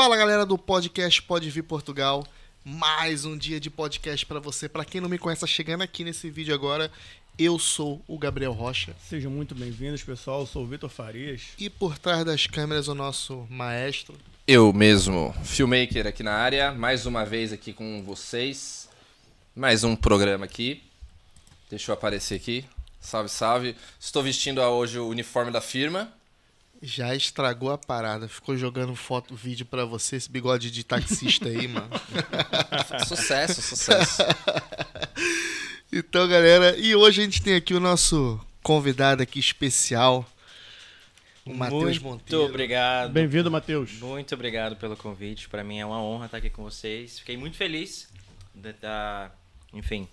Fala galera do podcast Pode Vir Portugal. Mais um dia de podcast pra você. Pra quem não me conhece, tá chegando aqui nesse vídeo agora, eu sou o Gabriel Rocha. Sejam muito bem-vindos, pessoal. Eu sou o Vitor Farias. E por trás das câmeras, o nosso maestro. Eu mesmo, filmmaker aqui na área, mais uma vez aqui com vocês. Mais um programa aqui. Deixa eu aparecer aqui. Salve, salve. Estou vestindo hoje o uniforme da firma. Já estragou a parada. Ficou jogando foto, vídeo pra você, esse bigode de taxista aí, mano. Sucesso, sucesso. Então, galera, e hoje a gente tem aqui o nosso convidado aqui especial, o Matheus Muito Monteiro. obrigado. Bem-vindo, Matheus. Muito obrigado pelo convite. Para mim é uma honra estar aqui com vocês. Fiquei muito feliz de estar, enfim,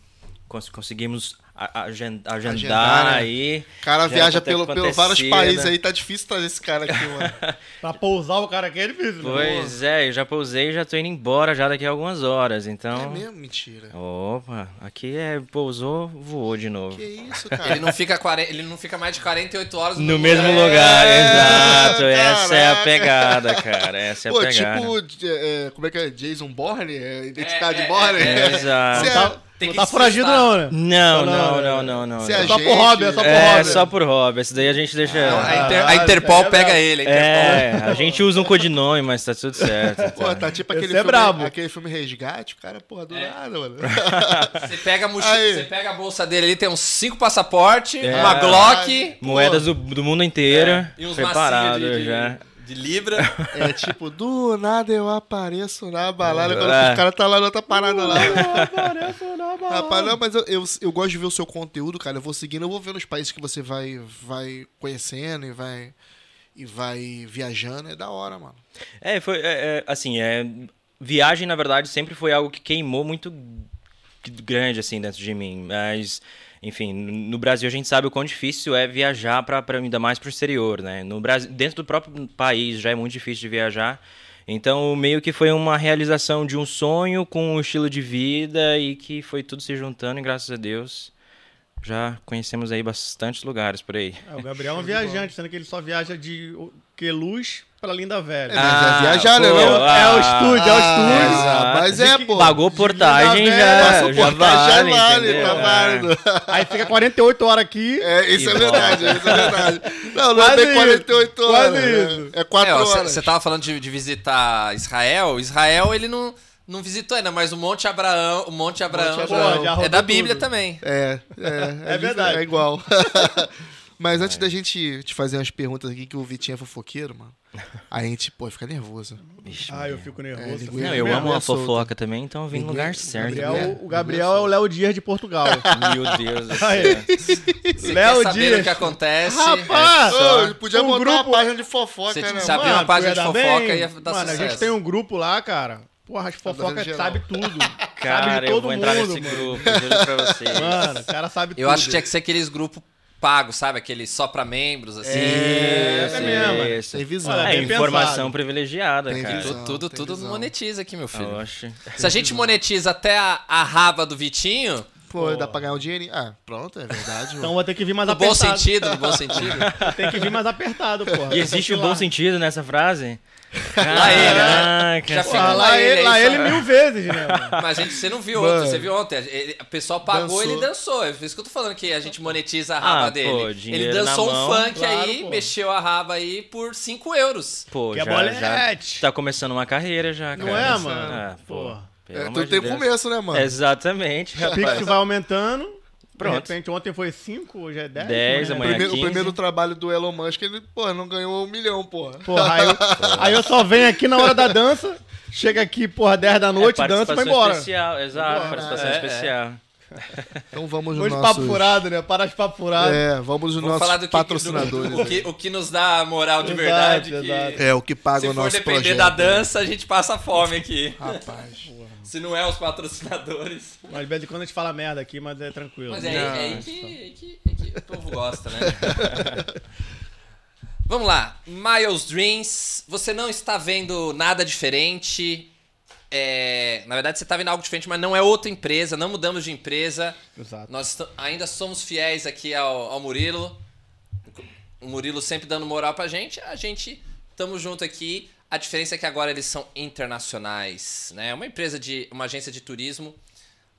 cons- conseguimos agendar, Agendar, né? aí. O cara viaja pelo, pelo vários países aí, tá difícil trazer esse cara aqui, mano. Pra pousar o cara aqui é difícil, né? Pois é, eu já pousei e já tô indo embora já daqui a algumas horas, É então... mesmo? Mentira. Opa, aqui é pousou, voou de novo. Que isso, cara? Ele não fica, 40 ele não fica mais de 48 horas No mesmo lugar. lugar, É, exato. Essa é a caraca. pegada, cara. Essa é a Pô, pegada. tipo, é, como é que é? Jason Bourne? É, Identidade É, é, Bourne? é, exato. É- tá, Tem não tá foragido, não, né? Não, Não, não, não, não, não, não. Você é. Só por hobby, é só por É, hobby. só por hobby. Esse daí a gente deixa. A, Ah, Inter- a Interpol é pega ele. A Interpol. É, a gente usa um codinome, mas tá tudo certo. Pô, tá tipo aquele é filme, brabo. aquele filme Resgate, o cara, porra, do É. nada, mano. Você pega, a mochila, Aí. você pega a bolsa dele ali, tem uns cinco passaportes, É. uma Glock Moedas do, do mundo inteiro. e uns preparado macinhos de, de, já. De libra. É tipo, do nada eu apareço na balada quando É. o cara tá lá na outra parada lá. Apareço na balada. Rapaz, não, mas eu, eu, eu gosto de ver o seu conteúdo, cara. Eu vou seguindo, eu vou vendo os países que você vai, vai conhecendo e vai, e vai viajando. É da hora, mano. É, foi. é, é, assim, é, viagem, na verdade, sempre foi algo que queimou muito grande, assim, dentro de mim. Mas, enfim, no Brasil a gente sabe o quão difícil é viajar, pra, ainda mais pro exterior, né? No Brasil, dentro do próprio país já é muito difícil de viajar. Então, meio que foi uma realização de um sonho com um estilo de vida e que foi tudo se juntando e graças a Deus já conhecemos aí bastantes lugares por aí. É, o Gabriel é um viajante, sendo que ele só viaja de Queluz pra Linda Velha. É, mas é viajar, né, ah, É o estúdio, é o estúdio. exato. mas é, pô. Pagou portagem já, Passou já portagem, vale, já vale, tá válido. Aí fica 48 horas aqui. É, isso é verdade, isso é verdade. Não, não é Quase bem isso, 48 horas. quase né? isso. É 4 É, horas. Você tava falando de, de visitar Israel. Israel, ele não, não visitou ainda, mas o Monte Abraão, o Monte Abraão, Monte Abraão. Pô, é da Bíblia tudo. também. É, é, É verdade. É igual. Mas antes da gente te fazer umas perguntas aqui, que o Vitinho é fofoqueiro, mano. A gente, pô, fica nervoso. Vixe, Ah, eu fico nervoso. É, fico linguiça- Não, nervoso. eu amo solta. fofoca também, então eu vim no lugar certo. Gabriel- É, o Gabriel é o Léo Dias de Portugal. Meu Deus do céu. Você Léo quer saber Dias. o que acontece? Rapaz! Ô, ele podia um botar grupo- uma página de fofoca, Você né? sabe- mano? uma página de fofoca bem? ia dar Mano, a sucesso. gente tem um grupo lá, cara. Porra, as fofocas dando geral. sabe tudo. sabe Cara, de eu vou mundo, entrar nesse mano. grupo, juro pra vocês. Mano, o cara sabe tudo. Eu acho que tinha que ser aqueles grupos pagos, sabe? Aqueles só pra membros, assim. É, Isso, é mesmo. isso. Tem visão. Olha, É, bem informação pensado. privilegiada, Tem cara. visão. Tudo, tudo, tudo monetiza aqui, meu filho. Oxe. Se a gente monetiza até a, a raba do Vitinho, Pô, dá pra ganhar um dinheirinho? Ah, pronto, é verdade. Então vou ter que vir mais no bom apertado. sentido, no bom sentido. Tem que vir mais apertado, porra. E existe um lá. bom sentido nessa frase? Lá ele, né? Já Porra, fica lá, ele, lá aí, ele mil vezes, né? mano? Mas, gente, você não viu Mano. ontem, você viu ontem. Ele- O pessoal pagou, Dançou. ele dançou. É por isso que eu tô falando que a gente monetiza a raba Ah, dele. pô, ele dançou um mão, funk claro, aí, pô. mexeu a raba aí por 5 euros. Pô, Que é já, bolete. já tá começando uma carreira já, cara. Não é, mano? Ah, pô. Pelo É, tudo de tem Deus. começo, né, mano? Exatamente, O Pix vai aumentando. Pronto. De repente, ontem foi 5, hoje é 10. Dez, né? amanhã Primeiro- o 15. primeiro trabalho do Elon Musk, ele, pô, não ganhou um milhão, porra. Porra, aí eu, aí eu só venho aqui na hora da dança, chega aqui, porra, 10 da noite, é, dança e vai participação embora. especial, exato, Embora. participação É, é. Então vamos Hoje nossos... papo furado, né? Para de papo furado. É, vamos nos Vamos nossos falar do que, patrocinadores. do- o, que, o que nos dá moral de Exato, verdade. que exato. É, o que paga se o for nosso depender projeto. da dança, a gente passa fome aqui. Rapaz. Se não é os patrocinadores. Mas de vez em quando a gente fala merda aqui, mas é tranquilo. Mas é, Não, é que, é aí que- é aí que o povo gosta, né? Vamos lá. Miles Dreams. Você não está vendo nada diferente. É, na verdade, você está vendo algo diferente, mas não é outra empresa. Não mudamos de empresa. Exato. Nós ainda somos fiéis aqui ao, ao Murilo. O Murilo sempre dando moral pra gente. A gente estamos junto aqui. A diferença é que agora eles são internacionais, né? Uma empresa de, uma agência de turismo,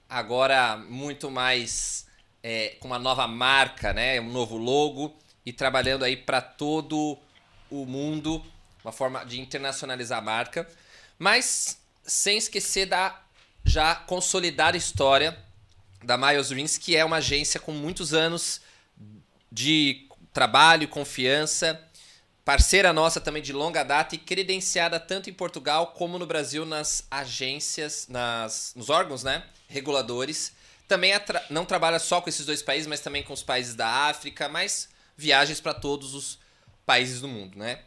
agora muito mais é, com uma nova marca, né? Um novo logo e trabalhando aí para todo o mundo, uma forma de internacionalizar a marca, mas sem esquecer da já consolidada história da Miles Rings, que é uma agência com muitos anos de trabalho e confiança, parceira nossa também de longa data e credenciada tanto em Portugal como no Brasil nas agências, nas, nos órgãos né, reguladores. Também não trabalha só com esses dois países, mas também com os países da África, mas viagens para todos os países do mundo, né?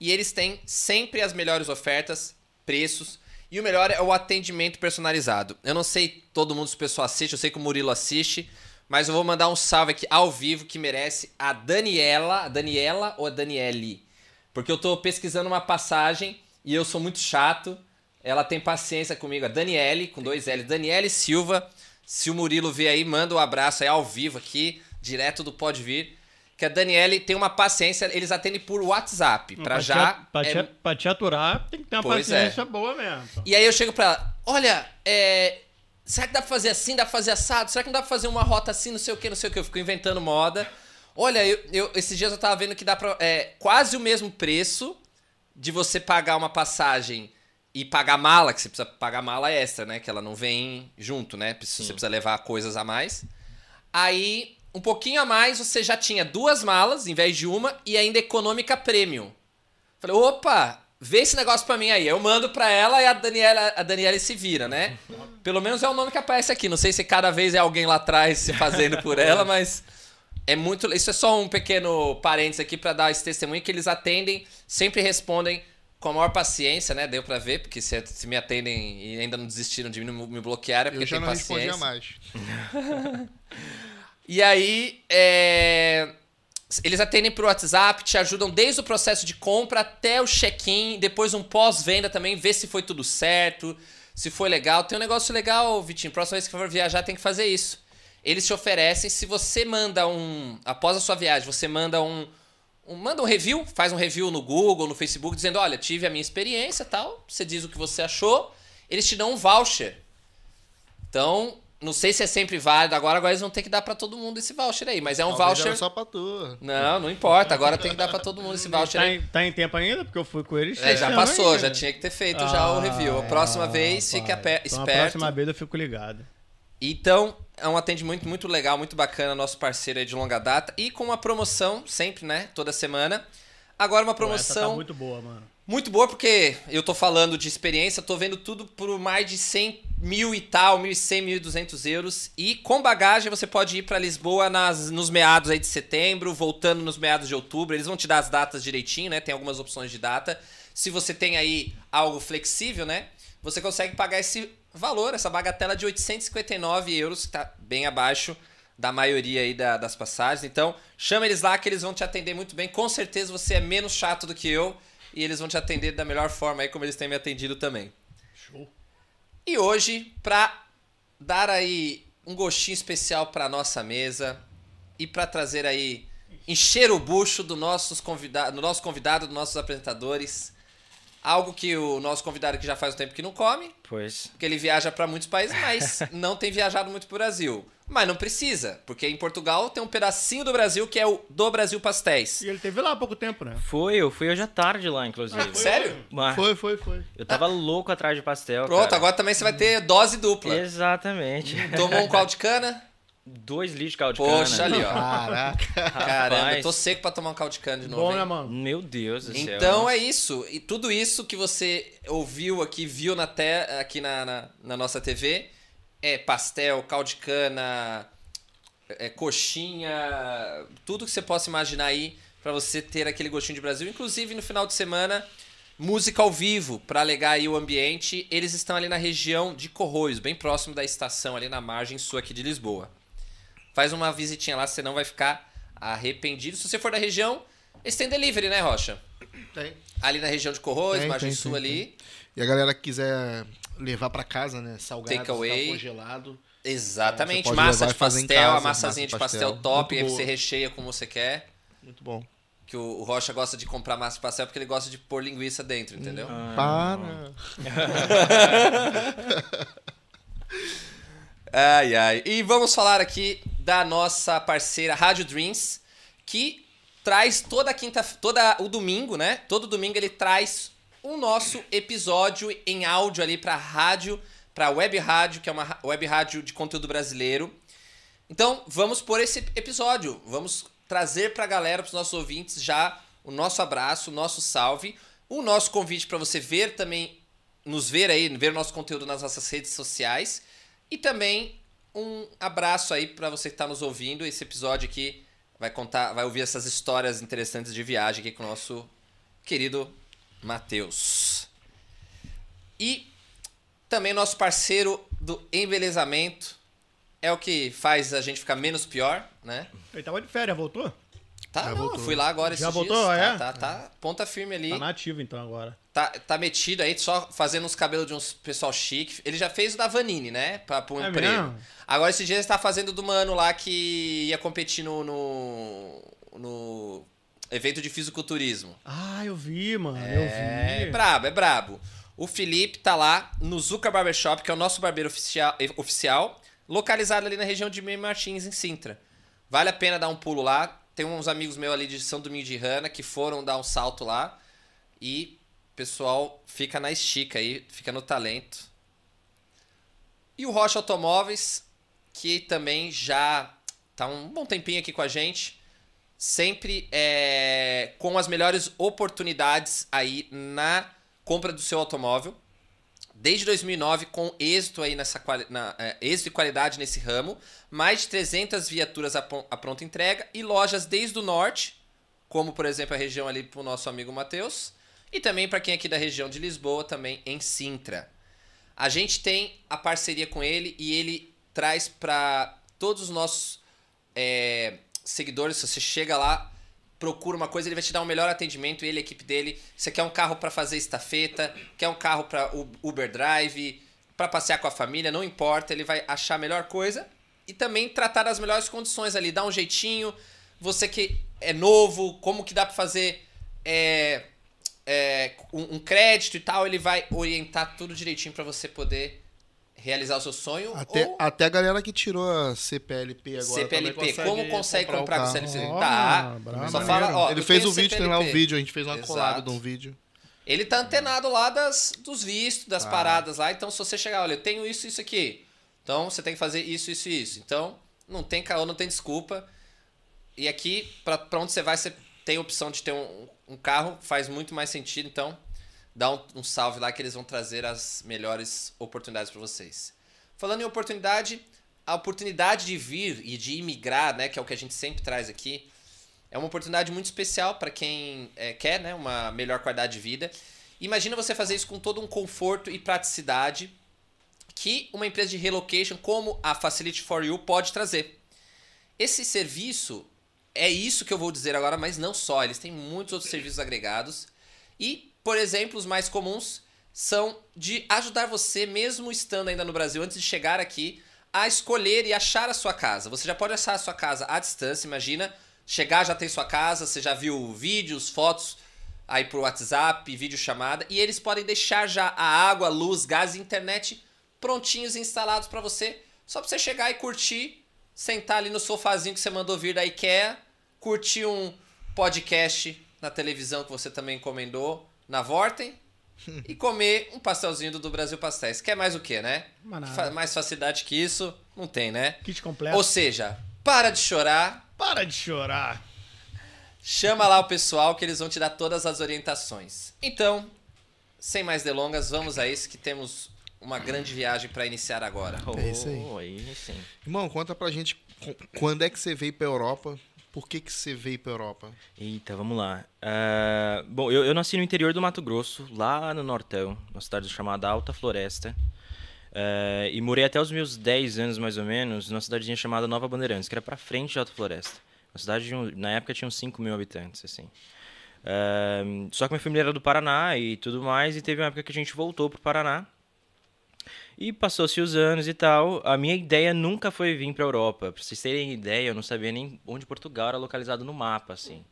E eles têm sempre as melhores ofertas, preços, e o melhor é o atendimento personalizado. Eu não sei todo mundo se o pessoal assiste, eu sei que o Murilo assiste, mas eu vou mandar um salve aqui ao vivo que merece a Daniela, a Daniela ou a Daniele? Porque eu tô pesquisando uma passagem e eu sou muito chato. Ela tem paciência comigo, a Daniele, com dois L, Daniele Silva. Se o Murilo ver aí, manda um abraço aí ao vivo aqui, direto do Pode Vir. Que a Daniele tem uma paciência, eles atendem por WhatsApp. Pra Pra já. Te, pra, é- te, pra te aturar, tem que ter uma Pois é. paciência boa mesmo. E aí eu chego pra ela, olha, é, será que dá pra fazer assim, dá pra fazer assado? Será que não dá pra fazer uma rota assim, não sei o que, não sei o que? Eu fico inventando moda. Olha, eu, eu- esses dias eu tava vendo que dá pra. É quase o mesmo preço de você pagar uma passagem e pagar mala, que você precisa pagar mala extra, né? Que ela não vem junto, né? Você precisa levar coisas a mais. Aí, um pouquinho a mais, você já tinha duas malas em vez de uma e ainda econômica premium. Falei, opa, vê esse negócio pra mim aí. Eu mando pra ela e a Daniela, a Daniela se vira, né? Pelo menos é o nome que aparece aqui. Não sei se cada vez é alguém lá atrás se fazendo por ela, mas é muito. Isso é só um pequeno parênteses aqui pra dar esse testemunho que eles atendem, sempre respondem com a maior paciência, né? Deu pra ver, porque se, se me atendem e ainda não desistiram de me, me bloquear é porque Eu já tem não paciência. respondia mais. E aí, é, eles atendem por WhatsApp, te ajudam desde o processo de compra até o check-in, depois um pós-venda também, ver se foi tudo certo, se foi legal. Tem um negócio legal, Vitinho, próxima vez que for viajar tem que fazer isso. Eles te oferecem, se você manda um, após a sua viagem, você manda um, um- manda um review, faz um review no Google, no Facebook, dizendo, olha, tive a minha experiência tal, você diz o que você achou, eles te dão um voucher. Então, não sei se é sempre válido agora, agora eles vão ter que dar pra todo mundo esse voucher aí, mas é um Talvez voucher... era só pra tu. Não, não importa, agora tem que dar pra todo mundo esse voucher Tá aí. em, tá em tempo ainda? Porque eu fui com eles. É, já passou, ainda. já tinha que ter feito já o review. A próxima Ah, vez, fique Então, a esperto. próxima vez eu fico ligado. Então, é um atendimento muito legal, muito bacana, nosso parceiro aí de longa data. E com uma promoção, sempre, né? Toda semana. Agora uma Pô, essa promoção tá muito boa, mano. muito boa, porque eu tô falando de experiência, tô vendo tudo por mais de 100 mil e tal, 1.100, 1.200 euros. E com bagagem você pode ir pra Lisboa nas, nos meados aí de setembro, voltando nos meados de outubro. Eles vão te dar as datas direitinho, né? Tem algumas opções de data. Se você tem aí algo flexível, né? Você consegue pagar esse valor, essa bagatela de 859 euros, que tá bem abaixo da maioria aí da- das passagens. Então, chama eles lá que eles vão te atender muito bem. Com certeza você é menos chato do que eu e eles vão te atender da melhor forma aí como eles têm me atendido também. E hoje, pra dar aí um gostinho especial pra nossa mesa e pra trazer aí encher o bucho do nossos convida do nosso convidado, dos nossos apresentadores, algo que o nosso convidado que já faz um tempo que não come, Pois. porque ele viaja pra muitos países, mas não tem viajado muito pro Brasil. Mas não precisa, porque em Portugal tem um pedacinho do Brasil que é o do Brasil Pastéis. E ele teve lá há pouco tempo, né? Foi, eu fui hoje à tarde lá, inclusive. Sério? Mas Foi, foi, foi. eu tava louco atrás de pastel. Pronto, cara. agora também você vai ter dose dupla. Exatamente. Tomou um caldo de cana? Dois litros de caldo de Poxa, cana. ali, ó. Caraca. Caramba, eu tô seco pra tomar um caldo de cana de novo. Bom, hein? né, mano? Meu Deus do céu. Então é isso. E tudo isso que você ouviu aqui, viu na te... aqui na, na, na nossa TV, é pastel, caldo de cana, é coxinha, tudo que você possa imaginar aí pra você ter aquele gostinho de Brasil. Inclusive no final de semana, música ao vivo pra alegar aí o ambiente. Eles estão ali na região de Corroios, bem próximo da estação, ali na margem sul aqui de Lisboa. Faz uma visitinha lá, você não vai ficar arrependido. Se você for da região, eles têm delivery, né, Rocha? Tem. Ali na região de Corroios, Tem, margem tem, sul tem, ali. E a galera que quiser levar pra casa, né? Salgado, Take away. congelado. Exatamente. Pode Massa de pastel, casa, a massazinha massa de pastel, pastel. top, aí você recheia como você quer. Muito bom. que o, o Rocha gosta de comprar massa de pastel porque ele gosta de pôr linguiça dentro, entendeu? Para. Ai, ai. E vamos falar aqui da nossa parceira Rádio Dreams, que traz toda quinta, toda o domingo, né? Todo domingo ele traz o nosso episódio em áudio ali para rádio, para web rádio, que é uma web rádio de conteúdo brasileiro. Então, vamos por esse episódio. Vamos trazer para a galera, para os nossos ouvintes, já o nosso abraço, o nosso salve, o nosso convite para você ver também, nos ver aí, ver nosso conteúdo nas nossas redes sociais. E também um abraço aí para você que está nos ouvindo. Esse episódio aqui vai contar, vai ouvir essas histórias interessantes de viagem aqui com o nosso querido Matheus. E também nosso parceiro do embelezamento é o que faz a gente ficar menos pior, né? Ele tava de férias, voltou? Tá, Já não, voltou. fui lá agora Já esses voltou, dias. é? Tá, tá, tá ponta firme ali. Tá nativo então agora. Tá, tá metido aí, só fazendo uns cabelos de uns pessoal chique. Ele já fez o da Vanini, né? Pra, pra um É emprego. mesmo? Agora, esses dias ele tá fazendo do mano lá que ia competir no, no, no evento de fisiculturismo. Ah, eu vi, mano. É, eu vi. brabo, é brabo. O Felipe tá lá no Zuca Barbershop, que é o nosso barbeiro oficial, eh, oficial localizado ali na região de Meio Martins, em Sintra. Vale a pena dar um pulo lá. Tem uns amigos meus ali de São Domingos de Rana que foram dar um salto lá. E pessoal fica na estica aí, fica no talento. E o Rocha Automóveis, que também já tá um bom tempinho aqui com a gente. Sempre é, com as melhores oportunidades aí na compra do seu automóvel. Desde 2009, com êxito aí nessa na, é, êxito e qualidade nesse ramo, mais de 300 viaturas a, a pronta entrega e lojas desde o norte, como por exemplo a região ali para o nosso amigo Matheus, e também para quem é aqui da região de Lisboa, também em Sintra. A gente tem a parceria com ele e ele traz para todos os nossos é, seguidores. Se você chega lá, procura uma coisa, ele vai te dar um melhor atendimento. Ele, a equipe dele. Você quer um carro para fazer estafeta, quer um carro para Uber Drive, para passear com a família, não importa. Ele vai achar a melhor coisa e também tratar das melhores condições ali, dar um jeitinho. Você que é novo, como que dá para fazer é, é, um, um crédito e tal, ele vai orientar tudo direitinho para você poder realizar o seu sonho. Até, ou até a galera que tirou a CPLP agora. CPLP, também como consegue o comprar com? Ó, Tá. brabo. Só Maneiro. fala, ó, Ele fez o vídeo, tem lá o CPLP. vídeo, a gente fez uma Exato. colada de um vídeo. Ele tá antenado lá das, dos vistos, Ah. das paradas lá. Então, se você chegar, olha, eu tenho isso, isso aqui. Então, você tem que fazer isso, isso e isso. Então, não tem caô, não tem desculpa. E aqui, pra, pra onde você vai, você tem a opção de ter um, um carro, faz muito mais sentido. Então, dá um, um salve lá que eles vão trazer as melhores oportunidades para vocês. Falando em oportunidade, a oportunidade de vir e de imigrar, né, que é o que a gente sempre traz aqui, é uma oportunidade muito especial para quem é, quer né, uma melhor qualidade de vida. Imagina você fazer isso com todo um conforto e praticidade que uma empresa de relocation como a Facility for You pode trazer. Esse serviço é isso que eu vou dizer agora, mas não só, eles têm muitos outros serviços agregados. E, por exemplo, os mais comuns são de ajudar você, mesmo estando ainda no Brasil, antes de chegar aqui, a escolher e achar a sua casa. Você já pode achar a sua casa à distância, imagina. Chegar, já tem sua casa, você já viu vídeos, fotos aí por WhatsApp, vídeo chamada, e eles podem deixar já a água, luz, gás e internet prontinhos e instalados para você, só para você chegar e curtir, sentar ali no sofazinho que você mandou vir da IKEA, curtir um podcast na televisão que você também encomendou na Vorten e comer um pastelzinho do, do Brasil Pastéis. Quer mais o que, né? Fa- Mais facilidade que isso, não tem, né? Kit completo. Ou seja, para de chorar, Para de chorar. chama lá o pessoal que eles vão te dar todas as orientações. Então, sem mais delongas, vamos a isso que temos uma grande viagem para iniciar agora. É isso aí. Oh, aí sim. Irmão, conta pra gente quando é que você veio pra Europa, por que que você veio pra Europa? Eita, vamos lá. Ah, bom, eu, eu nasci no interior do Mato Grosso, lá no Nortão, uma cidade chamada Alta Floresta. Ah, e morei até os meus 10 anos, mais ou menos, numa cidadezinha chamada Nova Bandeirantes, que era pra frente de Alta Floresta. Uma cidade, de um- na época, tinha uns 5 mil habitantes, assim. Ah, só que minha família era do Paraná e tudo mais, e teve uma época que a gente voltou pro Paraná. E passou-se os anos e tal. A minha ideia nunca foi vir pra Europa. Pra vocês terem ideia, eu não sabia nem onde Portugal era localizado no mapa, assim.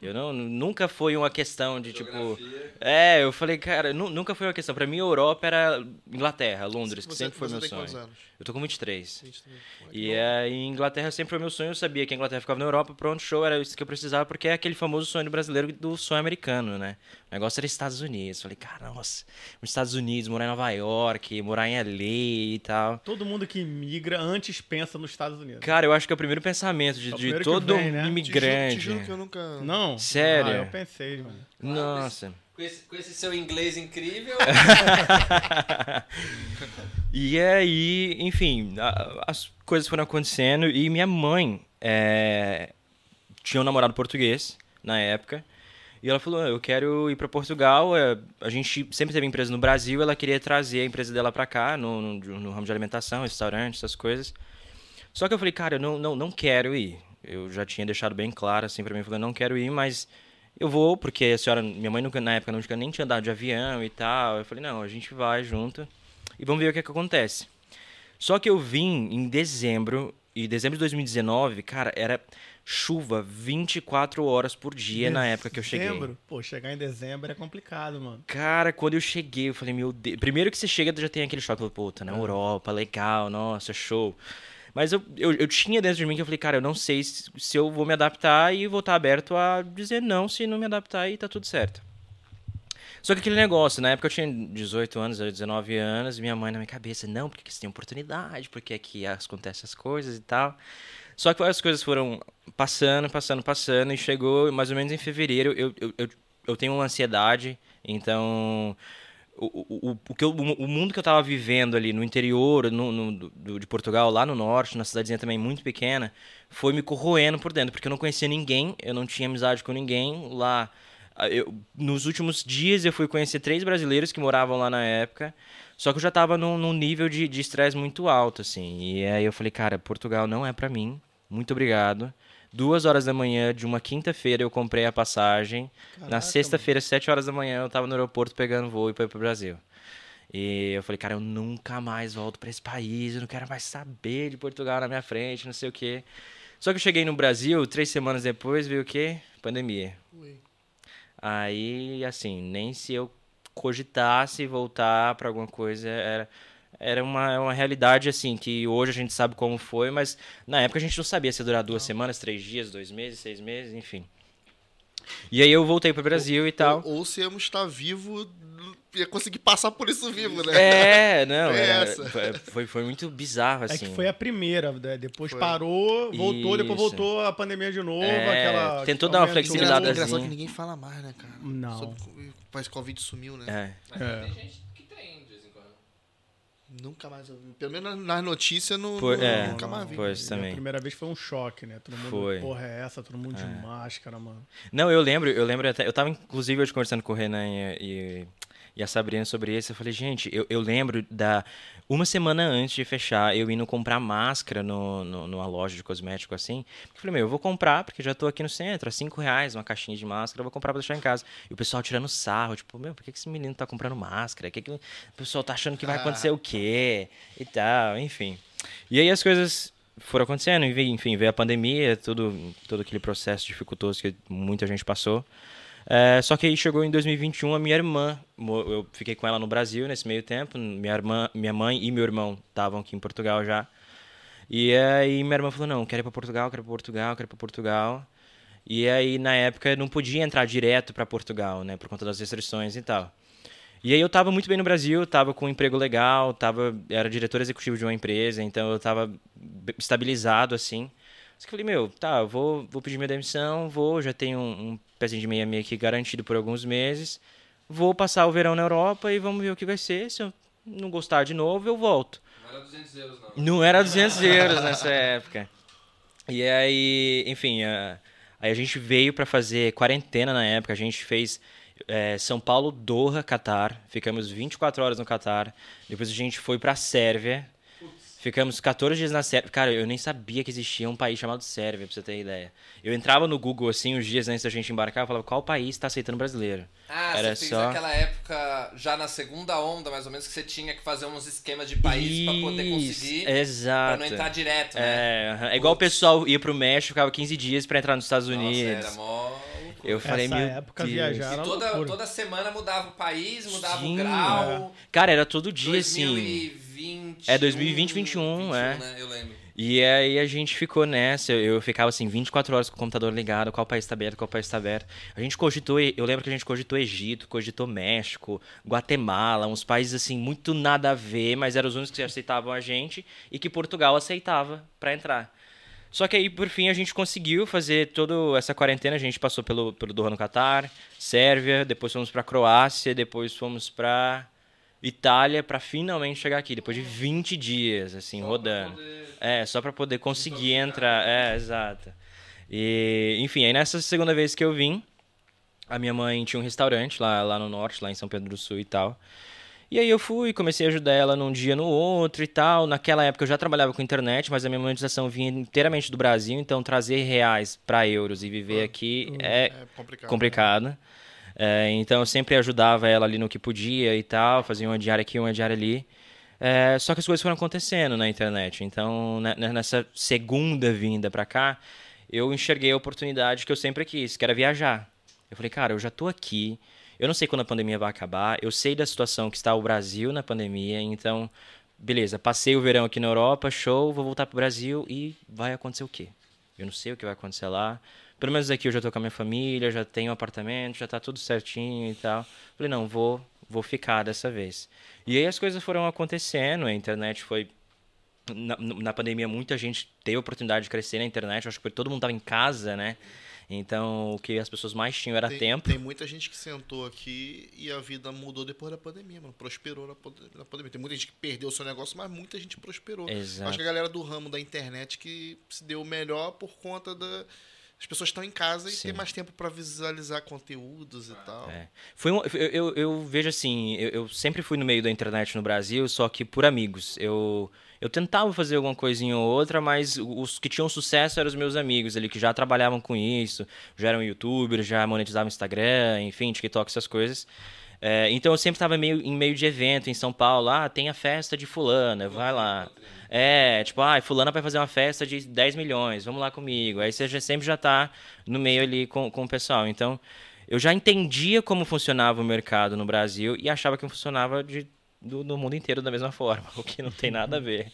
Eu não, nunca foi uma questão de tipo. Geografia. É, eu falei, cara, nu- nunca foi uma questão. Pra mim, a Europa era Inglaterra, Londres, que Você- sempre foi meu sonho. Eu tô com 23. 23. E é, em Inglaterra sempre foi meu sonho. Eu sabia que a Inglaterra ficava na Europa, pronto, show, era isso que eu precisava, porque é aquele famoso sonho brasileiro do sonho americano, né? O negócio era Estados Unidos. Falei, cara, nossa, os Estados Unidos, morar em Nova York, morar em LA e tal. Todo mundo que migra antes pensa nos Estados Unidos. Cara, eu acho que é o primeiro pensamento de, É de primeiro que todo vem, né? Te juro- imigrante. Te juro que eu nunca. Não? Sério? Ah, eu pensei, mano. Nossa. Com esse, com esse seu inglês incrível. E aí, enfim, a- as coisas foram acontecendo e minha mãe é, tinha um namorado português na época. E ela falou: Eu quero ir para Portugal. é, a gente sempre teve empresa no Brasil. Ela queria trazer a empresa dela para cá, no, no, no ramo de alimentação, restaurante, essas coisas. Só que eu falei: Cara, eu não, não, não quero ir. Eu já tinha deixado bem claro assim para mim: falei, Não quero ir, mas eu vou, porque a senhora, minha mãe nunca, na época nunca nem tinha andado de avião e tal. Eu falei: Não, a gente vai junto e vamos ver o que, é que acontece. Só que eu vim em dezembro, e dezembro de 2019, cara, era chuva 24 horas por dia na época que eu cheguei. Dezembro? Pô, chegar em dezembro é complicado, mano. Cara, quando eu cheguei, eu falei, meu Deus. Primeiro que você chega, já tem aquele choque. Puta, na Europa, legal, nossa, show. Mas eu, eu, eu tinha dentro de mim que eu falei, cara, eu não sei se, se eu vou me adaptar e vou estar aberto a dizer não se não me adaptar e tá tudo certo. Só que aquele negócio, na época eu tinha 18 anos, 19 anos, minha mãe na minha cabeça, não, porque você tem oportunidade, porque aqui acontecem as coisas e tal. Só que as coisas foram passando, passando, passando, e chegou mais ou menos em fevereiro. Eu, eu, eu, eu tenho uma ansiedade, então. O, o, o, que eu- o mundo que eu tava vivendo ali no interior no, no- do- de Portugal, lá no norte, na cidadezinha também muito pequena, foi me corroendo por dentro, porque eu não conhecia ninguém, eu não tinha amizade com ninguém lá. ah, eu- nos últimos dias eu fui conhecer três brasileiros que moravam lá na época, só que eu já tava num, num nível de estresse muito alto, assim. E aí eu falei, cara, Portugal não é pra mim, muito obrigado. Duas horas da manhã de uma quinta-feira eu comprei a passagem. Na Caraca, sexta-feira, sete horas da manhã, eu tava no aeroporto pegando voo e pra ir pro Brasil. E eu falei, cara, eu nunca mais volto pra esse país, eu não quero mais saber de Portugal na minha frente, não sei o quê. Só que eu cheguei no Brasil, três semanas depois, veio o quê? Pandemia. Ui. Aí, assim, nem se eu cogitasse voltar pra alguma coisa, era, era uma, uma realidade, assim, que hoje a gente sabe como foi, mas na época a gente não sabia se ia durar duas semanas, três dias, dois meses, seis meses, enfim. E aí eu voltei pro Brasil e tal. Ou, ou se íamos estar vivo, ia conseguir passar por isso vivo, né? É, não, É era- essa. foi- foi, muito bizarro, É assim. que foi a primeira, né? depois Foi. parou, voltou, depois Isso. voltou a pandemia de novo, É, aquela... tentou dar uma flexibilidade engraçado assim. que ninguém fala mais, né, cara? Não. Sobre, o país Covid sumiu, né? É. É. tem gente que tem, de vez em quando. Nunca mais ouvi. Pelo menos nas- notícias, Foi- não- é, nunca mais vi. Pois também. A primeira vez foi um choque, né? Todo mundo, Foi. porra, é essa? Todo mundo de máscara, mano. Não, eu lembro, eu lembro até. Eu tava, inclusive, hoje conversando com o Renan e, e, e a Sabrina sobre isso. Eu falei, gente, eu, eu lembro da. Uma semana antes de fechar, eu indo comprar máscara no, no, numa loja de cosmético assim. Eu falei, meu, eu vou comprar, porque já tô aqui no centro, a cinco reais uma caixinha de máscara, eu vou comprar pra deixar em casa. E o pessoal tirando sarro, tipo, meu, por que esse menino tá comprando máscara? Que que o pessoal tá achando que vai acontecer o quê? E tal, enfim. E aí as coisas foram acontecendo, enfim, veio a pandemia, tudo, todo aquele processo dificultoso que muita gente passou. É, só que aí chegou em 2021 a minha irmã, eu fiquei com ela no Brasil nesse meio tempo, minha irmã, minha mãe e meu irmão estavam aqui em Portugal já. E aí minha irmã falou, não, quero ir pra Portugal, quero ir pra Portugal, quero ir pra Portugal. E aí na época não podia entrar direto pra Portugal, né, por conta das restrições e tal. E aí eu tava muito bem no Brasil, tava com um emprego legal, tava, era diretor executivo de uma empresa, então eu tava b- estabilizado assim. Eu falei, meu, tá, vou, vou pedir minha demissão, vou, já tenho um, um pezinho de meia meia aqui garantido por alguns meses. Vou passar o verão na Europa e vamos ver o que vai ser. Se eu não gostar de novo, eu volto. Não era 200 euros, não. Não era 200 euros nessa época. E aí, enfim, a- aí a gente veio pra fazer quarentena na época. A gente fez é, São Paulo, Doha, Catar. Ficamos 24 horas no Catar. Depois a gente foi pra Sérvia. Ficamos 14 dias na Sérvia. Cara, eu nem sabia que existia um país chamado Sérvia, pra você ter ideia. Eu entrava no Google, assim, uns dias antes da gente embarcar, eu falava, qual país tá aceitando brasileiro? Ah, Era você fez só- aquela época, já na segunda onda, mais ou menos, que você tinha que fazer uns esquemas de país pra poder Isso, conseguir. Exato. Pra não entrar direto, né? É, é igual o pessoal ia pro México, ficava 15 dias pra entrar nos Estados Nossa, Unidos. era mó. Eu falei, Essa meu época Deus. viajar E toda, toda semana mudava o país, mudava Sim, o grau. Cara, era todo dia, assim. 2020. É, 2020, 21, é. Né? Eu lembro. E aí a gente ficou nessa, eu, ficava assim 24 horas com o computador ligado, qual país tá aberto, qual país tá aberto. A gente cogitou, eu lembro que a gente cogitou Egito, cogitou México, Guatemala, uns países assim muito nada a ver, mas eram os únicos que aceitavam a gente e que Portugal aceitava pra entrar. Só que aí, por fim, a gente conseguiu fazer toda essa quarentena. A gente passou pelo, pelo Doha no Catar, Sérvia, depois fomos pra Croácia, depois fomos pra Itália pra finalmente chegar aqui, depois de 20 dias, assim, rodando. É, só pra poder conseguir entrar. É, exato. E, enfim, aí nessa segunda vez que eu vim, a minha mãe tinha um restaurante lá, lá no norte, lá em São Pedro do Sul e tal. E aí eu fui, comecei a ajudar ela num dia no outro e tal. Naquela época eu já trabalhava com internet, mas a minha monetização vinha inteiramente do Brasil, então trazer reais para euros e viver aqui é É complicado. complicado. É, então eu sempre ajudava ela ali no que podia e tal, fazia uma diária aqui, uma diária ali. É, só que as coisas foram acontecendo na internet. Então, né, nessa segunda vinda pra cá, eu enxerguei a oportunidade que eu sempre quis, que era viajar. Eu falei, cara, eu já tô aqui, eu não sei quando a pandemia vai acabar, eu sei da situação que está o Brasil na pandemia, então, beleza, passei o verão aqui na Europa, show, vou voltar pro Brasil e vai acontecer o quê? Eu não sei o que vai acontecer lá. Pelo menos aqui eu já tô com a minha família, já tenho um apartamento, já tá tudo certinho e tal. Falei, não, vou, vou ficar dessa vez. E aí as coisas foram acontecendo, a internet foi na, na pandemia muita gente teve a oportunidade de crescer na internet, eu acho que todo mundo tava em casa, né? Então, o que as pessoas mais tinham era tem, tempo. Tem muita gente que sentou aqui e a vida mudou depois da pandemia, mano. Prosperou na, na pandemia. Tem muita gente que perdeu o seu negócio, mas muita gente prosperou. Exato. Acho que a galera do ramo da internet que se deu melhor por conta da. As pessoas estão em casa e Sim. tem mais tempo para visualizar conteúdos e tal. É. Foi um- eu, eu, eu vejo assim, eu, eu sempre fui no meio da internet no Brasil, só que por amigos. Eu, eu tentava fazer alguma coisinha ou outra, mas os que tinham sucesso eram os meus amigos ali, que já trabalhavam com isso, já eram youtubers, já monetizavam Instagram, enfim, TikTok, essas coisas. É, então eu sempre estava meio, em meio de evento em São Paulo, ah, tem a festa de fulana, vai lá. É, tipo, ah, fulana vai fazer uma festa de 10 milhões, vamos lá comigo. Aí você já, sempre já tá no meio ali com, com o pessoal. Então, eu já entendia como funcionava o mercado no Brasil e achava que funcionava de, do, no mundo inteiro da mesma forma, o que não tem nada a ver,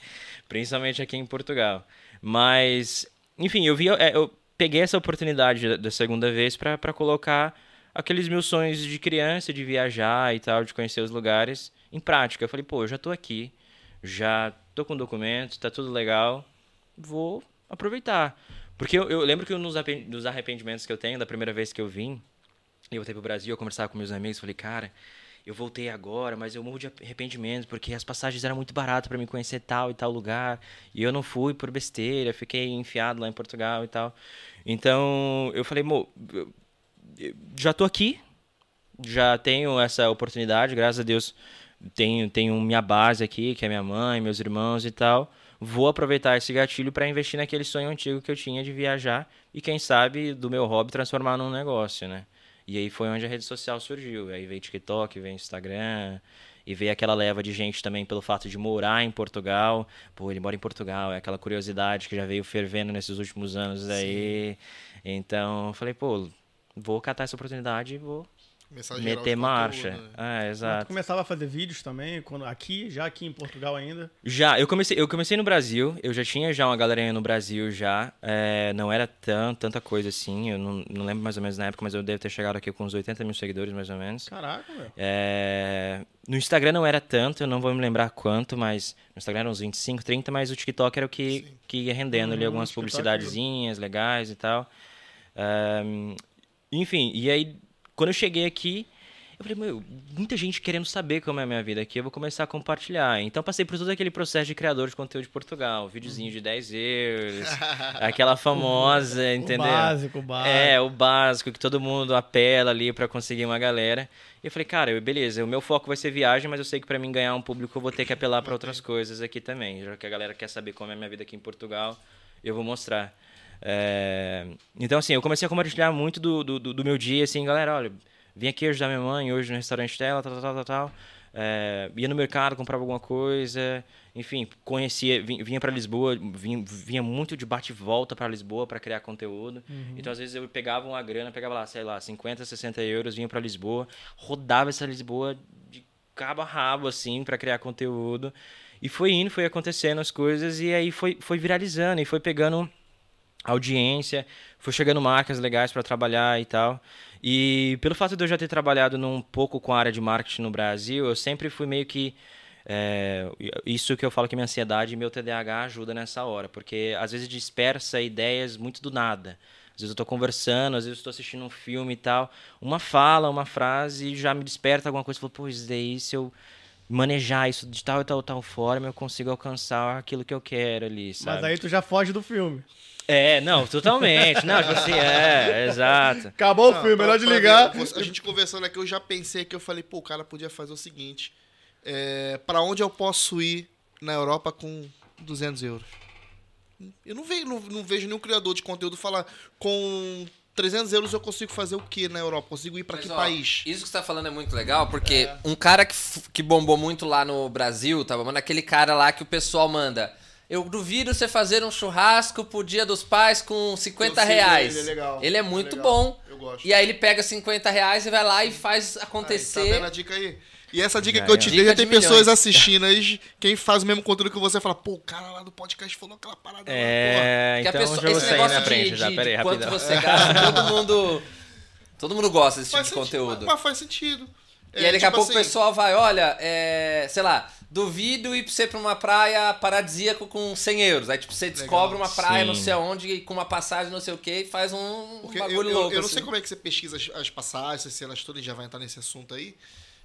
principalmente aqui em Portugal. Mas, enfim, eu vi, é, eu peguei essa oportunidade da, da segunda vez para colocar aqueles meus sonhos de criança, de viajar e tal, de conhecer os lugares, em prática. Eu falei, pô, eu já tô aqui, já tô com documentos, tá tudo legal, vou aproveitar. Porque eu, eu lembro que dos arrependimentos que eu tenho da primeira vez que eu vim, eu voltei pro Brasil, eu conversava com meus amigos, falei, cara, eu voltei agora, mas eu morro de arrependimento, porque as passagens eram muito baratas para me conhecer tal e tal lugar, e eu não fui por besteira, fiquei enfiado lá em Portugal e tal. Então, eu falei, mo, já tô aqui, já tenho essa oportunidade, graças a Deus, tenho, tenho minha base aqui, que é minha mãe, meus irmãos e tal. Vou aproveitar esse gatilho para investir naquele sonho antigo que eu tinha de viajar e, quem sabe, do meu hobby transformar num negócio, né? E aí foi onde a rede social surgiu. Aí veio TikTok, veio Instagram, e veio aquela leva de gente também pelo fato de morar em Portugal. Pô, ele mora em Portugal, é aquela curiosidade que já veio fervendo nesses últimos anos aí. Então, eu falei, pô, vou catar essa oportunidade e vou Começar a meter marcha. conteúdos, né? Ah, Mas Tu exato. começava a fazer vídeos também, quando, aqui, já aqui em Portugal ainda. Já, eu comecei, eu comecei no Brasil, eu já tinha já uma galerinha no Brasil já, é, não era tão, tanta coisa assim, eu não, não lembro mais ou menos na época, mas eu devo ter chegado aqui com uns 80 mil seguidores mais ou menos. Caraca, meu. É, no Instagram não era tanto, eu não vou me lembrar quanto, mas no Instagram eram uns 25, 30, mas o TikTok era o que, que ia rendendo ali Hum, algumas TikTok. publicidadezinhas legais e tal. Enfim, e aí quando eu cheguei aqui, eu falei, meu, muita gente querendo saber como é a minha vida aqui, eu vou começar a compartilhar. Então passei por todo aquele processo de criador de conteúdo de Portugal, videozinho de 10 euros, aquela famosa, entendeu? O básico, o básico. É, o básico que todo mundo apela ali pra conseguir uma galera. E eu falei, cara, eu- beleza, o meu foco vai ser viagem, mas eu sei que pra mim ganhar um público eu vou ter que apelar pra outras coisas aqui também. Já que a galera quer saber como é a minha vida aqui em Portugal, eu vou mostrar. É, Então, assim, eu comecei a compartilhar muito do, do, do- meu dia, assim, galera, olha, vim aqui ajudar minha mãe hoje no restaurante dela, tal, tal, tal, tal, é, ia no mercado, comprava alguma coisa, enfim, conhecia, vinha para Lisboa, vinha, vinha muito de bate e volta para Lisboa para criar conteúdo. Então, às vezes, eu pegava uma grana, pegava lá, sei lá, 50, 60 euros, vinha para Lisboa, rodava essa Lisboa de cabo a rabo, assim, para criar conteúdo. E foi indo, foi acontecendo as coisas, e aí foi, foi viralizando, e foi pegando audiência, foi chegando marcas legais para trabalhar e tal. E pelo fato de eu já ter trabalhado num pouco com a área de marketing no Brasil, eu sempre fui meio que é, isso que eu falo que minha ansiedade e meu TDAH ajuda nessa hora, porque às vezes dispersa ideias muito do nada. Às vezes eu tô conversando, às vezes eu tô assistindo um filme e tal, uma fala, uma frase já me desperta alguma coisa, eu falo, pô, isso daí se eu manejar isso de tal e tal tal forma, eu consigo alcançar aquilo que eu quero ali, sabe? Mas aí tu já foge do filme. É, não, totalmente. Não, tipo assim, é, exato. Acabou Não, o filme, pra- melhor de ligar. a gente conversando aqui, eu já pensei que eu falei, pô, o cara podia fazer o seguinte. É, para onde eu posso ir na Europa com 200 euros? Eu não vejo, não, não vejo nenhum criador de conteúdo falar com 300 euros eu consigo fazer o que na Europa? Consigo ir pra Mas, que ó, país? Isso que você tá falando é muito legal, porque um cara que, que bombou muito lá no Brasil, tá bombando aquele cara lá que o pessoal manda. Eu duvido você fazer um churrasco pro dia dos pais com 50 Eu sigo reais. ele, é legal, Ele é ele é muito legal, bom. eu gosto. E aí ele pega 50 reais e vai lá e faz Aí, tá acontecer. vendo a dica aí? E essa dica Já que eu é. te Dica dei, já de tem pessoas milhões. assistindo aí, quem faz o mesmo conteúdo que você fala, pô, o cara lá do podcast falou aquela parada lá, porra. É, Que a então pessoa- já vou esse sair negócio na frente de, já, de- peraí, de quanto rapidão. você gasta, todo mundo. Todo mundo gosta desse tipo Faz de sentido, conteúdo. Mas faz sentido. E É, aí daqui a tipo pouco o assim, pessoal vai, olha, é, sei lá, duvido ir pra você pra uma praia paradisíaca com 100 euros. Aí tipo, você descobre uma praia Sim. não sei aonde e com uma passagem não sei o que e faz um Porque bagulho eu, eu, louco. eu não assim. sei como é que você pesquisa as, as passagens, as cenas todas, a gente já vai entrar nesse assunto aí.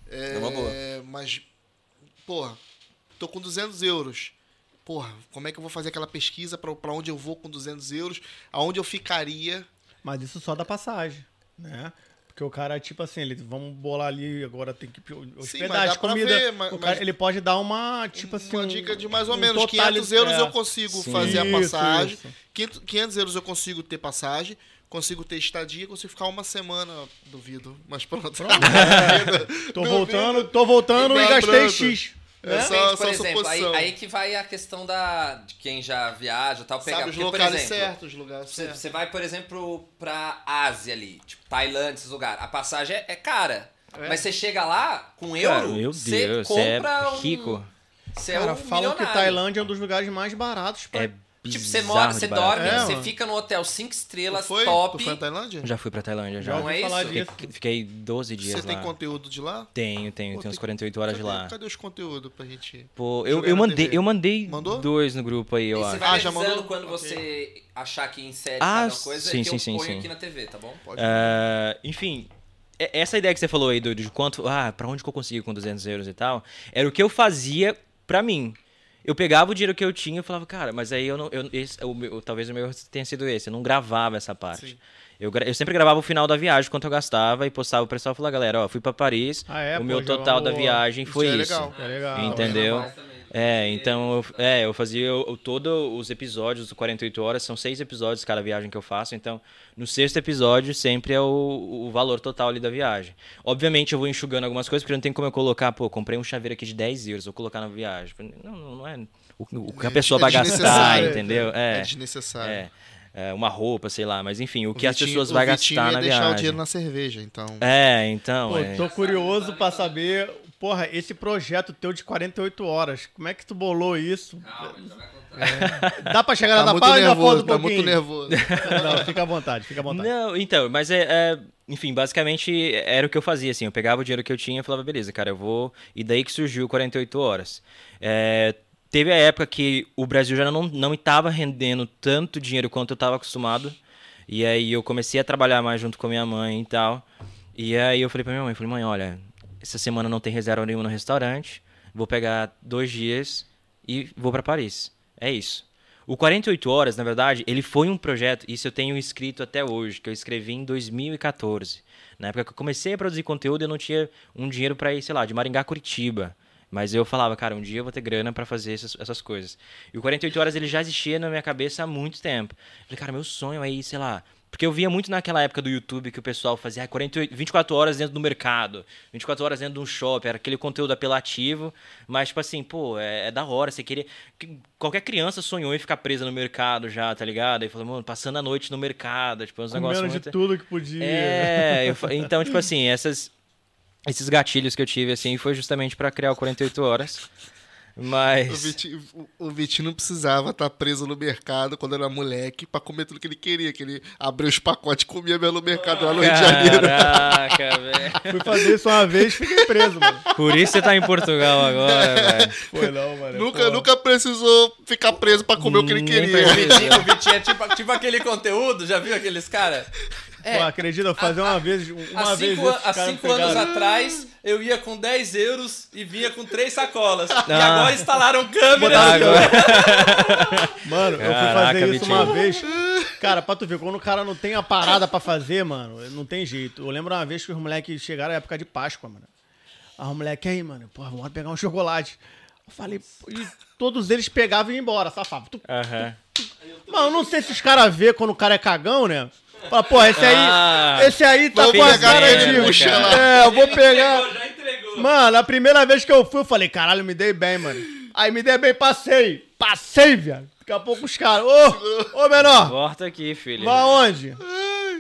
É, É uma boa. Mas, porra, tô com 200 euros. Porra, como é que eu vou fazer aquela pesquisa pra, pra onde eu vou com 200 euros? Aonde eu ficaria? Mas isso só da passagem, né? Porque o cara, tipo assim, ele, vamos bolar ali, agora tem que dá pra comida. ver, mas- cara, mas- ele pode dar uma, tipo assim... Uma um- dica de mais ou um menos totali- 500 euros é. eu consigo Sim. fazer a Isso, passagem. isso. 500 500 euros eu consigo ter passagem. Consigo ter estadia, consigo ficar uma semana, duvido. Mas pronto. Tô voltando, tô voltando e Não, gastei pronto. X. É só- por só exemplo, aí, aí que vai a questão da de quem já viaja e tal, pegar. Sabe os Porque, por exemplo, certos, os lugares Você, certos. você vai, por exemplo, pra Ásia ali, tipo Tailândia, esses lugares. A passagem é, é cara. Mas você chega lá com euro, Cara, meu você Deus, você é compra um- rico. Você é Cara, um falam que. Tailândia é um dos lugares mais baratos pra... É Tipo, você mora, você dorme, É, você mano. fica no hotel 5 estrelas, Tu foi? top. Tu foi na Tailândia? Já fui pra Tailândia, já. Não é isso? Fiquei, fiquei 12 dias Você tem lá. conteúdo de lá? Tenho, tenho. Pô, tenho uns tem- 48 horas de lá. Cadê os conteúdos pra gente... Pô, eu, eu mandei, TV. eu mandei Mandou? dois no grupo aí, E eu você acho. vai Ah, já mandou? quando Ok. você achar que insere Ah, cada coisa sim, que sim, eu sim, ponho sim. aqui na TV, tá bom? Pode Ah, enfim, e- essa ideia que você falou aí do, de quanto, ah, pra onde que eu consigo com 200 euros e tal, era o que eu fazia pra mim. Eu pegava o dinheiro que eu tinha e falava, cara, mas aí eu não. Eu, esse, o meu- talvez o meu tenha sido esse, eu não gravava essa parte. Sim. Eu, eu sempre gravava o final da viagem, quanto eu gastava, e postava o pessoal e falava, galera, ó, fui pra Paris, Ah, é, o pô, meu total da viagem Isso foi é isso. legal. É legal. Entendeu? Mais também. É, então eu, é, eu fazia o, todos os episódios do 48 horas, são seis episódios cada viagem que eu faço, então no sexto episódio sempre é o, o valor total ali da viagem. Obviamente eu vou enxugando algumas coisas, porque não tem como eu colocar, pô, comprei um chaveiro aqui de 10 euros, vou colocar na viagia. Não, não, não é o, o que a É pessoa des- vai é gastar, entendeu? É É, desnecessário. é, é, uma roupa, sei lá, mas enfim, o que O as Vitinho- pessoas o vão gastar ia na deixar o viagem. dinheiro na cerveja, então... É, então, Pô, é. tô curioso pra saber, porra, esse projeto teu de 48 horas, como é que tu bolou isso? Calma, já vai contar. Dá pra chegar Tá na muito página, nervoso, foda um tá pouquinho. muito nervoso. Não, fica à vontade, fica à vontade. Não, então, mas é, é- Enfim, basicamente era o que eu fazia, assim. Eu pegava o dinheiro que eu tinha e falava, beleza, cara, eu vou. E daí que surgiu o 48 horas. É, teve a época que o Brasil já não, não estava rendendo tanto dinheiro quanto eu estava acostumado. E aí eu comecei a trabalhar mais junto com a minha mãe e tal. E aí eu falei pra minha mãe, falei, mãe, olha, essa semana não tem reserva nenhuma no restaurante. Vou pegar dois dias e vou para Paris. É isso. O 48 Horas, na verdade, ele foi um projeto, isso eu tenho escrito até hoje, que eu escrevi em 2014. Na época que eu comecei a produzir conteúdo, eu não tinha um dinheiro para ir, sei lá, de Maringá a Curitiba. Mas eu falava, cara, um dia eu vou ter grana para fazer essas, essas coisas. E o 48 Horas ele já existia na minha cabeça há muito tempo. Eu falei, cara, meu sonho é ir, sei lá, Porque eu via muito naquela época do YouTube que o pessoal fazia ah, 48, 24 horas dentro do mercado, 24 horas dentro de um shopping, era aquele conteúdo apelativo, mas tipo assim, pô, é, é da hora, você queria. que- Qualquer criança sonhou em ficar presa no mercado já, tá ligado? Aí falou, mano, passando a noite no mercado, tipo, uns negócios muito. de tudo que podia. É, eu então, tipo assim, essas, esses gatilhos que eu tive, assim, foi justamente pra criar o 48 horas. O Mas. Vitinho, o- o Vitinho não precisava estar preso no mercado quando era moleque pra comer tudo que ele queria. Que ele abria os pacotes e comia mesmo no mercado lá no Rio de Janeiro. Caraca, velho. Fui fazer isso uma vez fiquei preso, mano. Por isso você tá em Portugal agora, velho. Foi não, mano. Nunca, Pô. nunca precisou ficar preso pra comer o que ele Nem queria. O Vitinho, o Vitinho é tipo, tipo aquele conteúdo, já viu aqueles caras? Pô, acredita, eu fazer uma vez. Uma Há vez cinco, há cinco anos atrás, eu ia com 10 euros e vinha com três sacolas. E Ah. agora instalaram Agora- Mano, eu fui Caraca, fazer isso Vitinho. uma vez. Cara, pra tu ver, quando o cara não tem a parada pra fazer, mano, não tem jeito. Eu lembro uma vez que os moleques chegaram na época de Páscoa, mano. Ah, o moleque aí, mano, porra, vamos lá pegar um chocolate. Eu falei, pô, e todos eles pegavam e iam embora, safado. Tu- Aham. Mano, eu não sei se os caras vê quando o cara é cagão, né? Fala, porra, esse aí, Ah. esse aí tá com a cara de... É, eu vou pegar... Já entregou. Mano, a primeira vez que eu fui, eu falei, caralho, me dei bem, mano. Aí me dei bem, passei. Passei, viado. Daqui a pouco os caras, ô, ô, menor, Volta aqui, filho. vai aonde?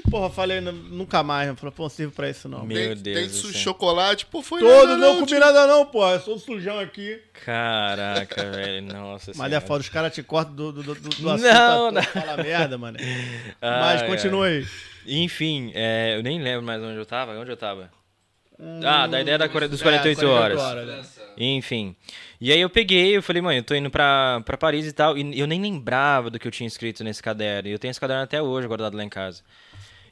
Porra, falei, "Não- nunca mais, mano. Falei, pô, não sirvo pra isso não. Meu Tem, Deus tem do su- céu. chocolate, pô, foi Todo, nada, não comi tio. nada não, pô. Eu sou sujão aqui. Caraca, velho. Nossa Mas é foda, os caras te cortam do, do, do, do Não, assunto à não. toa, fala merda, mano. Ai, Mas ai. continua aí. Enfim, é, eu nem lembro mais onde eu tava. Onde eu tava? Ah, da ideia da, dos É, 48 horas. né? Enfim. E aí eu peguei, eu falei, mãe, eu tô indo pra, pra Paris e tal. E eu nem lembrava do que eu tinha escrito nesse caderno. E eu tenho esse caderno até hoje guardado lá em casa.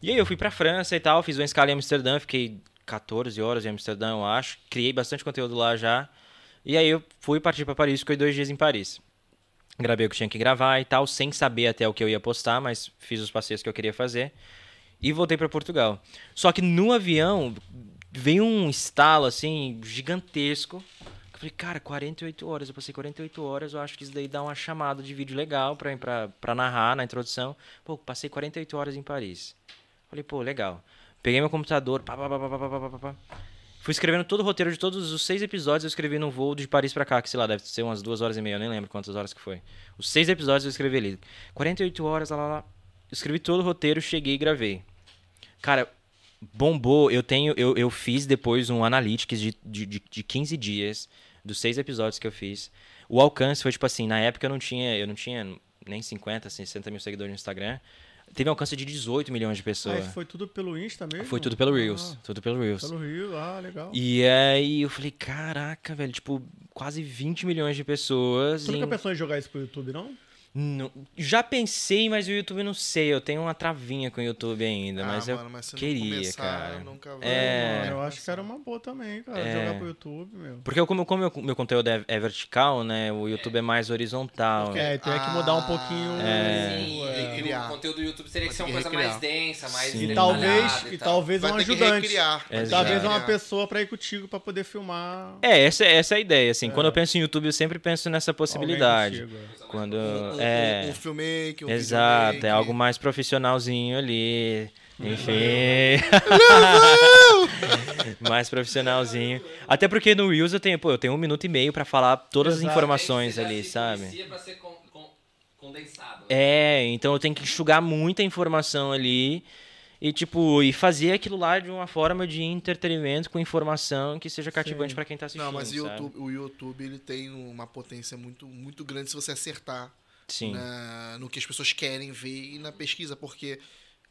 E aí eu fui pra França e tal, fiz uma escala em Amsterdã, fiquei 14 horas em Amsterdã, eu acho. Criei bastante conteúdo lá já. E aí eu fui partir pra Paris, fiquei dois dias em Paris. Gravei o que tinha que gravar e tal, sem saber até o que eu ia postar, mas fiz os passeios que eu queria fazer. E voltei pra Portugal. Só que no avião veio um estalo assim gigantesco. Eu falei, cara, 48 horas. Eu passei 48 horas. Eu acho que isso daí dá uma chamada de vídeo legal pra, pra, pra narrar na introdução. Pô, passei 48 horas em Paris. Falei, pô, legal. Peguei meu computador, pá, pá, pá, pá, pá, pá, pá, pá. Fui escrevendo todo o roteiro de todos os seis episódios. Eu escrevi num voo de Paris pra cá, que sei lá, deve ser umas duas horas e meia. Eu nem lembro quantas horas que foi. Os seis episódios eu escrevi ali. 48 horas, lá, lá, lá. Escrevi todo o roteiro, cheguei e gravei. Cara, bombou. Eu tenho, eu, eu fiz depois um analytics de, de, de, de 15 dias dos seis episódios que eu fiz. O alcance foi tipo assim, na época eu não tinha, eu não tinha nem 50, 60 mil seguidores no Instagram. Teve um alcance de 18 milhões de Ah, pessoas. isso foi tudo pelo Insta mesmo? Foi tudo pelo Reels. Ah, Tudo pelo Reels. pelo Rio, ah, legal. E aí eu falei, caraca, velho, tipo, quase 20 milhões de pessoas. Tu nunca em- pensou em jogar isso pro YouTube, não? Não- Já pensei, mas o YouTube eu não sei. Eu tenho uma travinha com o YouTube ainda, Ah, mas eu mano, mas se não queria, começar, cara. nunca vai. É. Mano, eu acho que era uma boa também, cara. É. Jogar pro YouTube, meu. Porque eu, como, como o meu conteúdo é, é vertical, né? O YouTube é mais horizontal. É, tem que mudar um pouquinho. É. Sim, é. e Recriar. o conteúdo do YouTube teria que ser uma coisa mais recriar. densa, mais Sim. E talvez, e tal. talvez Vai um ajudante. Talvez uma pessoa pra ir contigo pra poder filmar. É, essa, essa é a ideia, assim. Quando eu penso em YouTube, eu sempre penso nessa possibilidade. Quando. Um, É. um, um filmmaker, um Exato, videomaker. é algo mais profissionalzinho ali. Enfim. mais profissionalzinho. Até porque no Reels eu tenho, pô, eu tenho um minuto e meio pra falar todas as Exato. informações Você já ali, se sabe? pra ser con- con- condensado. né? É, então eu tenho que enxugar muita informação ali e tipo, e fazer aquilo lá de uma forma de entretenimento com informação que seja cativante pra quem tá assistindo. Não, mas? YouTube, o YouTube ele tem uma potência muito, muito grande se você acertar Sim. na- no que as pessoas querem ver e na pesquisa, porque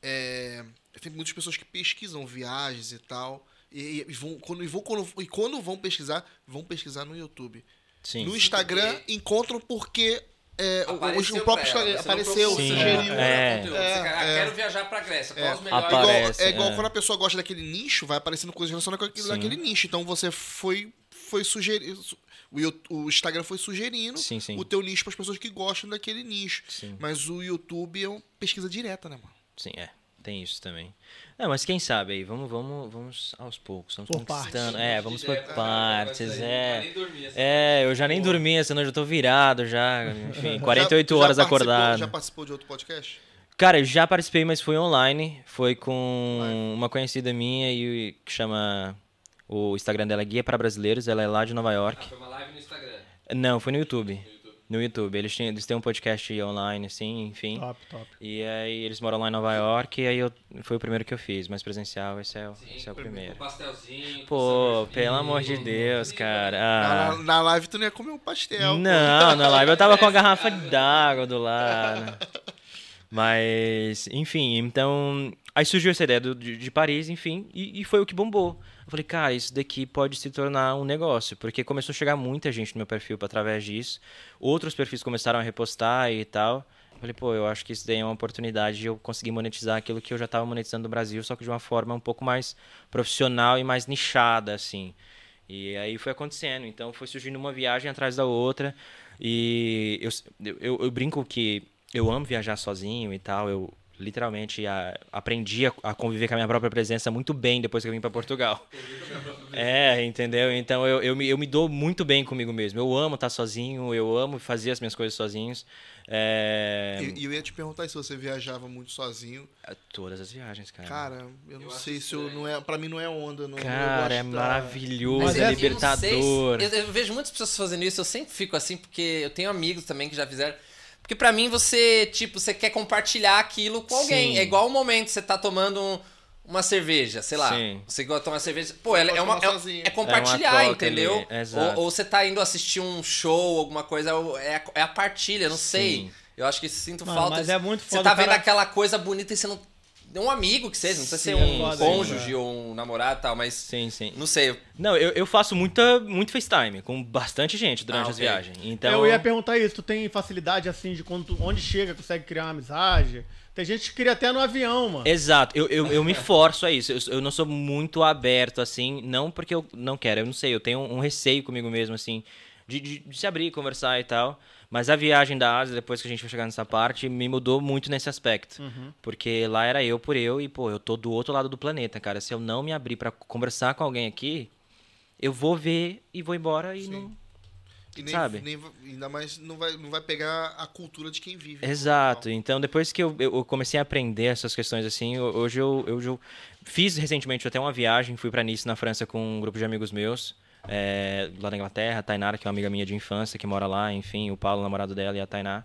é, tem muitas pessoas que pesquisam viagens e tal. E, e vão, quando, e, vão, quando, e quando vão pesquisar, vão pesquisar no YouTube. Sim. No Instagram, encontram porque é, o- Apareceu o, próprio ela, apareceu, procura, Sim, sugeriu. é. É, é. quero viajar pra Grécia. Qual É. os melhores? Igual- Aparece, é igual é. quando a pessoa gosta daquele nicho, vai aparecendo coisas relacionadas com aquele, nicho. Então você foi, foi sugerindo. O, o Instagram foi sugerindo Sim, sim. o teu nicho para as pessoas que gostam daquele nicho. Sim. Mas o YouTube é uma pesquisa direta, né, mano? Sim, é. Tem isso também. Não, mas quem sabe aí, vamos, vamos, vamos aos poucos, vamos Por conquistando. partes. É, vamos por partes, é. É, eu já nem dormi essa noite, eu tô virado já. Enfim, 48 Já- já horas participou- acordado. Já participou de outro podcast? Cara, eu já participei, mas foi online. Foi com uma conhecida minha e que chama. O Instagram dela é Guia para Brasileiros, ela é lá de Nova York. Foi uma live no Instagram. Não, foi no YouTube. No YouTube. Eles, tinham, eles têm um podcast online, assim, enfim. Top, top. E aí eles moram lá em Nova York e aí eu, foi o primeiro que eu fiz, mas presencial, esse é o, esse é o primeiro. pastelzinho. Pô, pelo amor de Deus, cara. Na, Ah, na live tu não ia comer um pastel. pô. não, na live eu tava com a garrafa d'água do lado. Mas, enfim, então. Aí surgiu essa ideia do- de, de Paris, enfim, e, e foi o que bombou. Eu falei, cara, isso daqui pode se tornar um negócio, porque começou a chegar muita gente no meu perfil através disso. Outros perfis começaram a repostar e tal. Eu falei, pô, eu acho que isso daí é uma oportunidade de eu conseguir monetizar aquilo que eu já estava monetizando no Brasil, só que de uma forma um pouco mais profissional e mais nichada, assim. E aí foi acontecendo. Então foi surgindo uma viagem atrás da outra. E eu, eu, eu brinco que eu amo viajar sozinho e tal. Eu literalmente a- aprendi a, a conviver com a minha própria presença muito bem depois que eu vim para Portugal. É, entendeu? Então eu, eu, me, eu me dou muito bem comigo mesmo. Eu amo estar sozinho, eu amo fazer as minhas coisas sozinhos. É... E e eu ia te perguntar se você viajava muito sozinho. Todas as viagens, cara. Cara, eu não Eu sei se eu não é. Pra mim não é onda. Não, eu Cara, é maravilhoso, é, é- libertador. Eu, eu vejo muitas pessoas fazendo isso, eu sempre fico assim, porque eu tenho amigos também que já fizeram. Porque pra mim você, tipo, você quer compartilhar aquilo com alguém. Sim. É igual o momento que você tá tomando um- uma cerveja, sei lá. Sim. Você gosta de tomar cerveja. Pô, ela é, Pode uma, é, é compartilhar, É entendeu? Ou, ou você tá indo assistir um show, alguma coisa, é a, é a partilha, não sei. Sim. Eu acho que sinto Mano, falta. mas é muito Você foda tá o vendo cara- aquela coisa bonita e você não. Um amigo que seja, não precisa ser Sim, um foda cônjuge isso, ou um namorado e tal, mas. Sim, sim. Não sei. Não, eu, eu faço muita, muito FaceTime com bastante gente durante Ah, as ok. viagens. Então, Eu ia perguntar isso, tu tem facilidade assim de quando tu, onde chega, consegue criar uma amizade? Tem gente que cria até no avião, mano. Exato, eu, eu, eu me forço a isso. Eu, eu não sou muito aberto, assim, não porque eu não quero, eu não sei, eu tenho um, receio comigo mesmo, assim, de, de- de se abrir, conversar e tal. Mas a viagem da Ásia, depois que a gente vai chegar nessa parte, me mudou muito nesse aspecto. Porque lá era eu por eu e, pô, eu tô do outro lado do planeta, cara. Se eu não me abrir pra conversar com alguém aqui, eu vou ver e vou embora e não. E nem, Sabe? nem- ainda mais não vai, não vai pegar a cultura de quem vive. Exato. Então, depois que eu, eu comecei a aprender essas questões assim, hoje eu, eu, eu fiz recentemente até uma viagem, fui para Nice, na França, com um grupo de amigos meus, é, lá da Inglaterra, a Tainara, que é uma amiga minha de infância, que mora lá, enfim, o Paulo, o namorado dela, e a Tainá.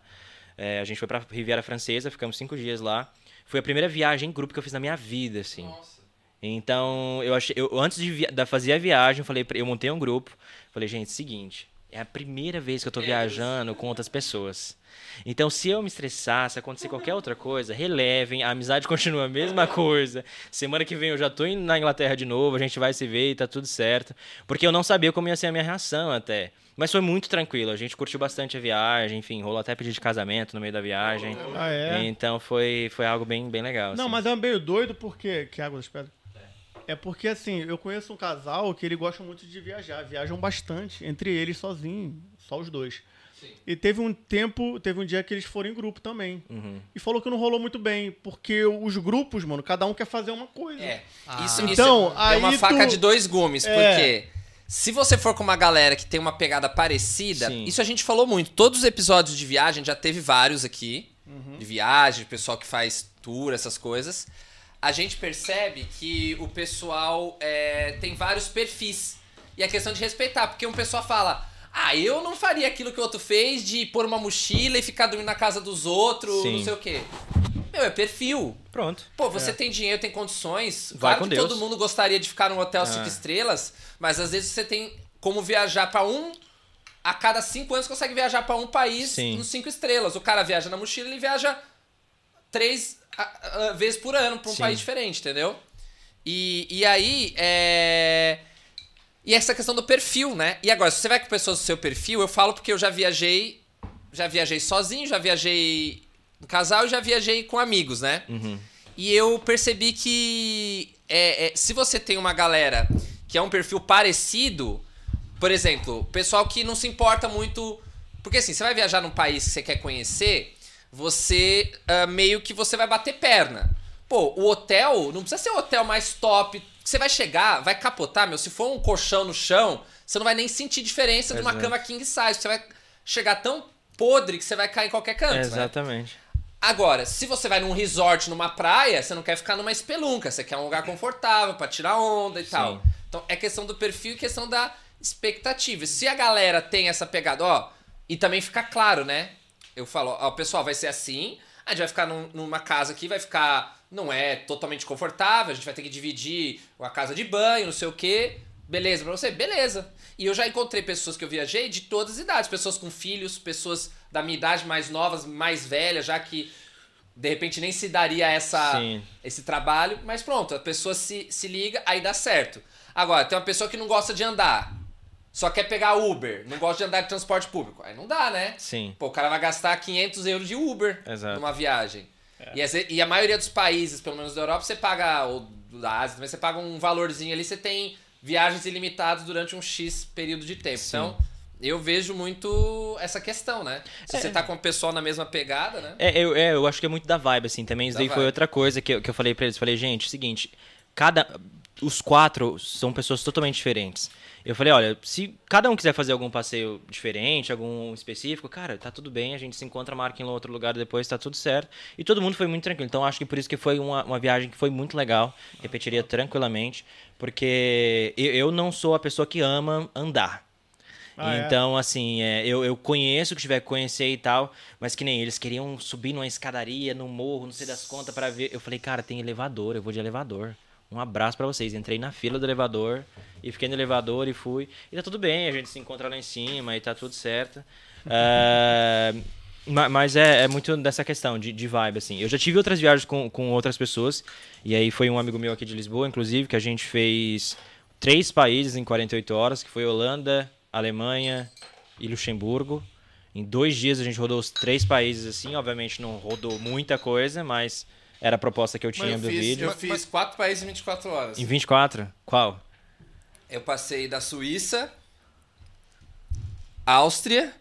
É, a gente foi pra Riviera Francesa, ficamos cinco dias lá. Foi a primeira viagem em grupo que eu fiz na minha vida, assim. Então, eu achei. Eu, antes de da fazer a viagem, eu falei, eu montei um grupo. Falei, gente, seguinte, é a primeira vez que eu tô viajando com outras pessoas. Então, se eu me estressar, se acontecer qualquer outra coisa, relevem, a amizade continua a mesma coisa. Semana que vem eu já tô na Inglaterra de novo, a gente vai se ver e tá tudo certo. Porque eu não sabia como ia ser a minha reação até. Mas foi muito tranquilo, a gente curtiu bastante a viagem, enfim, rolou até pedido de casamento no meio da viagem. Ah, é? Então foi, foi algo bem, bem legal. Não, assim. mas é meio doido porque. Que água das pedras? É porque assim, eu conheço um casal que ele gosta muito de viajar, viajam bastante, entre eles sozinhos, só os dois. E teve um tempo, teve um dia que eles foram em grupo também. Uhum. E falou que não rolou muito bem, porque os grupos, mano, cada um quer fazer uma coisa. É. Ah. Isso, Então, isso é uma faca tu- de dois gumes, É. porque se você for com uma galera que tem uma pegada parecida, Sim. isso a gente falou muito. Todos os episódios de viagem, já teve vários aqui, de viagem, pessoal que faz tour, essas coisas. A gente percebe que o pessoal é, tem vários perfis. E é questão de respeitar, porque um pessoal fala. Ah, eu não faria aquilo que o outro fez de pôr uma mochila e ficar dormindo na casa dos outros, Sim. não sei o quê. Meu, é perfil. Pronto. Pô, você tem dinheiro, tem condições. Vai claro com que Deus. todo mundo gostaria de ficar num hotel cinco Ah. estrelas, mas às vezes você tem como viajar pra um. A cada cinco anos consegue viajar pra um país Sim. nos cinco estrelas. O cara viaja na mochila, ele viaja três vezes por ano pra um Sim. país diferente, entendeu? E, e aí, é. E essa questão do perfil, né? E agora, se você vai com pessoas do seu perfil, eu falo porque eu já viajei. Já viajei sozinho, já viajei em casal e já viajei com amigos, né? E eu percebi que é, é, se você tem uma galera que é um perfil parecido, por exemplo, pessoal que não se importa muito. Porque assim, você vai viajar num país que você quer conhecer, você ah, meio que você vai bater perna. Pô, o hotel não precisa ser o hotel mais top. Você vai chegar, vai capotar, meu. Se for um colchão no chão, você não vai nem sentir diferença de uma cama king size. Você vai chegar tão podre que você vai cair em qualquer canto. né? Exatamente. Agora, se você vai num resort, numa praia, você não quer ficar numa espelunca, você quer um lugar confortável pra tirar onda e tal. Então é questão do perfil e questão da expectativa. Se a galera tem essa pegada, ó, e também fica claro, né? Eu falo, ó, pessoal, vai ser assim, a gente vai ficar num- numa casa aqui, vai ficar. Não é totalmente confortável, a gente vai ter que dividir a casa de banho, não sei o quê. Beleza pra você? Beleza. E eu já encontrei pessoas que eu viajei de todas as idades, pessoas com filhos, pessoas da minha idade mais novas, mais velhas, já que de repente nem se daria essa, Sim. esse trabalho, mas pronto, a pessoa se, se liga, aí dá certo. Agora, tem uma pessoa que não gosta de andar, só quer pegar Uber, não gosta de andar de transporte público. Aí não dá, né? Sim. Pô, o cara vai gastar 500 euros de Uber Exato. numa viagem. E, e a maioria dos países, pelo menos da Europa, você paga, ou da Ásia também, você paga um valorzinho ali, você tem viagens ilimitadas durante um X período de tempo. Então, eu vejo muito essa questão, né? Se você tá com o pessoal na mesma pegada, né? É, eu, é, eu acho que é muito da vibe, assim, também. Isso Da daí foi vibe. outra coisa que eu, que eu falei pra eles. Falei, gente, é seguinte, cada. Os quatro são pessoas totalmente diferentes. Eu falei, olha, se cada um quiser fazer algum passeio diferente, algum específico, cara, tá tudo bem, a gente se encontra, marca em outro lugar depois, tá tudo certo. E todo mundo foi muito tranquilo. Então acho que por isso que foi uma, uma viagem que foi muito legal. Repetiria tranquilamente. Porque eu, eu não sou a pessoa que ama andar. Ah, é? então, assim, é, eu, eu conheço o que tiver que conhecer e tal, mas que nem eles queriam subir numa escadaria, num morro, não sei das contas, pra ver. Eu falei, cara, tem elevador, eu vou de elevador. Um abraço pra vocês. Entrei na fila do elevador e fiquei no elevador e fui. E tá tudo bem, a gente se encontra lá em cima e tá tudo certo. Ma- mas é, é muito dessa questão de, de vibe, assim. Eu já tive outras viagens com, com outras pessoas, e aí foi um amigo meu aqui de Lisboa, inclusive, que a gente fez três países em 48 horas, que foi Holanda, Alemanha e Luxemburgo. Em dois dias a gente rodou os três países assim, obviamente não rodou muita coisa, mas era a proposta que eu tinha eu do fiz, vídeo. eu fiz quatro países em 24 horas. Em 24? Qual? Eu passei da Suíça, Áustria,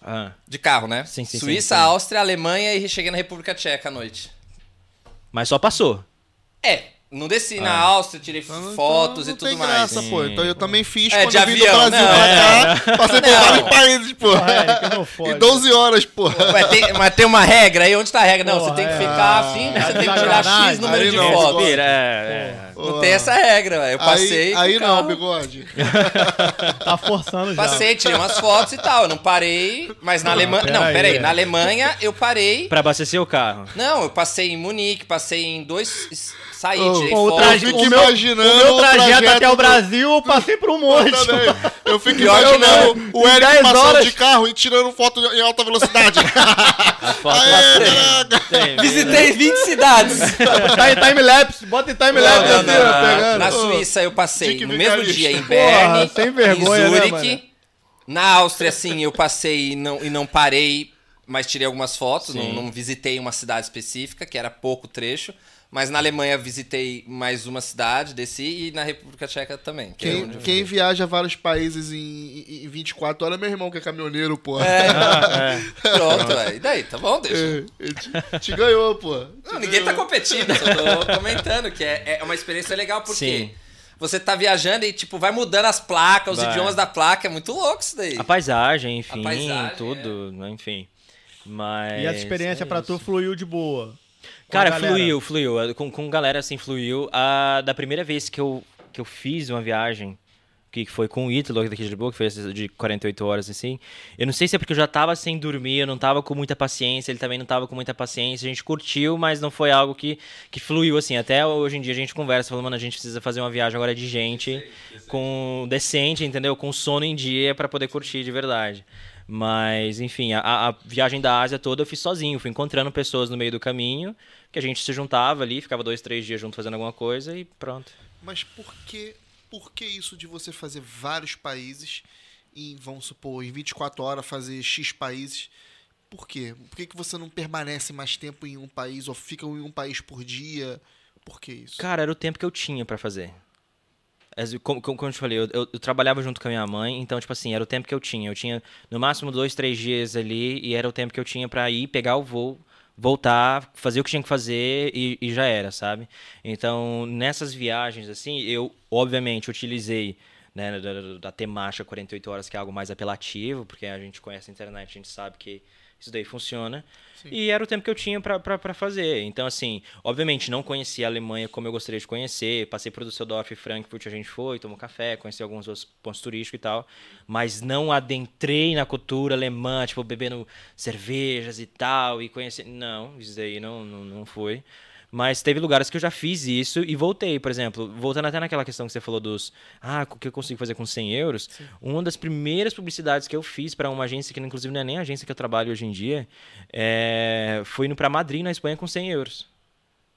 Ah, de carro, né? Sim, sim, sim, Suíça, sim. Áustria, Alemanha e cheguei na República Tcheca à noite. mas só passou. É, não desci na Ah. Áustria, tirei Então, fotos então e tudo mais. graça, pô. Então eu também fiz É, quando de eu vim do avião, Brasil não, pra cá. Passei por vários países, pô. É, que não fode. Em 12 horas, pô. Mas tem, mas tem uma regra aí, onde tá a regra? Não, Porra, você tem que é. ficar assim, você tem que tirar X número Aí de fotos. é, é. Não tem essa regra, velho. eu passei. Aí, aí não, bigode. Tá forçando já. Passei, tirei umas fotos e tal. Eu não parei, mas na Alemanha. pera Não, aí, peraí. é. Na Alemanha eu parei. Pra abastecer o carro. Não, eu passei em Munique, passei em dois. Saí, Ô, tirei foto. traje- fico o meu, imaginando o meu o trajeto, trajeto até o Brasil, eu passei por um monte. Eu. Eu fico Pior imaginando o Em Eric 10 passando horas. de carro e tirando foto em alta velocidade. Aê, tem, Visitei 20 cidades. tá em time-lapse, bota em time-lapse Na Ô, Suíça eu passei no mesmo dia em Berne, vergonha, em né, Zurique. Na Áustria, sim, eu passei e não, e não parei, mas tirei algumas fotos. Não visitei uma cidade específica, que era pouco trecho. Mas na Alemanha visitei mais uma cidade, desci, e na República Tcheca também. que é Quem, eu quem viaja a vários países em, em- em 24 horas é meu irmão, que é caminhoneiro, pô. Ah, é. Pronto, velho. E daí? Tá bom, deixa. É, te, te ganhou, pô. Te Não, ninguém tá ganhou. competindo, só tô comentando que é, é uma experiência legal porque Sim. você tá viajando e, tipo, vai mudando as placas, os Vai. idiomas da placa, é muito louco isso daí. A paisagem, enfim, A paisagem, tudo, né, enfim. Mas. E essa experiência é pra isso. tu fluiu de boa. Cara, galera. fluiu, fluiu. Com, com galera assim, fluiu. A, da primeira vez que eu, que eu fiz uma viagem, que foi com o Ítalo aqui daqui de Lisboa, que foi de 48 horas, assim. Eu não sei se é porque eu já tava sem dormir, eu não tava com muita paciência, ele também não tava com muita paciência. A gente curtiu, mas não foi algo que, que fluiu, assim. Até hoje em dia a gente conversa, falando, mano, a gente precisa fazer uma viagem agora de gente, com decente, entendeu? Com sono em dia pra poder curtir de verdade. Mas, enfim, a, a viagem da Ásia toda eu fiz sozinho. Fui encontrando pessoas no meio do caminho, que a gente se juntava ali, ficava dois, três dias junto fazendo alguma coisa e pronto. Mas por que, por que isso de você fazer vários países em, vamos supor, em 24 horas fazer X países? Por quê? Por que, que você não permanece mais tempo em um país ou fica em um país por dia? Por que isso? Cara, era o tempo que eu tinha pra fazer. Como, como, eu te falei, eu, eu- eu trabalhava junto com a minha mãe, então, tipo assim, era o tempo que eu tinha. Eu tinha no máximo dois, três dias ali, e era o tempo que eu tinha pra ir, pegar o voo, voltar, fazer o que tinha que fazer e, e já era, sabe? Então, nessas viagens, assim, eu, obviamente, utilizei né, da, da- da temática 48 horas, que é algo mais apelativo, porque a gente conhece a internet, a gente sabe que isso daí funciona. Sim. E era o tempo que eu tinha pra fazer. Então, assim, obviamente não conheci a Alemanha como eu gostaria de conhecer. Passei por Düsseldorf e Frankfurt, a gente foi, tomou café, conheci alguns outros pontos turísticos e tal. Mas não adentrei na cultura alemã, tipo, bebendo cervejas e tal, e conhecer. Não, isso daí não, não, não foi. Mas teve lugares que eu já fiz isso e voltei, por exemplo, voltando até naquela questão que você falou dos. Ah, o que eu consigo fazer com 100 euros? Uma das primeiras publicidades que eu fiz para uma agência, que inclusive não é nem a agência que eu trabalho hoje em dia, é, foi indo para Madrid, na Espanha, com 100 euros.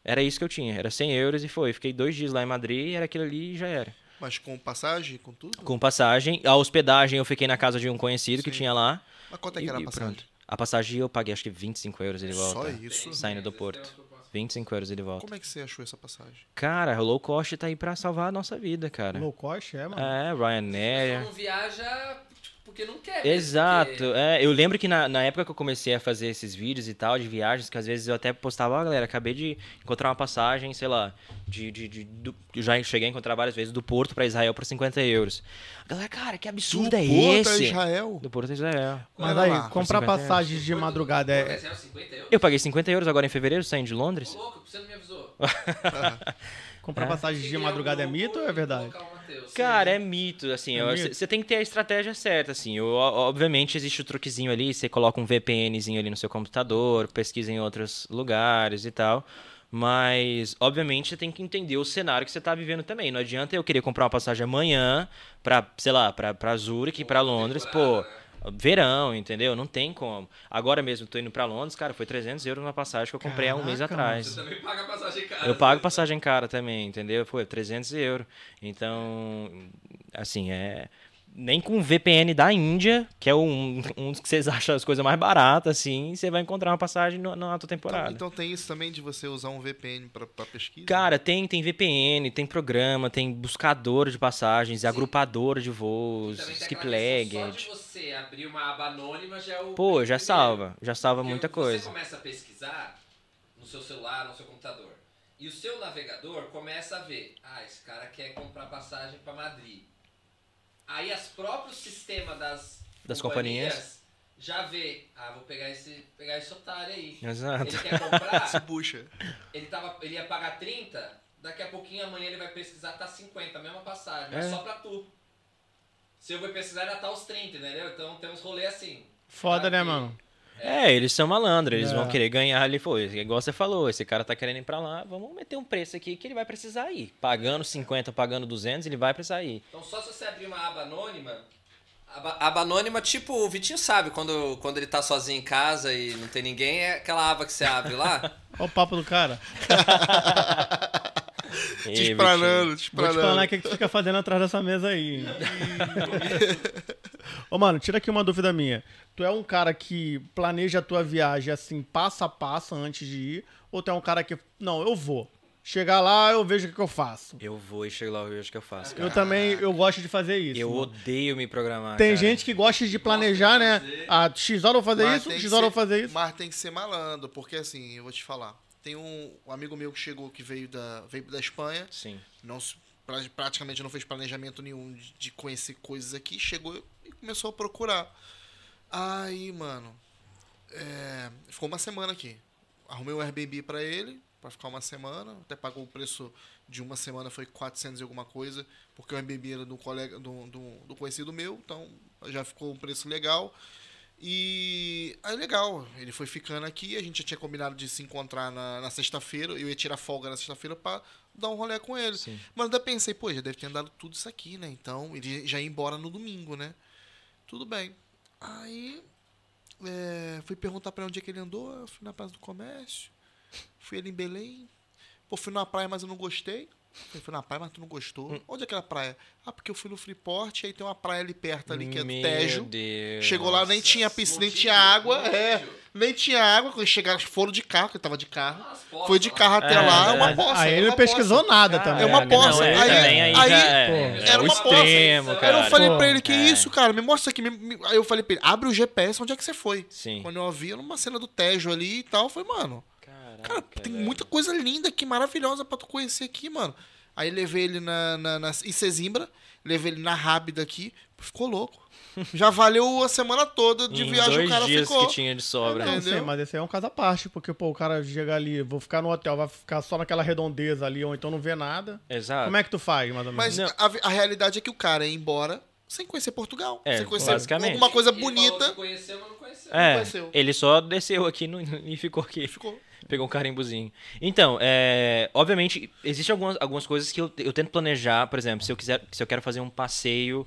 Era isso que eu tinha, era 100 euros e foi. Fiquei dois dias lá em Madrid, era aquilo ali e já era. Mas com passagem, com tudo? Com passagem, a hospedagem eu fiquei na casa de um conhecido que Sim. tinha lá. Mas quanto é que era a passagem? pronto. A passagem eu paguei acho que 25 euros ele volta. Só isso? Saindo do Porto. 25 euros ele volta. Como é que você achou essa passagem? Cara, o low cost tá aí pra salvar a nossa vida, cara. Low cost, é, mano. É, Ryanair. não viaja porque não quer. Exato. porque- É, eu lembro que na, na época que eu comecei a fazer esses vídeos e tal, de viagens, que às vezes eu até postava, ó, galera, acabei de encontrar uma passagem, sei lá, de. de, de- do- eu já cheguei a encontrar várias vezes do Porto pra Israel por 50 euros. A galera, cara, que absurdo é Porto a esse? Israel? Do Porto a Israel. Mas Pera aí, lá. comprar 50 passagens de madrugada é. Mas uns 50 euros? Eu paguei 50 euros agora em fevereiro, saindo de Ô, Londres. louco, você não me avisou. Comprar É. passagens de madrugada é mito ou é verdade? Cara, é mito, assim, É você tem que ter a estratégia certa, assim, eu- obviamente existe o truquezinho ali, você coloca um VPNzinho ali no seu computador, pesquisa em outros lugares e tal, mas, obviamente, você tem que entender o cenário que você tá vivendo também, não adianta eu querer comprar uma passagem amanhã pra, sei lá, pra, pra Zurich, pra Londres, pô, verão, entendeu? Não tem como. Agora mesmo, tô indo pra Londres, cara, foi 300 euros uma passagem que eu comprei há um mês Caraca, atrás. Você também paga passagem cara. Eu pago passagem cara também, entendeu? Foi 300 euros. Então, assim, é. Nem com VPN da Índia, que é um, um dos que vocês acham as coisas mais baratas, assim, você vai encontrar uma passagem no- na alta Então, temporada. então tem isso também de você usar um VPN pra, pra pesquisa? Cara, tem, tem VPN, tem programa, tem buscador de passagens, agrupador de voos, skip legged. Só de você abrir uma aba anônima já é o. Pô, já primeiro. salva, já salva Porque muita Você coisa. começa a pesquisar no seu celular, no seu computador. E o seu navegador começa a ver. Ah, esse cara quer comprar passagem para Madrid. Aí as próprios sistemas das, Das já vê. Ah, vou pegar esse, pegar esse otário aí. Exato. Ele quer comprar, Puxa. ele, tava, ele ia pagar 30, daqui a pouquinho amanhã ele vai pesquisar, tá 50, a mesma passagem, mas É. só pra tu. Se eu vou pesquisar, já tá os 30, entendeu? Então tem uns rolês assim. Foda, né, Aqui. mano? É, eles são malandros, eles É. vão querer ganhar ali, foi, igual você falou, esse cara tá querendo ir pra lá, vamos meter um preço aqui que ele vai precisar ir. Pagando 50, pagando 200, ele vai precisar ir. Então só se você abrir uma aba anônima. Aba, aba anônima, tipo, o Vitinho sabe, quando, quando ele tá sozinho em casa e não tem ninguém, é aquela aba que você abre lá. Olha o papo do cara. Ei, Te espranando, te Vou te falar o que, que tu fica fazendo atrás dessa mesa aí. Ô, mano, tira aqui uma dúvida minha. Tu é um cara que planeja a tua viagem assim, passo a passo antes de ir? Ou tu é um cara que, não, eu vou. Chegar lá, eu vejo o que, que eu faço. Eu vou e chego lá e vejo o que eu faço, Eu também, eu gosto de fazer isso. Eu mano. odeio me programar, Tem cara. gente que gosta de planejar, né? Ah, X hora eu vou fazer Mas isso, X hora eu vou fazer isso. Mas tem que ser malandro, porque assim, eu vou te falar. Tem um, um amigo meu que chegou, que veio da, veio da Espanha, Sim. não, praticamente não fez planejamento nenhum de, de conhecer coisas aqui, chegou e começou a procurar. Aí, mano, é, ficou uma semana aqui. Arrumei um Airbnb pra ele, pra ficar uma semana, até pagou o preço de uma semana, foi 400 e alguma coisa, porque o Airbnb era do colega, do, do, do conhecido meu, então já ficou um preço legal. E aí legal, ele foi ficando aqui, a gente já tinha combinado de se encontrar na, na sexta-feira, eu ia tirar folga na sexta-feira pra dar um rolê com ele. Sim. Mas ainda pensei, pô, já deve ter andado tudo isso aqui, né? Então ele já ia embora no domingo, né? Tudo bem. Aí é, fui perguntar ele onde é que ele andou, eu fui na Praça do Comércio, fui ali em Belém. Pô, fui numa praia, mas eu não gostei. Falei, fui na praia, mas tu não gostou. Hum. Onde é aquela praia? Ah, porque eu fui no Freeport, aí tem uma praia ali perto ali, que é do Meu Tejo. Deus. Chegou lá, nem tinha piscina, nem tinha água. É, nem tinha água. Quando chegaram, foram de carro, que eu tava de carro. Poças Foi de carro até É, lá, é, uma é. poça. Aí era ele não uma pesquisou poça. nada também. É uma poça. Não, é, Aí- também aí, aí- é, pô, é era uma poça. extremo, cara. Aí eu falei Pô, pra ele, que é. isso, cara? Me mostra aqui. me- me- Aí eu falei pra ele, abre o GPS, onde é que você foi? Sim. Quando eu vi, numa cena do Tejo ali e tal, eu falei, mano, Caraca, cara, tem velho. muita coisa linda aqui, maravilhosa pra tu conhecer aqui, mano. Aí levei ele na, na, na em Sesimbra, levei ele na Rábida aqui, ficou louco. Já valeu a semana toda de em viagem dois o cara dias ficou. que tinha de sobra. Não sei, mas esse aí é um caso à parte, porque, pô, o cara chega ali, vou ficar no hotel, vai ficar só naquela redondeza ali, ou então não vê nada. Exato. Como é que tu faz, mais ou menos? Mas Não. a, a realidade é que o cara ia embora sem conhecer Portugal. É, sem conhecer basicamente. alguma coisa Ele bonita. conheceu, mas não conheceu. É, conheceu. ele só desceu aqui no- e ficou aqui. Ficou. Pegou um carimbozinho. Então, é, obviamente, existem algumas, algumas coisas que eu, eu tento planejar. Por exemplo, se eu, quiser, se eu quero fazer um passeio,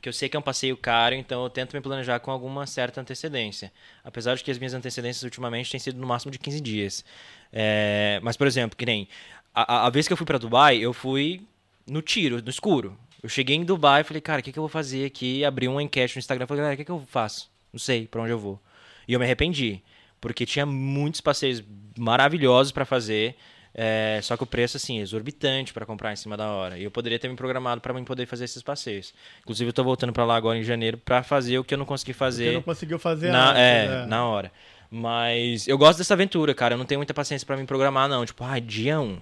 que eu sei que é um passeio caro, então eu tento me planejar com alguma certa antecedência. Apesar de que as minhas antecedências ultimamente têm sido no máximo de 15 dias. É, mas, por exemplo, que nem a, a- vez que eu fui pra Dubai, eu fui no tiro, no escuro. Eu cheguei em Dubai e falei, cara, o que, que eu vou fazer aqui? Abri uma enquete no Instagram e falei, galera, o que, que eu faço? Não sei pra onde eu vou. E eu me arrependi, porque tinha muitos passeios maravilhosos pra fazer, é, só que o preço, assim, exorbitante pra comprar em cima da hora. E eu poderia ter me programado pra mim poder fazer esses passeios. Inclusive, eu tô voltando pra lá agora em janeiro pra fazer o que eu não consegui fazer não conseguiu fazer na, antes, é, né? na hora. Mas eu gosto dessa aventura, cara. Eu não tenho muita paciência pra me programar, não. Tipo, ah, dia 1.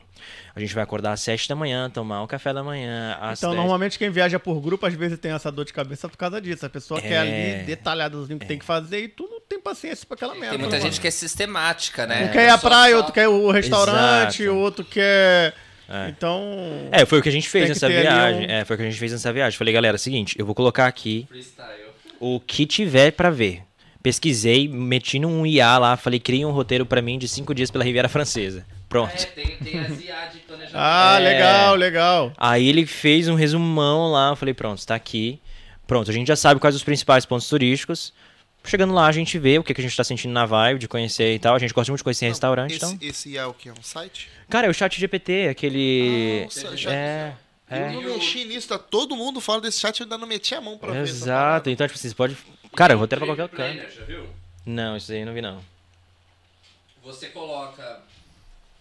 A gente vai acordar às 7 da manhã, tomar um café da manhã. Às Então, 10. normalmente quem viaja por grupo, às vezes tem essa dor de cabeça por causa disso. A pessoa quer É. ali detalhadozinho o que tem que fazer e tu não tem paciência pra aquela merda. Tem muita gente que é sistemática, né? Um quer ir à praia, só- outro quer o restaurante, Exato. o outro quer. É. Então. É, foi o que a gente fez nessa viagem. um- É, foi o que a gente fez nessa viagem. Falei, galera, é o seguinte, eu vou colocar aqui Freestyle. o que tiver pra ver. Pesquisei, meti num IA lá, falei, cria um roteiro pra mim de 5 dias pela Riviera Francesa. Pronto. É, tem, tem as IA de planejamento. Ah, É. legal, legal. Aí ele fez um resumão lá, falei, pronto, está aqui. Pronto, a gente já sabe quais os principais pontos turísticos. Chegando lá, a gente vê o que, que a gente tá sentindo na vibe, de conhecer e tal. A gente gosta muito de conhecer restaurante, esse, então... esse é o que? É um site? Cara, é o chat GPT, aquele... Nossa, já- é, é. Eu não mexi nisso, tá? Todo mundo fala desse chat, eu ainda não meti a mão pra ver. Exato, então, tipo, assim, você pode... Cara, roteiro pra qualquer canto. Planner, já viu? Não, isso aí eu não vi, não. Você coloca.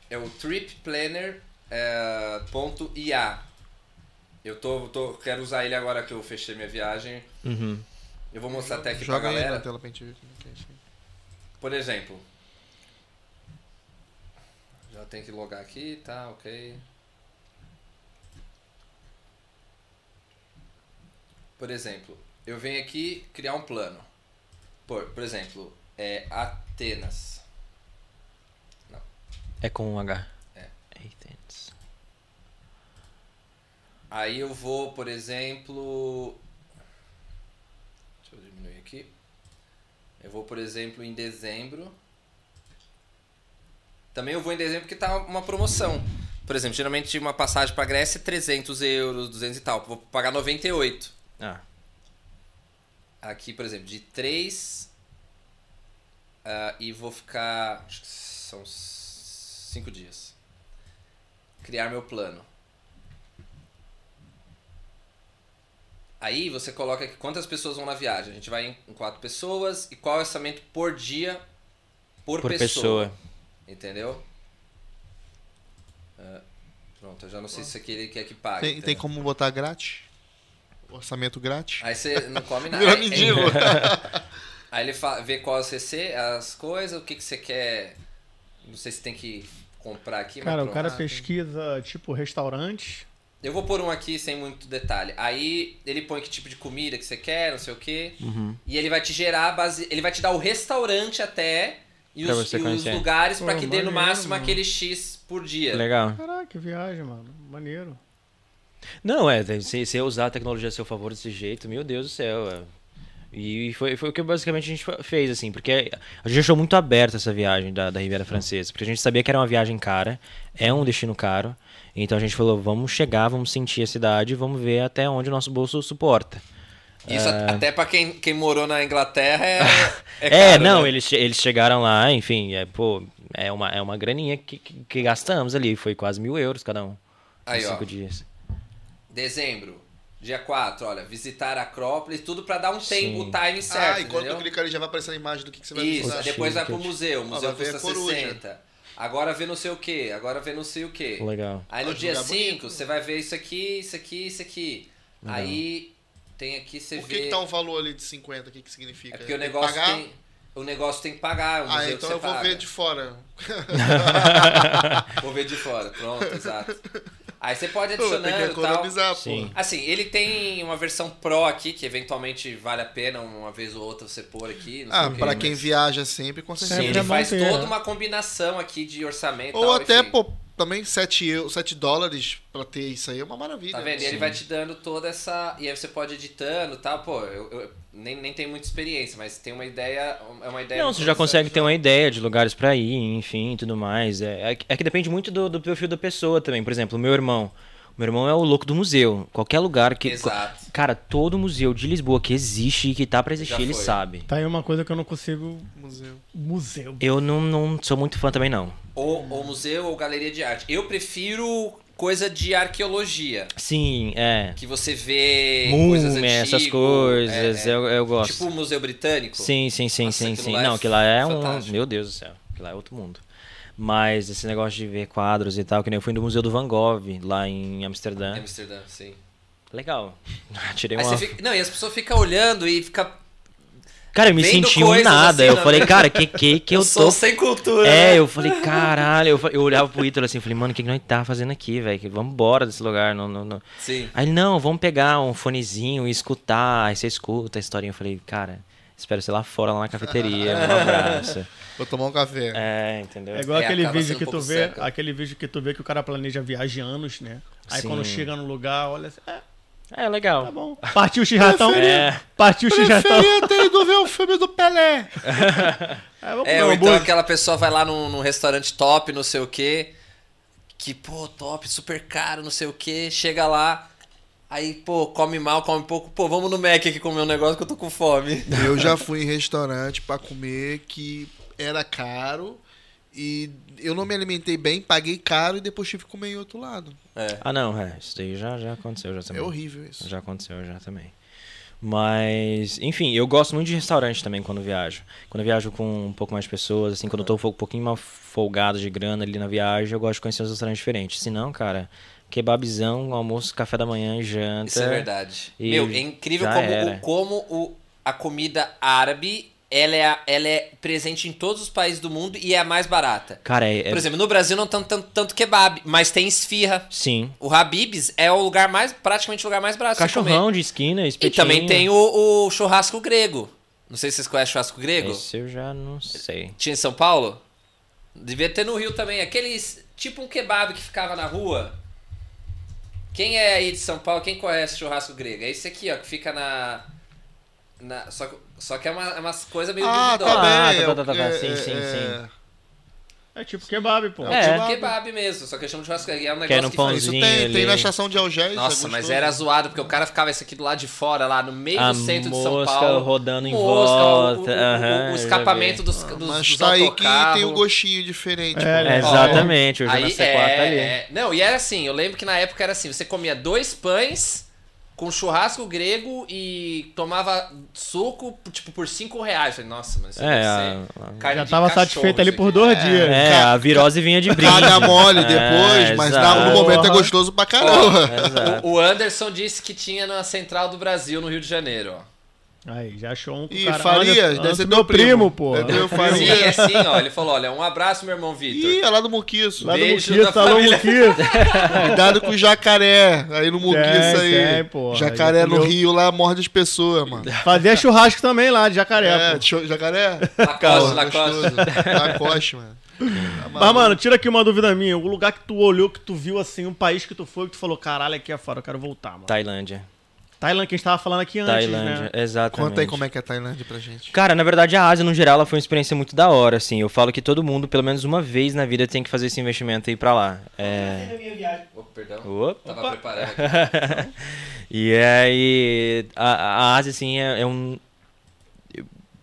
É o Trip Planner é, ponto IA. Eu tô, tô, quero usar ele agora que eu fechei minha viagem. Uhum. Eu vou mostrar até aqui Joga pra aí na galera. tela pra gente ver é é. Por exemplo. Já tem que logar aqui, tá, ok. Por exemplo, eu venho aqui criar um plano. Por, por exemplo, é Atenas. É com um H. É. Athens. Aí eu vou, por exemplo. Deixa eu diminuir aqui. Eu vou, por exemplo, em dezembro. Também eu vou em dezembro porque tá uma promoção. Por exemplo, geralmente uma passagem pra Grécia é 300 euros, 200 e tal. Vou pagar 98. Ah, Aqui, por exemplo, de 3 ah, e vou ficar. Acho que são 5 dias. Criar meu plano. Aí você coloca aqui quantas pessoas vão na viagem. A gente vai em quatro pessoas e qual é o orçamento por dia por, por pessoa. pessoa. Entendeu? Ah, pronto, eu já não sei se isso aqui ele quer que pague. Tem, tem como botar grátis? Orçamento grátis? Aí você não come nada. Virou Aí- mendigo. Aí ele vê qual as rece- as coisas, o que, que você quer. Não sei se tem que comprar aqui, Cara, mas o cara tem. pesquisa, tipo, restaurante. Eu vou pôr um aqui sem muito detalhe. Aí ele põe que tipo de comida que você quer, não sei o quê. Uhum. E ele vai te gerar base. Ele vai te dar o restaurante até e Pra os, e os lugares pra Pô, que dê no máximo mano. aquele X por dia. Legal. Caraca, que viagem, mano. Maneiro. Não, é, se você usar a tecnologia a seu favor desse jeito, meu Deus do céu. é. E foi, foi o que basicamente a gente fez, assim, porque a gente achou muito aberta essa viagem da, da Riviera Francesa, porque a gente sabia que era uma viagem cara, é um destino caro, então a gente falou, vamos chegar, vamos sentir a cidade, vamos ver até onde o nosso bolso suporta. Isso a- até pra quem, quem morou na Inglaterra é. É, É, caro, não, né? eles, eles chegaram lá, enfim, é, pô, é uma, é uma graninha que, que, que gastamos ali, foi quase mil euros cada um, Aí, em ó. cinco dias. Dezembro, dia 4, olha, visitar a Acrópolis, tudo pra dar um Sim. tempo, o time certo. ah, enquanto entendeu? eu clicar ali já vai aparecer a imagem do que, que você vai Isso, visitar. aí depois vai pro museu, o museu Ah, vai ver custa a coruja. 60. Agora vê não sei o que, agora vê não sei o que. Legal. Aí no Ah, dia lugar 5 bonito. você vai ver isso aqui, isso aqui, isso aqui. Aí tem aqui você Por vê. que, que tá um valor ali de 50? O que, que significa? É porque o Tem negócio pagar? tem. O negócio tem que pagar, o museu Ah, que então você eu vou paga. ver de fora. Vou ver de fora, pronto, exato. Aí você pode Pô, tem que adicionando e tal. economizar, pô. Sim. Assim, ele tem uma versão Pro aqui, que eventualmente vale a pena uma vez ou outra você pôr aqui. Ah, pra quem mas- viaja sempre, com Sim, certeza. Sempre ele é faz ter, toda né? uma combinação aqui de orçamento. Ou tal, até, enfim. pô, também 7, eu, 7 dólares pra ter isso aí é uma maravilha. Tá vendo? E ele vai te dando toda essa. E aí você pode ir editando e tal. Pô, eu, eu nem, nem tenho muita experiência, mas tem uma ideia. É uma ideia. Não, você já consegue ter uma ideia de lugares pra ir, enfim, tudo mais. É, é que- é que depende muito do, do perfil da pessoa também. Por exemplo, o meu irmão. O meu irmão é o louco do museu. Qualquer lugar que. Exato. Cara, todo museu de Lisboa que existe e que tá pra existir, ele sabe. Tá aí uma coisa que eu não consigo. Museu. Museu. Eu não, não sou muito fã também, não. Ou, ou museu ou galeria de arte. Eu prefiro coisa de arqueologia. Sim, é. Que você vê coisas Múmia, antigas. essas coisas, Eu, eu gosto. Tipo o Museu Britânico. Sim, sim, sim, Nossa, sim, sim. é Não, aquilo lá é um. fantástico. Meu Deus do céu. Aquilo lá é outro mundo. Mas esse negócio de ver quadros e tal, que nem eu fui no Museu do Van Gogh, lá em Amsterdã. Em Amsterdã, sim. Legal. Tirei uma. fica... Não, e as pessoas ficam olhando e ficam. Cara, eu me vendo senti um nada. assim, eu né? falei, cara, que que que eu sou tô. sem cultura. É, né? eu falei, caralho. Eu, eu olhava pro Ítalo assim, falei, mano, o que, que nós tá fazendo aqui, velho? Vamos embora desse lugar. Não, não, não. Sim. Aí ele, não, vamos pegar um fonezinho e escutar. Aí você escuta a historinha. Eu falei, cara, espero você lá fora, lá na cafeteria. Um abraço. Vou tomar um café. É, entendeu? É igual É, aquele vídeo sendo que um tu vê, seca. aquele vídeo que tu vê que o cara planeja viagem anos, né? Aí quando Sim. chega no lugar, olha assim, é, É, legal. tá bom. Partiu o X-Ratão. É. Partiu o X-Ratão. Preferia ter ido ver o filme do Pelé. É, vamos É, ou então aquela pessoa vai lá num, num restaurante top, não sei o quê. Que, pô, top, super caro, não sei o quê. Chega lá. Aí, pô, come mal, come pouco. Pô, vamos no Mac aqui comer um negócio que eu tô com fome. Eu já fui em restaurante pra comer que era caro e eu não me alimentei bem, paguei caro e depois tive que comer em outro lado. É. Ah, não, é. Isso daí já, já aconteceu já É também. horrível isso. Já aconteceu já também. Mas, enfim, eu gosto muito de restaurante também quando viajo. Quando eu viajo com um pouco mais de pessoas, assim, quando eu tô um pouquinho mais folgado de grana ali na viagem, eu gosto de conhecer os restaurantes diferentes. Se não, cara, kebabzão, almoço, café da manhã e janta. Isso é verdade. E Meu, é incrível como, o, como o, a comida árabe ela é, a- ela é presente em todos os países do mundo e é a mais barata. Cara, é. Por exemplo, no Brasil não tem tanto, tanto kebab, mas tem esfirra. sim. O Habib's é o lugar mais, praticamente o lugar mais barato de. Cachorrão de esquina, E espetinho. também tem o, o churrasco grego. Não sei se vocês conhecem churrasco grego. Esse eu já não sei. Tinha em São Paulo? Devia ter no Rio também. Aqueles. Tipo um kebab que ficava na rua. Quem é aí de São Paulo? Quem conhece churrasco grego? É esse aqui, ó, que fica na. Na só, que- só que é uma, é uma coisa meio Ah, duvidosa. tá bem. Ah, tá, é tá, tá, tá, é- sim, sim, é- sim. É tipo kebab, pô. É. Tipo kebab mesmo, só que eu chamo de. E É um Que é negócio no que faz. Isso tem, ali. tem na estação de Algés. Nossa, é mas era zoado, porque o cara ficava esse aqui do lado de fora, lá no meio A do centro de São Paulo. rodando em Mosca, o- volta, O, o- o escapamento dos, dos, Mas dos tá aí que tem um gostinho diferente. É, né? Exatamente, o Aí, Jonas C4 tá ali. é, é. Não, e era assim, eu lembro que na época era assim, você comia dois pães com churrasco grego e tomava suco, tipo, por cinco reais. Eu Falei, nossa, mas isso É, deve a- ser a- carne Já tava satisfeito ali por dois dias. É, a virose vinha de brinde. Cada mole É, depois, mas na- no exato. momento é gostoso pra caramba. Exato. O, o Anderson disse que tinha na Central do Brasil, no Rio de Janeiro, ó. Aí, já achou um com o E cara. Farias, Anderson- deve ser meu primo, primo, pô. É meu Sim, Farias. é assim, ó. Ele falou, olha, um abraço, meu irmão Vitor. Ih, é lá do Muquiço. Lá do Muquiço, alô família. Muquiço. Cuidado com o jacaré. Aí no Muquiço aí. tem, porra. jacaré no. Rio lá morde as pessoas, mano. Fazia churrasco também lá, de jacaré, É, pô. jacaré? Lacoste, Pô, Lacoste. Lacoste, mano. Tá Mas, mano, tira aqui uma dúvida minha. O lugar que tu olhou, que tu viu, assim, um país que tu foi, que tu falou, caralho, aqui é fora, eu quero voltar, mano. Tailândia. Tailândia, que a gente tava falando aqui antes, Tailândia, né? exatamente. Conta aí como é que é a Tailândia pra gente. Cara, na verdade a Ásia no geral ela foi uma experiência muito da hora, assim. Eu falo que todo mundo, pelo menos uma vez na vida, tem que fazer esse investimento aí pra lá. É... Oh, perdão. Opa. Tava preparando aqui. e aí, a, a Ásia, assim, é, é um.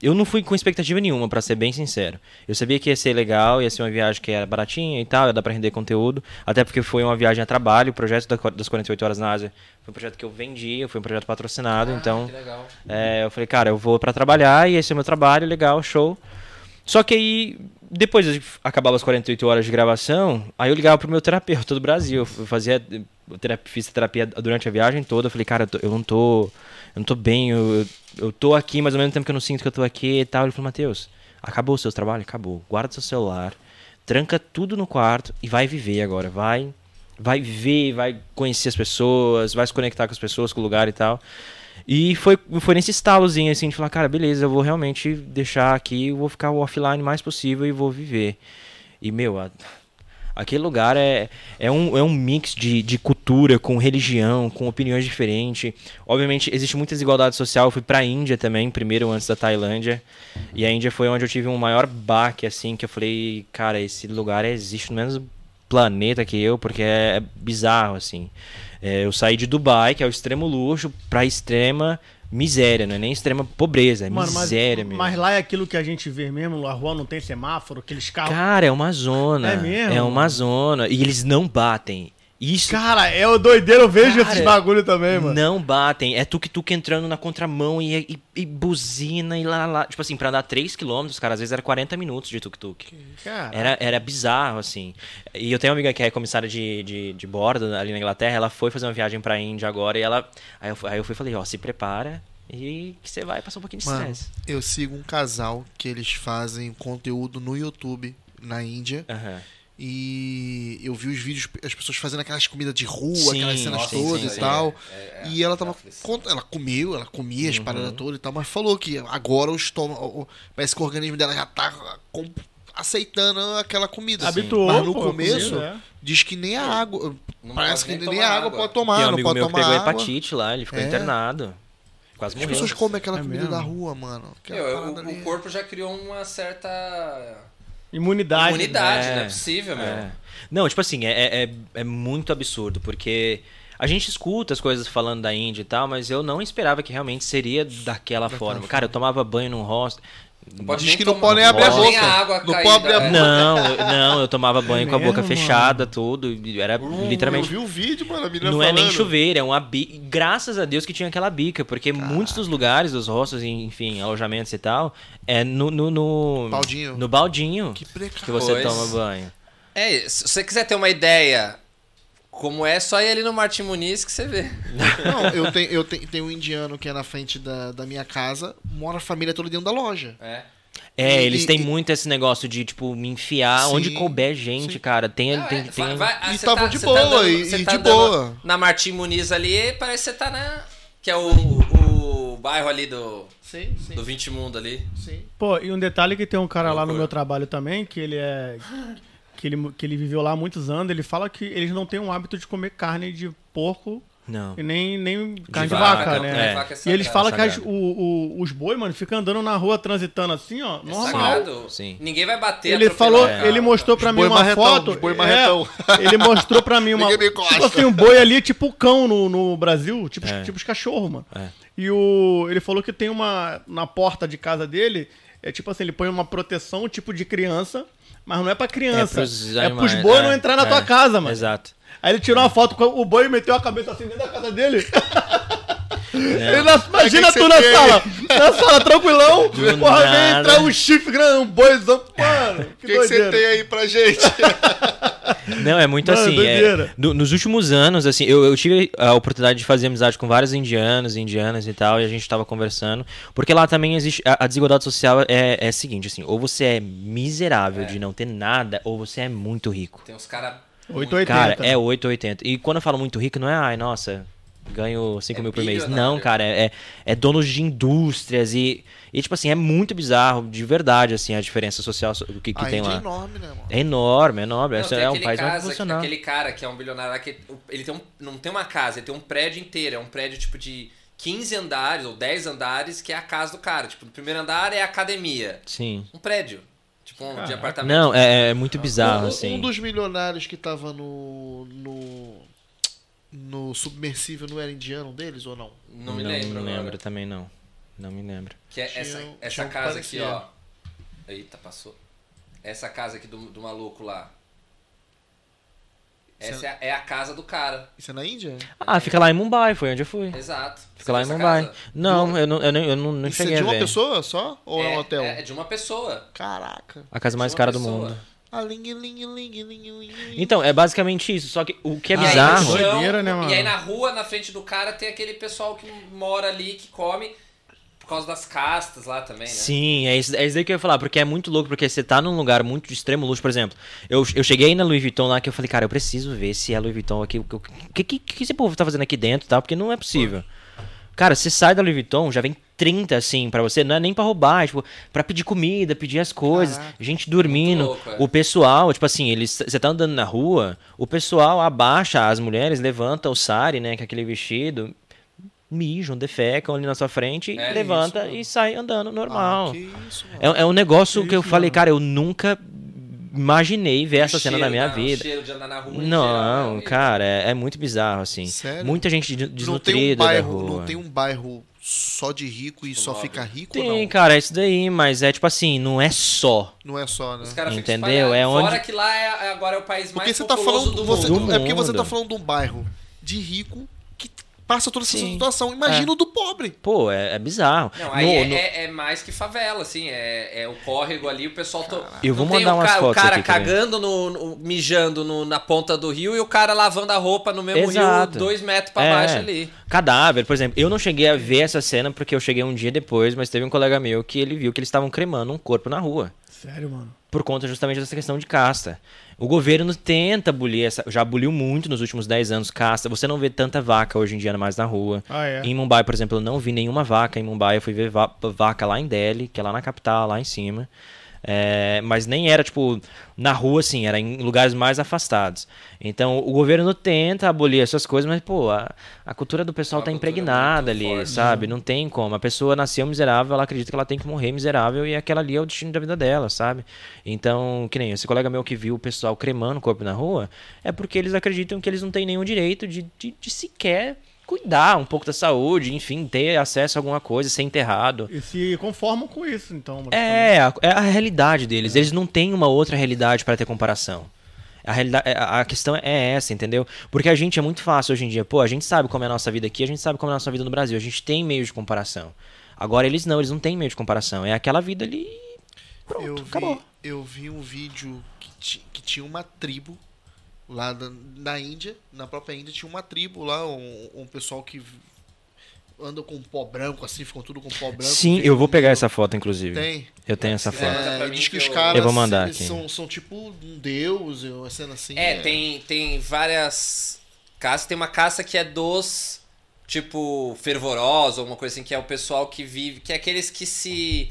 Eu- não fui com expectativa nenhuma, pra ser bem sincero. Eu sabia que ia ser legal, ia ser uma viagem que era baratinha e tal, ia dar pra render conteúdo. Até porque foi uma viagem a trabalho. O projeto da- das 48 Horas na Ásia foi um projeto que eu vendi, foi um projeto patrocinado. então, Que legal. é, eu falei, cara, eu vou pra trabalhar e esse é o meu trabalho, legal, show. Só que aí, depois de acabava as 48 horas de gravação, aí eu ligava pro meu terapeuta do Brasil. Eu fazia, eu terapia, fiz terapia durante a viagem toda. Eu falei, cara, eu, tô- eu não tô, eu não tô bem, eu, eu tô aqui, mas ao mesmo tempo que eu não sinto que eu tô aqui e tal. Ele falou, Matheus, acabou o seu trabalho? Acabou. Guarda seu celular, tranca tudo no quarto e vai viver agora, vai vai ver, vai conhecer as pessoas, vai se conectar com as pessoas, com o lugar e tal. E foi, foi nesse estalozinho, assim, de falar, cara, beleza, eu vou realmente deixar aqui, vou ficar o offline mais possível e vou viver. E, meu, a- aquele lugar é, é, um, é um mix de, de cultura, com religião, com opiniões diferentes. Obviamente, existe muita desigualdade social. Eu fui pra Índia também, primeiro antes da Tailândia. E a Índia foi onde eu tive um maior baque, assim, que eu falei, cara, esse lugar existe no mesmo planeta que eu, porque é, é bizarro, assim. É, eu saí de Dubai, que é o extremo luxo, pra extrema miséria, não é nem extrema pobreza, é Mano, mas, miséria mesmo. mas lá é aquilo que a gente vê mesmo, a rua não tem semáforo, aqueles carros. Cara, é uma zona. É mesmo? É uma zona. E eles não batem. Isso Cara, é o doideiro, eu vejo Cara, esses bagulho também, mano. não batem. É tuk-tuk entrando na contramão e, e, e buzina e lá, lá. Tipo assim, pra andar 3km, cara, às vezes era 40 minutos de tuk-tuk. Cara, Era, era bizarro, assim. E eu tenho uma amiga que é comissária de, de, de bordo ali na Inglaterra, ela foi fazer uma viagem pra Índia agora e ela. Aí eu, aí eu fui e falei, ó, se prepara e que você vai passar um pouquinho de Mano, estresse. eu sigo um casal que eles fazem conteúdo no YouTube na Índia. Aham. E eu vi os vídeos, as pessoas fazendo aquelas comidas de rua, Sim, aquelas cenas nossa, todas sim, e sim, tal. é, é, e ela tava. aflição. cont- Ela comeu, ela comia as Uhum. paradas todas e tal, mas falou que agora o estômago. Parece que o organismo dela já tá com- aceitando aquela comida. habituou, Mas no pô, começo, comida, é. diz que nem a água. Não parece que nem nem a água água. pode e tomar, um não amigo pode tomar pegou água. hepatite lá, ele ficou É. internado. Quase As morreu. pessoas comem aquela É comida mesmo? da rua, mano. O, ali. o corpo já criou uma certa Imunidade. imunidade, É. não é possível, meu. É. Não, tipo assim, é, é, é muito absurdo, porque a gente escuta as coisas falando da Índia e tal, mas eu não esperava que realmente seria daquela forma. Cara, eu tomava banho num hostel. Não pode Diz que não pode nem abrir a boca. água Não pode abrir a boca. Não, eu- não, eu tomava banho com a boca mesmo, fechada, tudo. e Era literalmente. Eu vi o vídeo, mano. A menina Não é nem falando. chuveiro, é uma bica. Graças a Deus que tinha aquela bica, porque muitos dos lugares, dos hostels, enfim, alojamentos e tal, é no. No, no Baldinho. No baldinho Que que você Pois. toma banho. É, se você quiser ter uma ideia como é, só ir ali no Martim Muniz que você vê. Não, eu tenho, eu tenho, tem um indiano que é na frente da, da minha casa, mora a família toda dentro da loja. É. É, E- eles têm e- muito esse negócio de, tipo, me enfiar Sim, onde couber gente, sim. cara. Tem, Não, tem, é, tem- vai- ah, E você tava de você boa, andando- e- você e tá de boa. Na Martim Muniz ali, parece que você tá na. Que é o, o bairro ali do, Sim, sim, do 20 Mundo ali. sim. Pô, e um detalhe que tem um cara lá no Loucura. meu trabalho também, que ele é. Que ele, que ele viveu lá há muitos anos, ele fala que eles não têm o hábito de comer carne de porco Não. e nem, nem carne de, vaca, vaca, não, né? é. Vaca é E eles falam que as- o- o- os boi, mano, ficam andando na rua transitando assim, ó, É normal. Sim. Ninguém vai bater. Ele falou, cara. ele mostrou pra Os mim uma marretão, foto. boi é, marretão. ele mostrou pra mim uma. Tipo assim, um boi ali, tipo cão no, no Brasil, tipo, É. tipo os cachorros, mano. É. E o, ele falou que tem uma. Na porta de casa dele, é tipo assim, ele põe uma proteção tipo de criança, mas não é pra criança. pros É pros boi é, não entrar na é, tua casa, mano. Exato. Aí ele tirou uma foto com o boi e meteu a cabeça assim dentro da casa dele. Ele na- imagina Aí, que tu que na sala, na sala tranquilão, Do porra, vem nada. entrar um chifre grande, um boizão, mano, O que, que, que você tem aí pra gente? Não, é muito Mano, assim. é- no- nos últimos anos, assim, eu, eu tive a oportunidade de fazer amizade com vários indianos, indianas e tal, e a gente tava conversando. Porque lá também existe. A, a desigualdade social é, é a seguinte, assim, ou você é miserável É. de não ter nada, ou você é muito rico. Tem uns caras. 880. Cara, é 880. E quando eu falo muito rico, não é, ai, nossa, ganho 5 É mil por mês. Não, cara, é, é donos de indústrias e, e, tipo assim, é muito bizarro, de verdade, assim, a diferença social so- que, que a tem é lá. enorme, né, mano? É enorme, é enorme. Não, é um aquele país muito casa- funcional. Aquele cara que é um bilionário lá, que ele tem um, não tem uma casa, ele tem um prédio inteiro. É um prédio tipo de 15 andares ou 10 andares, que é a casa do cara. Tipo, no primeiro andar é a academia. Sim. Um prédio. Tipo, um de apartamento. Não, é, é muito bizarro, um, assim. um dos milionários que tava no. no. No submersível não era indiano deles ou não? Não me lembro. Não agora. lembro também, não. Não me lembro. Que é Tinha essa, um- essa tinha casa aqui, ó. Eita, passou. Essa casa aqui do, do maluco lá. Essa é a, é a casa do cara. Isso é na Índia? Ah, fica lá em Mumbai, foi onde eu fui. Exato. Fica lá em Você Mumbai. casa? Não, eu não, eu não, eu não, não Isso é de uma pessoa só? Ou é, um hotel? É, é de uma pessoa. Caraca. A casa mais De uma cara do pessoa. mundo. Ah. Então, é basicamente isso. Só que o que é E aí, no bizarro. chão, Doideira, né, mano? E aí na rua, na frente do cara, tem aquele pessoal que mora ali, que come. Por causa das castas lá também, né? Sim, é isso, é isso daí que eu ia falar, porque é muito louco, porque você tá num lugar muito de extremo luxo, por exemplo. Eu, eu cheguei na Louis Vuitton lá que eu falei, cara, eu preciso ver se é Louis Vuitton aqui. O que, que, que esse povo tá fazendo aqui dentro e tal, porque não é possível. Cara, você sai da Louis Vuitton, já vem 30 assim pra você, não é nem pra roubar, é, tipo, pra pedir comida, pedir as coisas, Caraca. gente dormindo. louco, é. O pessoal, tipo assim, eles você tá andando na rua, o pessoal abaixa as mulheres, levanta o sari, né, que é aquele vestido, mijam, defecam ali na sua frente, É, levanta isso, e sai andando normal. Ah, isso. É, é um negócio Que que eu falei, cara, eu nunca imaginei ver essa O cena cheiro na minha da- vida. O cheiro de andar na rua Não, geral, é cara, é, é muito bizarro, assim. Sério? Muita gente de- não tem um desnutrida da bairro, rua. não tem um bairro só de rico e só nobre. fica rico Tem, não? cara, é isso daí, mas é tipo assim, não é só. Não é só, né? Os caras ficam Entendeu? É onde- Fora que lá é, agora é o país mais Porque você tá falando do você, mundo. Do é porque você tá falando de um bairro de rico passa toda essa Sim. situação. Imagina o do pobre. Pô, é, é bizarro. Não, aí No- é, no- é- é mais que favela, assim, é, é o córrego ali, o pessoal... To... Eu vou mandar o umas ca- fotos O cara aqui cagando, no, no- mijando no- na ponta do rio e o cara lavando a roupa no mesmo Exato. rio, dois metros pra É. baixo ali. Cadáver, por exemplo. Eu não cheguei a ver essa cena porque eu cheguei um dia depois, mas teve um colega meu que ele viu que eles estavam cremando um corpo na rua. Sério, mano. Por conta justamente dessa questão de casta. O governo tenta abolir essa. Já aboliu muito nos últimos 10 anos casta. Você não vê tanta vaca hoje em dia mais na rua. Ah, é? Em Mumbai, por exemplo, eu não vi nenhuma vaca. Em Mumbai eu fui ver va- vaca lá em Delhi, que é lá na capital, lá em cima. É, mas nem era, tipo, na rua, assim, era em lugares mais afastados. Então, o governo tenta abolir essas coisas, mas, pô, a, a cultura do pessoal A tá é impregnada muito ali, forte. sabe? Não tem como. A pessoa nasceu miserável, ela acredita que ela tem que morrer miserável e aquela ali é o destino da vida dela, sabe? Então, que nem esse colega meu que viu o pessoal cremando o corpo na rua, é porque eles acreditam que eles não têm nenhum direito de, de, de sequer cuidar um pouco da saúde, enfim, ter acesso a alguma coisa, ser enterrado. E se conformam com isso, então. É, a, é a realidade deles. Eles não têm uma outra realidade para ter comparação. A, realidade, a a questão é essa, entendeu? Porque a gente é muito fácil hoje em dia. Pô, a gente sabe como é a nossa vida aqui, a gente sabe como é a nossa vida no Brasil. A gente tem meio de comparação. Agora eles não, eles não têm meio de comparação. É aquela vida ali. Pronto, eu, vi, acabou. eu vi um vídeo que, que tinha uma tribo lá da- na Índia, na própria Índia, tinha uma tribo lá, um, um pessoal que anda com pó branco, assim, ficam tudo com pó branco. Sim, eu vou pegar essa foto, inclusive. Tem. Eu tenho essa É, foto. É, diz que os eu- caras Eu vou mandar eles aqui. São, são tipo um deus, uma cena assim. É, tem, tem várias caças. Tem uma caça que é dos, tipo, fervorosos, alguma coisa assim, que é o pessoal que vive, que é aqueles que se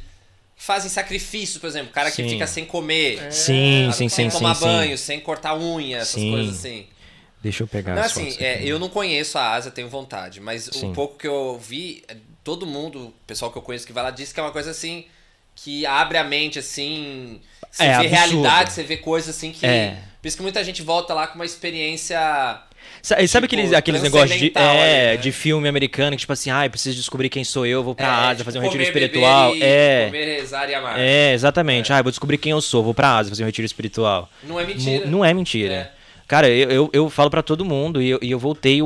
fazem sacrifício, por exemplo, o cara que Sim. fica sem comer, Sim, sem sim, sim, sim, tomar sim. banho, sem cortar unha, essas Sim. coisas assim. Deixa eu pegar Não, as assim, fotos é, eu não conheço a Ásia, tenho vontade, mas Sim. um pouco que eu vi, é, todo mundo, o pessoal que eu conheço que vai lá, diz que é uma coisa assim que abre a mente, assim. Você É, vê absurdo. realidade, você vê coisas assim que. É. Por isso que muita gente volta lá com uma experiência. Sa- Sabe tipo, aqueles, aqueles negócios de, é, ali, né? de filme americano que, tipo assim, ai, preciso descobrir quem sou eu, vou pra é, Ásia tipo, fazer um retiro espiritual. e É. Comer, rezar e amar. É, exatamente. Ah, vou descobrir quem eu sou, vou pra Ásia fazer um retiro espiritual. Não é mentira. Não, é mentira. Cara, eu, eu, eu falo pra todo mundo e eu, e eu voltei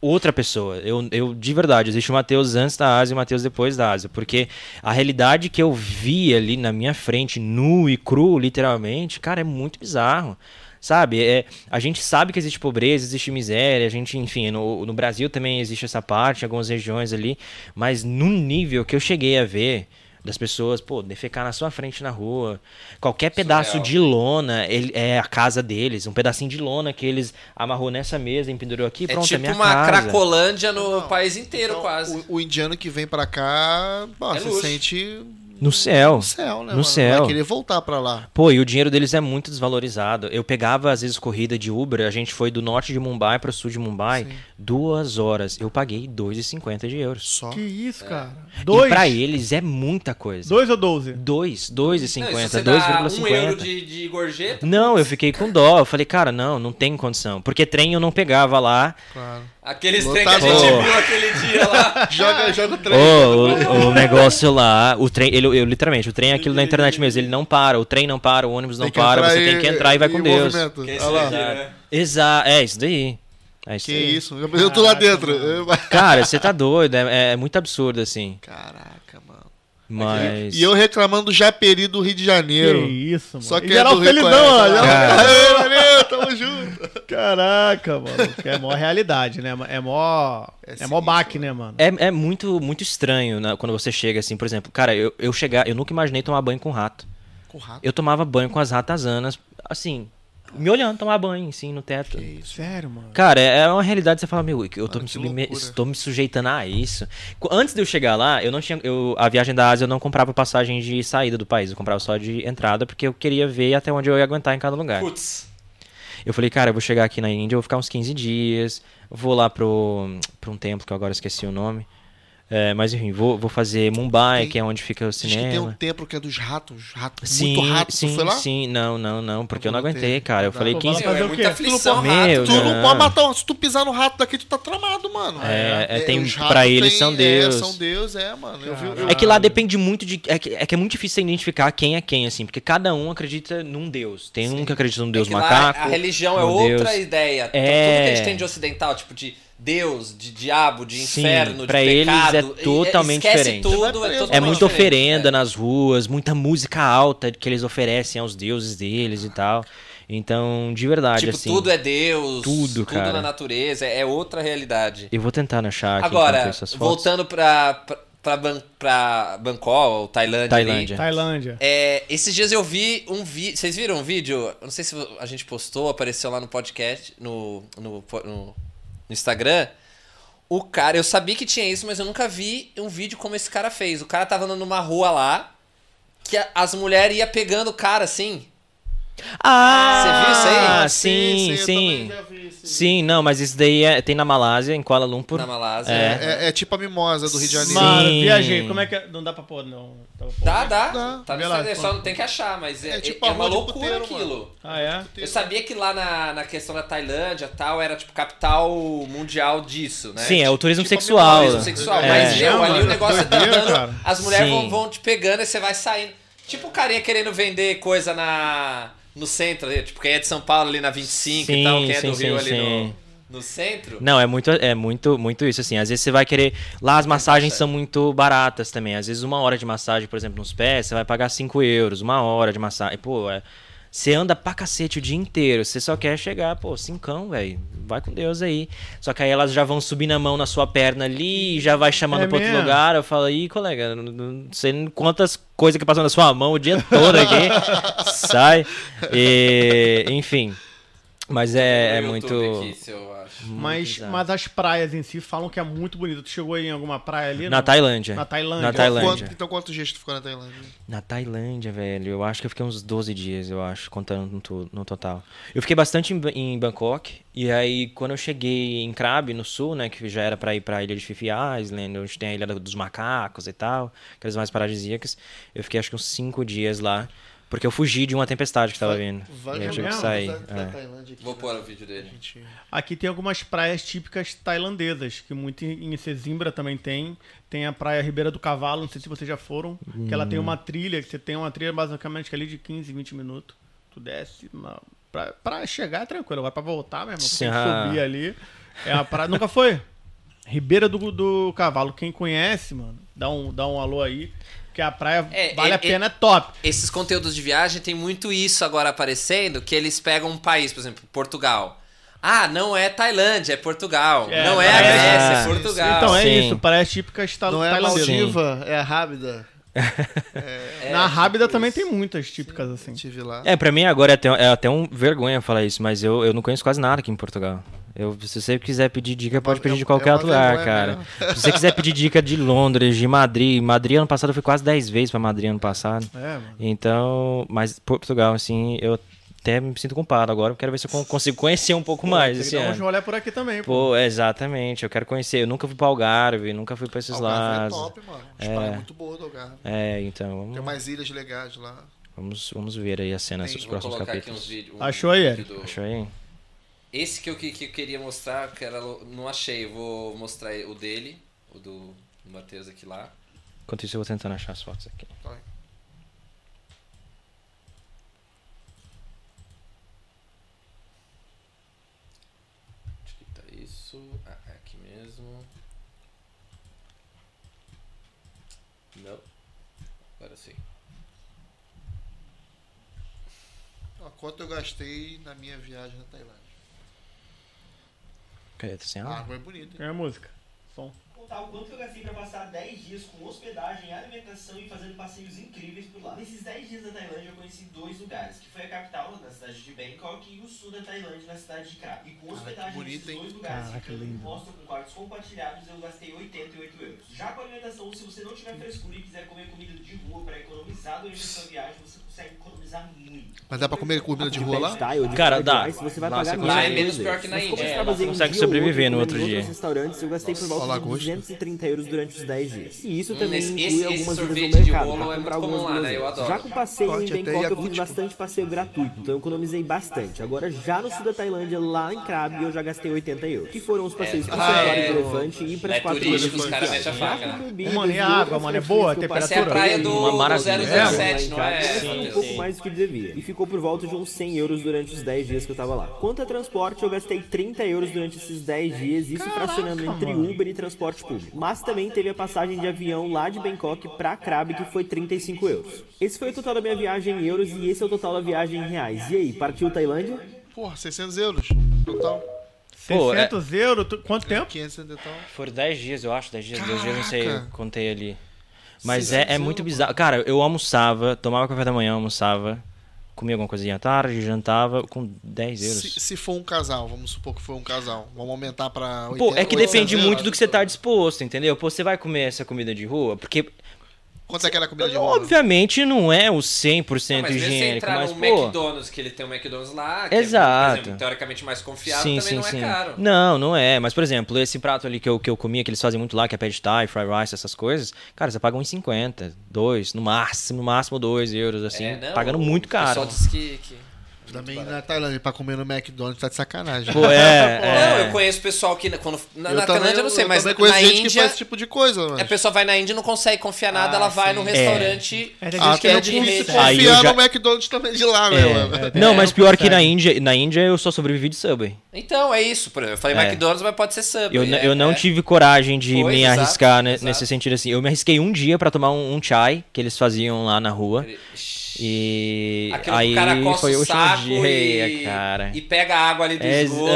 outra pessoa. Eu, eu, de verdade, existe o Mateus antes da Ásia e o Mateus depois da Ásia. Porque a realidade que eu vi ali na minha frente, nu e cru, literalmente, cara, é muito bizarro. Sabe? É, a gente sabe que existe pobreza, existe miséria, a gente, enfim, no, no Brasil também existe essa parte, em algumas regiões ali, mas num nível que eu cheguei a ver das pessoas, pô, defecar na sua frente na rua, qualquer pedaço Surreal. de lona, ele, é a casa deles, um pedacinho de lona que eles amarrou nessa mesa, empendurou aqui, É pronto, é tipo minha uma casa. cracolândia no Não, país inteiro, Então, quase. O, o indiano que vem pra cá, bom, É se luxo. sente No céu. no céu, né? No mano? céu. Vai querer voltar pra lá. Pô, e o dinheiro deles é muito desvalorizado. Eu pegava, às vezes, corrida de Uber, a gente foi do norte de Mumbai para o sul de Mumbai, Sim. duas horas. Eu paguei 2,50 de euros. Só. Que isso, cara. E Dois. pra eles é muita coisa. Dois ou doze? 2, Não, e se 2,50, você dá um 2,50. euro de, de gorjeta, Não, eu fiquei com dó. Eu falei, cara, não, não tem condição. Porque trem eu não pegava lá. Claro. Aqueles trem que a gente viu aquele dia lá. Joga, joga o trem. Ô, o, o negócio lá, o trem, ele, eu, literalmente, o trem é aquilo da internet mesmo. Ele não para, o trem não para, o ônibus não para, você em- tem que entrar e vai com em Deus. né? Exato, é isso daí. É isso Que daí. isso? Eu tô lá dentro. Cara, você tá doido, é, é muito absurdo assim. Caraca. Mas. E eu reclamando do Japeri do Rio de Que Janeiro. isso, mano. Só que E é geral felizão, conhece, ó. né? geral- valeu, tamo junto. Caraca, mano. Que é mó realidade, né? É mó. É É, mó baque, né, mano? É, é muito, muito estranho né, quando você chega assim, por exemplo, cara, eu, eu chegar, eu nunca imaginei tomar banho com rato. Com rato. Eu tomava banho com as ratazanas, assim, me olhando tomar banho, assim, no teto. Sério, mano. Cara, é é uma realidade, você fala, meu, eu tô, Mano, me, subme- me sujeitando a isso. Antes de eu chegar lá, eu não tinha. Eu, a viagem da Ásia eu não comprava passagem de saída do país, eu comprava só de entrada, porque eu queria ver até onde eu ia aguentar em cada lugar. Putz. Eu falei, cara, eu vou chegar aqui na Índia, eu vou ficar uns 15 dias, vou lá pro, pro um templo, que eu agora esqueci o nome. É, mas enfim, vou, vou fazer Mumbai, Tem- que é onde fica o Diz que tem um cinema. templo que é dos ratos. ratos Sim, muito rato. sim, tu foi lá? sim, não, não, não, porque eu não aguentei, cara. Eu Não falei dá. 15 Fazer é o quê? aflição, Meu, rato. Tu não Não. pode matar. um- Se tu pisar no rato daqui, tu tá tramado, mano. É, é, tem- os pra ratos eles tem- são Deus. É, são Deus, é, mano. Eu vi, eu- É que lá depende muito de. É que, é que é muito difícil você identificar quem é quem, assim, porque cada um acredita num Deus. Tem um que acredita num Deus É que lá macaco. a religião é outra Deus- ideia. Então, É. Tudo que a gente tem de ocidental, tipo de Deus, de diabo, de Sim, inferno, pra de eles pecado. é totalmente esquece diferente. Tudo, é, preso, totalmente É muita diferente, oferenda é. nas ruas, muita música alta que eles oferecem aos deuses deles e tal. Então, de verdade, Tipo, assim. tudo é Deus, tudo, tudo cara. na natureza, é outra realidade. Eu vou tentar achar aqui Agora, enquanto essas fotos. voltando pra, pra, pra, Ban- pra Bangkok, ou Tailândia. ali, Tailândia. Tailândia. É, esses dias eu vi um vídeo. Vocês viram um vídeo? Não sei se a gente postou, apareceu lá no podcast, no, no, no- no Instagram. O cara, eu sabia que tinha isso, mas eu nunca vi um vídeo como esse cara fez. O cara tava andando numa rua lá, que a- as mulheres iam pegando o cara assim. Ah, Você viu isso aí? Ah, sim, eu sim. Sim, não, mas isso daí é- tem na Malásia, em Kuala Lumpur. Na Malásia. É. É, é tipo a mimosa do Rio de Janeiro. Mano, viajei. Como é que é? Não dá pra pôr, não. Dá pra pôr. Dá, dá. Dá. Tá no lá, só não tem que achar, mas é, É é, tipo é uma loucura puteiro, aquilo. mano. Ah, é? Eu sabia que lá na, na questão da Tailândia tal, era tipo capital mundial disso, né? Sim, é o turismo Tipo sexual. Turismo sexual. É. Mas, meu, É, ali mano, o negócio tá doideira, dando. cara. As mulheres vão, vão te pegando e você vai saindo. Tipo o carinha querendo vender coisa na, no centro ali. Tipo, quem é de São Paulo ali na 25 e tal, Sim, quem é sim, do sim, Rio ali sim. no, no centro. Não, é muito, é muito, muito isso, assim. Às vezes você vai querer. Lá as massagens são muito baratas também. Às vezes uma hora de massagem, por exemplo, nos pés, você vai pagar 5 euros. Uma hora de massagem. Pô, é. Você anda pra cacete o dia inteiro. Você só quer chegar, pô, cincão, velho. Vai com Deus aí. Só que aí elas já vão subir na mão na sua perna ali, já vai chamando É pra outro mesmo? lugar. Eu falo, ih, colega, não, sei quantas coisas que passam na sua mão o dia todo aqui. Sai. E, enfim. Mas é, é muito. Aqui, se eu acho. Mas, mas as praias em si falam que é muito bonito. Tu chegou aí em alguma praia ali? Na não? Tailândia. Na Tailândia. Na Tailândia. Quanto- então quantos dias tu ficou na Tailândia? Na Tailândia, velho, eu acho que eu fiquei uns 12 dias, eu acho, contando no, to- no total. Eu fiquei bastante em, em Bangkok, e aí quando eu cheguei em Krabi, no sul, né, que já era pra ir pra ilha de Phi Phi Island, onde tem a ilha dos macacos e tal, aquelas mais paradisíacas, eu fiquei acho que uns 5 dias lá, porque eu fugi de uma tempestade que tava vindo. Vai e aí eu tive que sair. é. Vou né? pôr o vídeo dele. Aqui tem algumas praias típicas tailandesas, que muito em Sesimbra também tem. Tem a praia Ribeira do Cavalo, não sei se vocês já foram, que ela tem uma trilha, que você tem uma trilha basicamente ali de 15, 20 minutos. Tu desce, uma... pra, pra chegar é tranquilo, agora pra voltar, meu irmão, tem que Ah. subir ali. É a praia... Nunca foi? Ribeira do, do Cavalo, quem conhece, mano, dá um, dá um alô aí, que a praia É, vale é, a pena, é top. Esses conteúdos de viagem tem muito isso agora aparecendo, que eles pegam um país, por exemplo, Portugal. Ah, não é Tailândia, é Portugal. É, não é a parece- Grécia, é Ah, Portugal. Então é Sim. isso, praias típicas ta Não é a. Maldiva, é a Rábida. É, Na Rábida tipo também isso. tem muitas típicas assim. Tive lá. É, pra mim agora é até, é até um vergonha falar isso, mas eu, eu não conheço quase nada aqui em Portugal. Eu, se você quiser pedir dica, pode pedir de é qualquer outro lugar, cara. mesmo. Se você quiser pedir dica de Londres, de Madrid, Madrid ano passado eu fui quase 10 vezes pra Madrid ano passado. É, mano. Então, mas Portugal, assim, eu até me sinto culpado agora. Eu quero ver se eu con- consigo conhecer um pouco mais Tem que esse dar uns ano. rolê por aqui também, pô. Pô, exatamente, eu quero conhecer. Eu nunca fui pra Algarve, nunca fui pra esses Algarve é lados. top, mano. É. praias muito boas do Algarve. É, então, Tem vamos, mais ilhas legais lá. vamos, vamos ver aí a cena Tem- dos Vou próximos colocar aqui uns capítulos. vídeos. um Achou aí, Achou aí? Esse que eu, que, que eu queria mostrar, que era, não achei. Eu vou mostrar o dele, o do, Matheus aqui lá. Enquanto isso, eu vou tentando achar as fotos aqui. Vai. Tá isso? Ah, é aqui mesmo. Não. assim. Ó, Quanto eu gastei na minha viagem na Tailândia? Cadê? Tá sem A água? água é bonita. hein? É a música? Som. Contar o quanto que eu gastei pra passar 10 dias com hospedagem, alimentação e fazendo passeios incríveis por lá. Nesses 10 dias da Tailândia eu conheci dois lugares, que foi a capital, na cidade de Bangkok, e o sul da Tailândia, na cidade de Krabi. E com Caraca, hospedagem bonito, nesses hein? dois lugares, Caraca, ficando lindo. com hostel com quartos compartilhados, eu gastei 88 euros. Já com alimentação, se você não tiver frescura e quiser comer comida de rua pra economizar durante a sua viagem, você consegue economizar muito. Mas dá pra comer comida de rua lá? Style, de Cara, dá. rice, você vai Lá pagar você. Lá é menos pior que na Índia. você É, lá você consegue sobreviver no outro em dia. restaurantes, eu gastei por volta de. 230 euros durante os 10 dias. E isso Hum, também esse- inclui algumas idas sorvete no de mercado bolo pra é comprar comum algumas lá, né? Eu. Já com passeio Sorte, em Bangkok, eu iogurte, fiz bastante passeio gratuito, então eu economizei bastante. Agora, já no sul da Tailândia, lá em Krabi, eu já gastei 80 euros. Que foram os passeios pro Ah, santuário é. de elefante e para É as quatro turístico, ilhas os caras metem a Já faca, né? Mano, e a água, mano, é boa? A eu Essa é a temperatura? praia do, Uma do maravilha. 007, não é? eu um pouco mais do que devia. E ficou por volta de uns 100 euros durante os 10 dias que eu tava lá. Quanto a transporte, eu gastei 30 euros durante esses 10 dias, isso fracionando entre Uber e transporte público. Mas também teve a passagem de avião lá de Bangkok pra Krabi, que foi 35 euros. Esse foi o total da minha viagem em euros e esse é o total da viagem em reais. E aí, partiu Tailândia? Porra, 600 euros. Total. Pô, é- 600 euros? Tu- Quanto tempo? 500 em total. Foram 10 dias, eu acho. 10 dias, 10 dias, não sei, eu contei ali. Mas é, 600 é muito bizarro. Cara, eu almoçava, tomava café da manhã, almoçava, comia alguma coisinha à tarde, jantava com 10 euros. Se, se for um casal, vamos supor que foi um casal. Vamos aumentar pra 80, Pô, é que 800 depende euros. muito do que você tá disposto, entendeu? Pô, você vai comer essa comida de rua, porque Quanto é que era a comida de rua? obviamente não é o Não, 100% mas mesmo se higiênico, entrar mas num pô... McDonald's, que ele tem um McDonald's lá, que Exato. é, por exemplo, teoricamente mais confiável, também não é caro. Não, não é. Mas, por exemplo, esse prato ali que eu, que eu comia, que eles fazem muito lá, que é pad thai, fried rice, essas coisas, cara, você paga uns 50, 2, no máximo, no máximo 2 euros, assim, É, não, pagando o muito caro. pessoal diz que... que- Também na Tailândia, pra comer no McDonald's, tá de sacanagem. Pô, é, Não, é. eu conheço pessoal que quando, na, Eu na também- Tailândia eu não sei, mas também na, gente que Índia... faz esse tipo de coisa, mano. A pessoa vai na Índia e não consegue confiar nada, Ah, ela vai sim. num restaurante É, tem Ah, gente que tem não de que rede. confiar Aí eu já- no McDonald's também de lá, né, mano? É, Não, é, mas não pior que na. Índia, na Índia eu só sobrevivi de Subway. Então, é isso. Por exemplo, eu falei É. McDonald's, mas pode ser Subway. Eu, n- é- eu não é. tive coragem de Pois, me exato, arriscar exato. nesse sentido assim. Eu me arrisquei um dia pra tomar um, um chai que eles faziam lá na rua. E Aquilo aí cara coça foi o saco dia, e, cara. e pega a água ali do É, esgoto.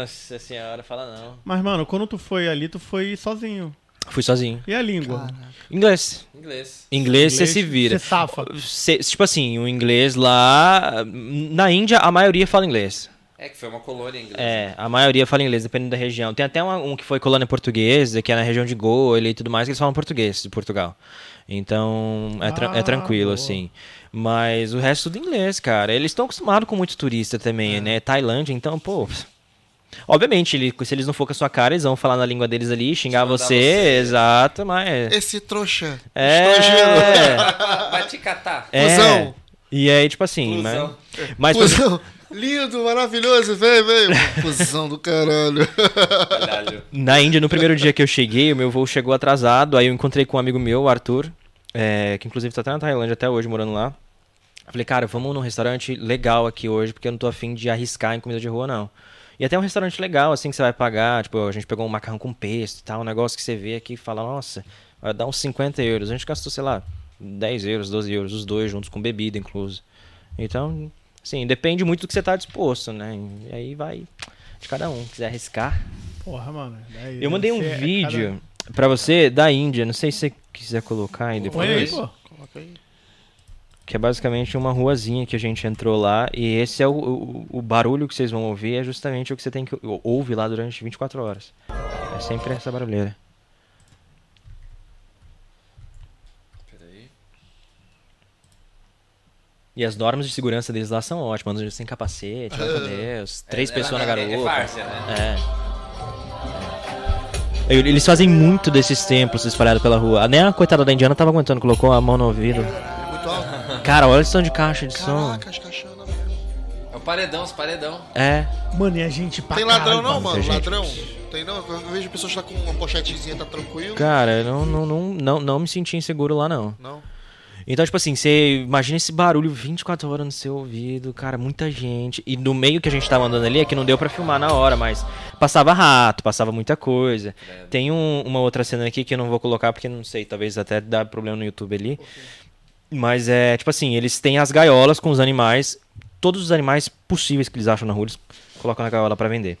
nossa senhora, fala não. Mas, mano, quando tu foi ali, tu foi sozinho. Fui sozinho. E a língua? Inglês. Inglês. Inglês você se vira. Você safa. Cê- tipo assim, o inglês lá. Na Índia, a maioria fala inglês. É, que foi uma colônia inglesa. É, a maioria fala inglês, dependendo da região. Tem até uma- um, que foi colônia portuguesa, que é na região de Goa e tudo mais, que eles falam português de Portugal. Então, é, tra- é Ah, tranquilo, boa. assim. Mas o resto tudo inglês, cara. Eles estão acostumados com muito turista também, É. né? Tailândia, então, pô. Obviamente, ele- se eles não for com a sua cara, eles vão falar na língua deles ali, xingar você, você. exato, mas. Esse trouxa. É. Estrangeiro. Vai te catar. É. Cusão. E aí, tipo assim, mas. Cusão. Mas, exemplo, Cusão. Lindo, maravilhoso. Vem, vem. Cusão do caralho. Caralho. Na Índia, no primeiro dia que eu cheguei, o meu voo chegou atrasado. Aí eu encontrei com um amigo meu, o Arthur, é, que inclusive tá até na Tailândia até hoje, morando lá. Falei, cara, vamos num restaurante legal aqui hoje, porque eu não tô afim de arriscar em comida de rua, não. E até um restaurante legal, assim, que você vai pagar. Tipo, a gente pegou um macarrão com pesto e tal, um negócio que você vê aqui e fala, nossa, vai dar uns 50 euros. A gente gastou, sei lá, 10 euros, 12 euros, os dois juntos, com bebida incluso. Então, assim, depende muito do que você tá disposto, né? E aí vai de cada um. Quiser arriscar, Porra, mano. daí eu mandei um é vídeo pra você da Índia, não sei se você quiser colocar aí cada- Põe aí, depois. pô. Coloca aí. Que é basicamente uma ruazinha que a gente entrou lá. E esse é o, o, o barulho que vocês vão ouvir, é justamente o que você tem que ou- ouve lá durante 24 horas. É sempre essa barulheira. Peraí. E as normas de segurança deles lá são ótimas. Andam sem capacete, meu Deus. Três É, pessoas é, na é- garota. É várzea, né? É. Eles fazem muito desses templos espalhados pela rua. Nem a coitada da indiana tava aguentando, colocou a mão no ouvido. Cara, olha o som de caixa de som. Caraca, as caixanas mesmo. É o paredão, os paredão. É. Mano, e a gente pra Tem ladrão caralho, não, mano? gente. Ladrão? Tem não? Eu vejo pessoas que tá com uma pochetezinha, tá tranquilo. Cara, eu não, não, não, não, não me senti inseguro lá, não. Não. Então, tipo assim, você imagina esse barulho 24 horas no seu ouvido, cara, muita gente. E no meio que a gente tava andando ali é que não deu pra filmar na hora, mas passava rato, passava muita coisa. Tem um- uma outra cena aqui que eu não vou colocar porque não sei, talvez até dá problema no YouTube ali. Mas é, tipo assim, eles têm as gaiolas com os animais, todos os animais possíveis que eles acham na rua, eles colocam na gaiola pra vender.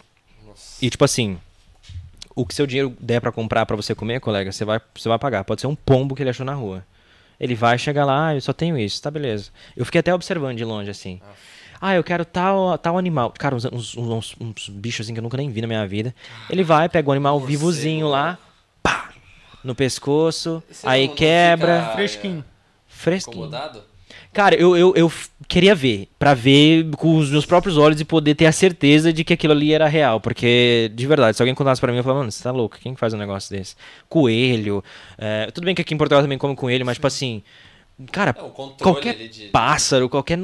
E tipo assim, o que seu dinheiro der pra comprar pra você comer, colega, você vai, você vai pagar. Pode ser um pombo que ele achou na rua. Ele vai chegar lá, ah, eu só tenho isso, tá beleza. Eu fiquei até observando de longe assim. Ah, eu quero tal, tal animal. Cara, uns, uns, uns, uns bichos assim que eu nunca nem vi na minha vida. Ele vai, pega o animal vivozinho lá, pá, no pescoço, Você aí quebra. fica, Fresquinho. Fresquinho. Incomodado? Cara, eu, eu, eu queria ver, pra ver com os meus próprios olhos e poder ter a certeza de que aquilo ali era real. Porque, de verdade, se alguém contasse pra mim, eu falava, mano, você tá louco, quem que faz um negócio desse? Coelho. é, tudo bem que aqui em Portugal também come coelho, mas, tipo assim, cara, É, o controle qualquer de- pássaro, qualquer.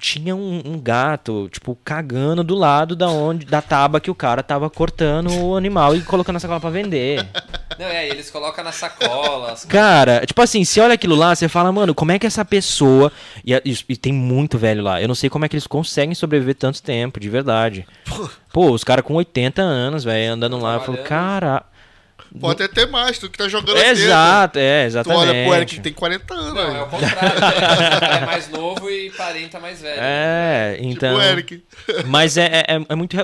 Tinha um, um gato, tipo, cagando do lado da onde da tábua que o cara tava cortando o animal e colocando na sacola pra vender. Não, é, eles colocam na sacola. as- Cara, tipo assim, você olha aquilo lá, você fala, mano, como é que essa pessoa. E, e- e tem muito velho lá. Eu não sei como é que eles conseguem sobreviver tanto tempo, de verdade. Pô, os caras com 80 anos, velho, andando lá. Eu falo, cara. Pode até ter mais, tu que tá jogando. Exato, é, Tu exatamente. olha pro Eric que tem 40 anos. Não, é o contrário. é mais novo e parenta mais velho. É, Tipo então. o Eric. Mas é, é, é- é muito.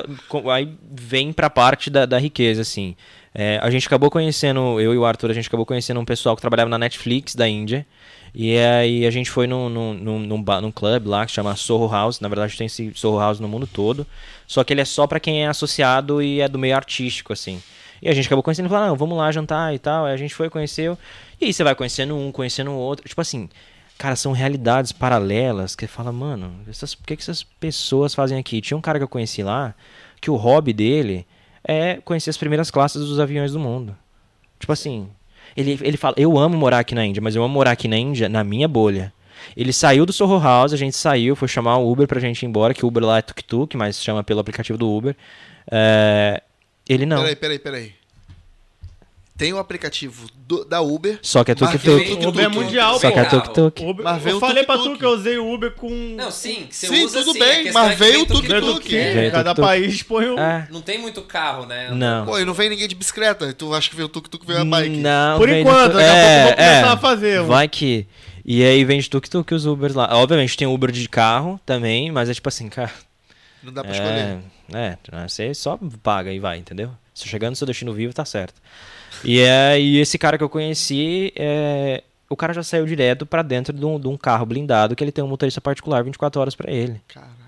Aí vem pra parte da, da riqueza, assim. É, a gente acabou conhecendo, eu e o Arthur, a gente acabou conhecendo um pessoal que trabalhava na Netflix da Índia. E aí a gente foi num, num, num, num, ba- num club lá que chama Soho House. Na verdade, tem esse Soho House no mundo todo. Só que ele é só pra quem é associado e é do meio artístico, assim. E a gente acabou conhecendo e falou, não, vamos lá jantar e tal. Aí a gente foi, conheceu. E aí você vai conhecendo um, conhecendo o outro. Tipo assim, cara, são realidades paralelas que você fala, mano, essas, por que, que essas pessoas fazem aqui? Tinha um cara que eu conheci lá, que o hobby dele é conhecer as primeiras classes dos aviões do mundo. Tipo assim, ele, ele fala, eu amo morar aqui na Índia, mas eu amo morar aqui na Índia na minha bolha. Ele saiu do Soho House, a gente saiu, foi chamar o Uber pra gente ir embora, que o Uber lá é tuk-tuk, mas chama pelo aplicativo do Uber. É, ele não. Peraí, peraí, peraí. Tem o aplicativo do- da Uber. Só que é mas tuk-tuk. vem O Uber é mundial, Só que é tuk-tuk. Uber- Mas veio eu falei pra tu que eu usei o Uber com. Não, sim, que você Sim, usa tudo sim, bem, mas é que veio o tuk-tuk. Veio Cada país põe um. É, Não tem muito carro, né? não. Pô, e não vem ninguém de bicicleta. Tu acha que veio o tuk-tuk veio a bike. Não, Por enquanto, daqui a pouco é, eu vou começar é. a fazer. um. Vai que. E aí vem de tuk-tuk os Ubers lá. Obviamente tem Uber de carro também, mas é tipo assim, cara. Não dá pra escolher. É, é, você só paga e vai, entendeu? Se chegando no seu destino vivo, tá certo. E, é, e esse cara que eu conheci, é, o cara já saiu direto pra dentro de um, de um carro blindado que ele tem um motorista particular 24 horas pra ele. Caraca.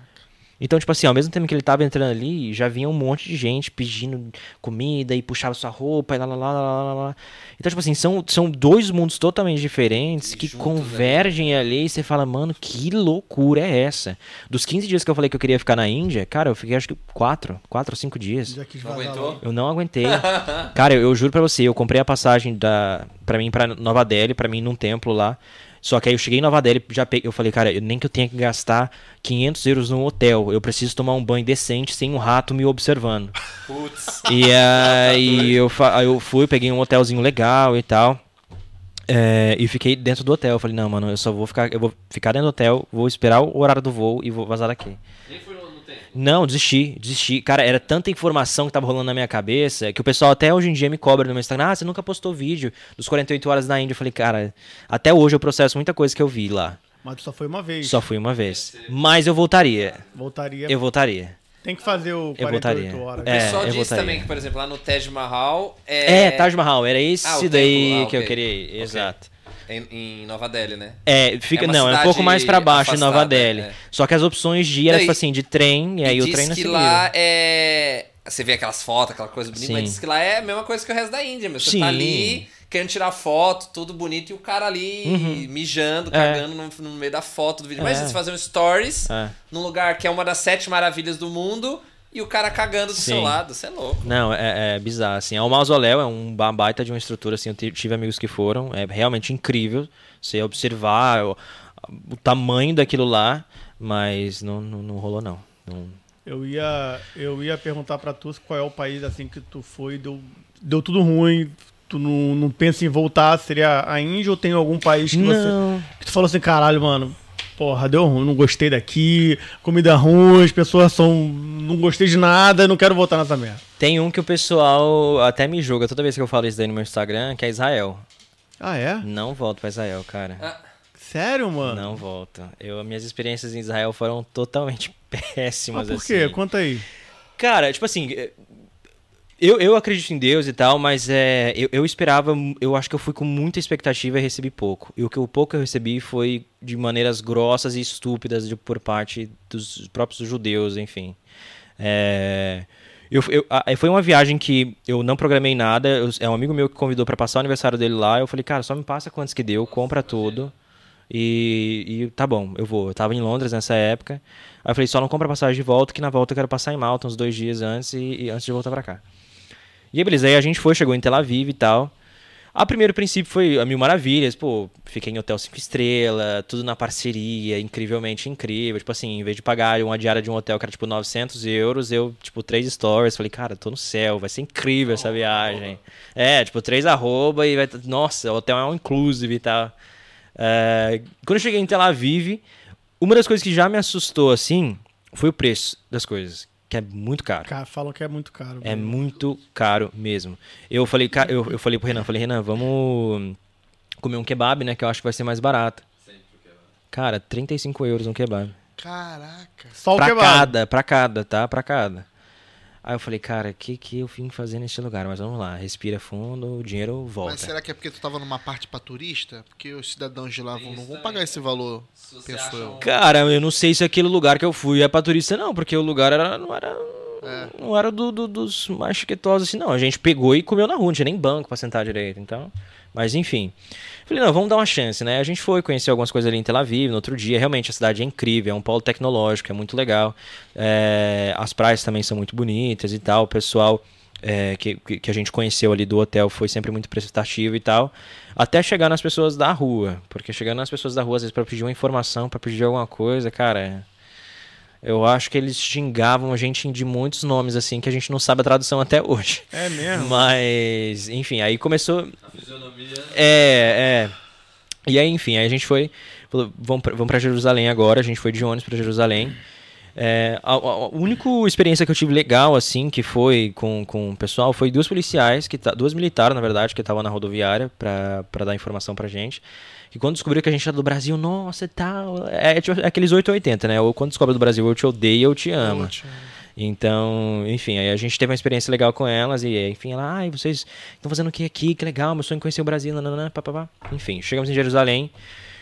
Então, tipo assim, ao mesmo tempo que ele tava entrando ali, já vinha um monte de gente pedindo comida e puxava sua roupa e lá, lá, lá, lá, lá, lá. Então, tipo assim, são, são dois mundos totalmente diferentes E que juntos convergem ali e você fala, mano, que loucura é essa? Dos 15 dias que eu falei que eu queria ficar na Índia, cara, eu fiquei acho que quatro, quatro ou cinco dias. Já quis Não aguentou? Eu não aguentei. Cara, eu, eu juro pra você, eu comprei a passagem da para mim pra Nova Delhi, pra mim num templo lá. Só que aí eu cheguei em Nova Delhi, já peguei, eu falei, cara, eu- nem que eu tenha que gastar 500 euros num hotel, eu preciso tomar um banho decente sem um rato me observando. Putz. E aí eu, fa- aí eu fui, peguei um hotelzinho legal e tal. É, e fiquei dentro do hotel. Eu falei, não, mano, eu só vou ficar. Eu vou ficar dentro do hotel, vou esperar o horário do voo e vou vazar daqui. Nem foi. Não, desisti, desisti. Cara, era tanta informação que tava rolando na minha cabeça que o pessoal até hoje em dia me cobra no meu Instagram. Ah, você nunca postou vídeo dos 48 horas na Índia. Eu falei, cara, até hoje eu processo muita coisa que eu vi lá. Mas tu só foi uma vez. Só fui uma vez. Mas eu voltaria. Voltaria. Eu voltaria. Tem que fazer o Eu 48 voltaria. horas. O É, pessoal eu disse votaria. também que, por exemplo, lá no Taj Mahal é. É, Taj Mahal, era esse Ah, o daí templo, ah, que eu queria ir. Ok. Exato. Em, em Nova Delhi, né? É, fica, É não, é um pouco mais pra baixo, em Nova Delhi. é. Só que as opções de ir era, Não, tipo assim, de trem, e aí e o trem não que seguia. lá é. Você vê aquelas fotos, aquela coisa bonita, Sim. mas diz que lá é a mesma coisa que o resto da Índia, meu. Você Sim. tá ali querendo tirar foto, tudo bonito, e o cara ali mijando, É. cagando no, no meio da foto do vídeo. Mas É. você fazer um stories É. num lugar que é uma das sete maravilhas do mundo e o cara cagando do Sim. seu lado. Você é louco. Não, é, é bizarro, assim. É um mausoléu, é um ba- baita de uma estrutura, assim. Eu ti- tive amigos que foram. É realmente incrível você observar o, o tamanho daquilo lá, mas não, não, não rolou, não. Não- Eu ia, eu ia perguntar pra tu qual é o país assim que tu foi deu, deu tudo ruim. Tu não, não pensa em voltar? Seria a Índia ou tem algum país que Não. você. Que tu falou assim, caralho, mano. Porra, deu ruim, não gostei daqui, comida ruim, as pessoas são. Não gostei de nada, não quero voltar nessa merda. Tem um que o pessoal até me julga toda vez que eu falo isso daí no meu Instagram, que é Israel. Ah, é? Não volto pra Israel, cara. Ah, Sério, mano? Não volta. Eu, minhas experiências em Israel foram totalmente péssimas, Mas por assim. quê? Conta aí. Cara, tipo assim, eu, eu acredito em Deus e tal, mas é, eu, eu esperava, eu acho que eu fui com muita expectativa e recebi pouco. E o que o pouco que eu recebi foi de maneiras grossas e estúpidas de, por parte dos próprios judeus, enfim. É, eu, eu, a- foi uma viagem que eu não programei nada. eu- é um amigo meu que convidou pra passar o aniversário dele lá. Eu falei, cara, só me passa quantos que deu, compra tudo. E, e tá bom, eu vou. Eu tava em Londres nessa época. Aí eu falei, só não compra passagem de volta, que na volta eu quero passar em Malta uns dois dias antes e, e antes de voltar pra cá. E aí, beleza, aí a gente foi, chegou em Tel Aviv e tal. A primeiro princípio foi a mil maravilhas, pô, fiquei em hotel cinco estrelas, tudo na parceria, incrivelmente incrível. Tipo assim, em vez de pagar uma diária de um hotel que era tipo 900 euros, eu, tipo, três stories, falei, cara, tô no céu, vai ser incrível essa viagem. É, tipo, três arroba e vai. Nossa, o hotel é um inclusive e tal. É, quando eu cheguei em Tel Aviv, uma das coisas que já me assustou, assim, foi o preço das coisas, que é muito caro. Cara, falam que é muito caro. É muito caro mesmo. Eu falei, eu, eu falei pro Renan, falei, Renan, vamos comer um kebab, né? Que eu acho que vai ser mais barato. Cara, 35 euros um kebab. Caraca. Só o pra kebab. cada, pra cada, tá? Pra cada. Aí eu falei, cara, o que, que eu vim fazer neste lugar? Mas vamos lá, respira fundo, o dinheiro volta. Mas será que é porque tu tava numa parte pra turista? Porque os cidadãos de lá vão, não vão pagar esse valor, penso eu. Cara, eu não sei se aquele lugar que eu fui é pra turista, não, porque o lugar era, não era. Não era do, do- dos mais chiquetosos assim, não. A gente pegou e comeu na rua, não tinha nem banco pra sentar direito, então. Mas enfim. Falei, não, vamos dar uma chance, né? A gente foi conhecer algumas coisas ali em Tel Aviv no outro dia. Realmente a cidade é incrível, é um polo tecnológico, é muito legal. É, as praias também são muito bonitas e tal. O pessoal é, que, que a gente conheceu ali do hotel foi sempre muito prestativo e tal. Até chegar nas pessoas da rua. Porque chegando nas pessoas da rua, às vezes, pra pedir uma informação, pra pedir alguma coisa, cara. Eu acho que eles xingavam a gente de muitos nomes, assim, que a gente não sabe a tradução até hoje. É mesmo? Mas, enfim, aí começou. É, é. E aí, enfim, aí a gente foi. Falou, vamos pra, vamos pra Jerusalém agora. A gente foi de ônibus pra Jerusalém. É, a, a- a única experiência que eu tive legal, assim, que foi com, com o pessoal, foi duas policiais, que tá, duas militares, na verdade, que estavam na rodoviária pra, pra dar informação pra gente. Que quando descobriu que a gente era do Brasil, nossa e tal. É, tipo, é aqueles 880, né? Ou quando descobre do Brasil, eu te odeio, eu te amo. Ótimo. Então, enfim, aí a gente teve uma experiência legal com elas e, enfim, ela, ai, vocês estão fazendo o que aqui? Que legal, meu sonho é conhecer o Brasil, nananã, papapá. Enfim, chegamos em Jerusalém.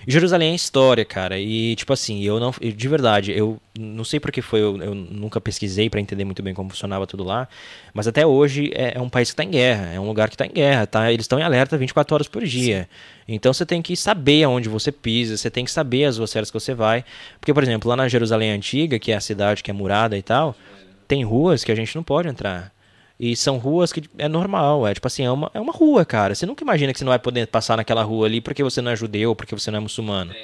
E Jerusalém é história, cara. E, tipo assim, eu não. De verdade, eu não sei porque foi, eu, eu nunca pesquisei pra entender muito bem como funcionava tudo lá. Mas até hoje é, é um país que tá em guerra, é um lugar que tá em guerra, tá? Eles estão em alerta 24 horas por dia. Então você tem que saber aonde você pisa, você tem que saber as ruas certas que você vai. Porque, por exemplo, lá na Jerusalém Antiga, que é a cidade que é murada e tal, tem ruas que a gente não pode entrar. E são ruas que é normal, é tipo assim, é uma, é uma rua, cara. Você nunca imagina que você não vai poder passar naquela rua ali porque você não é judeu, porque você não é muçulmano.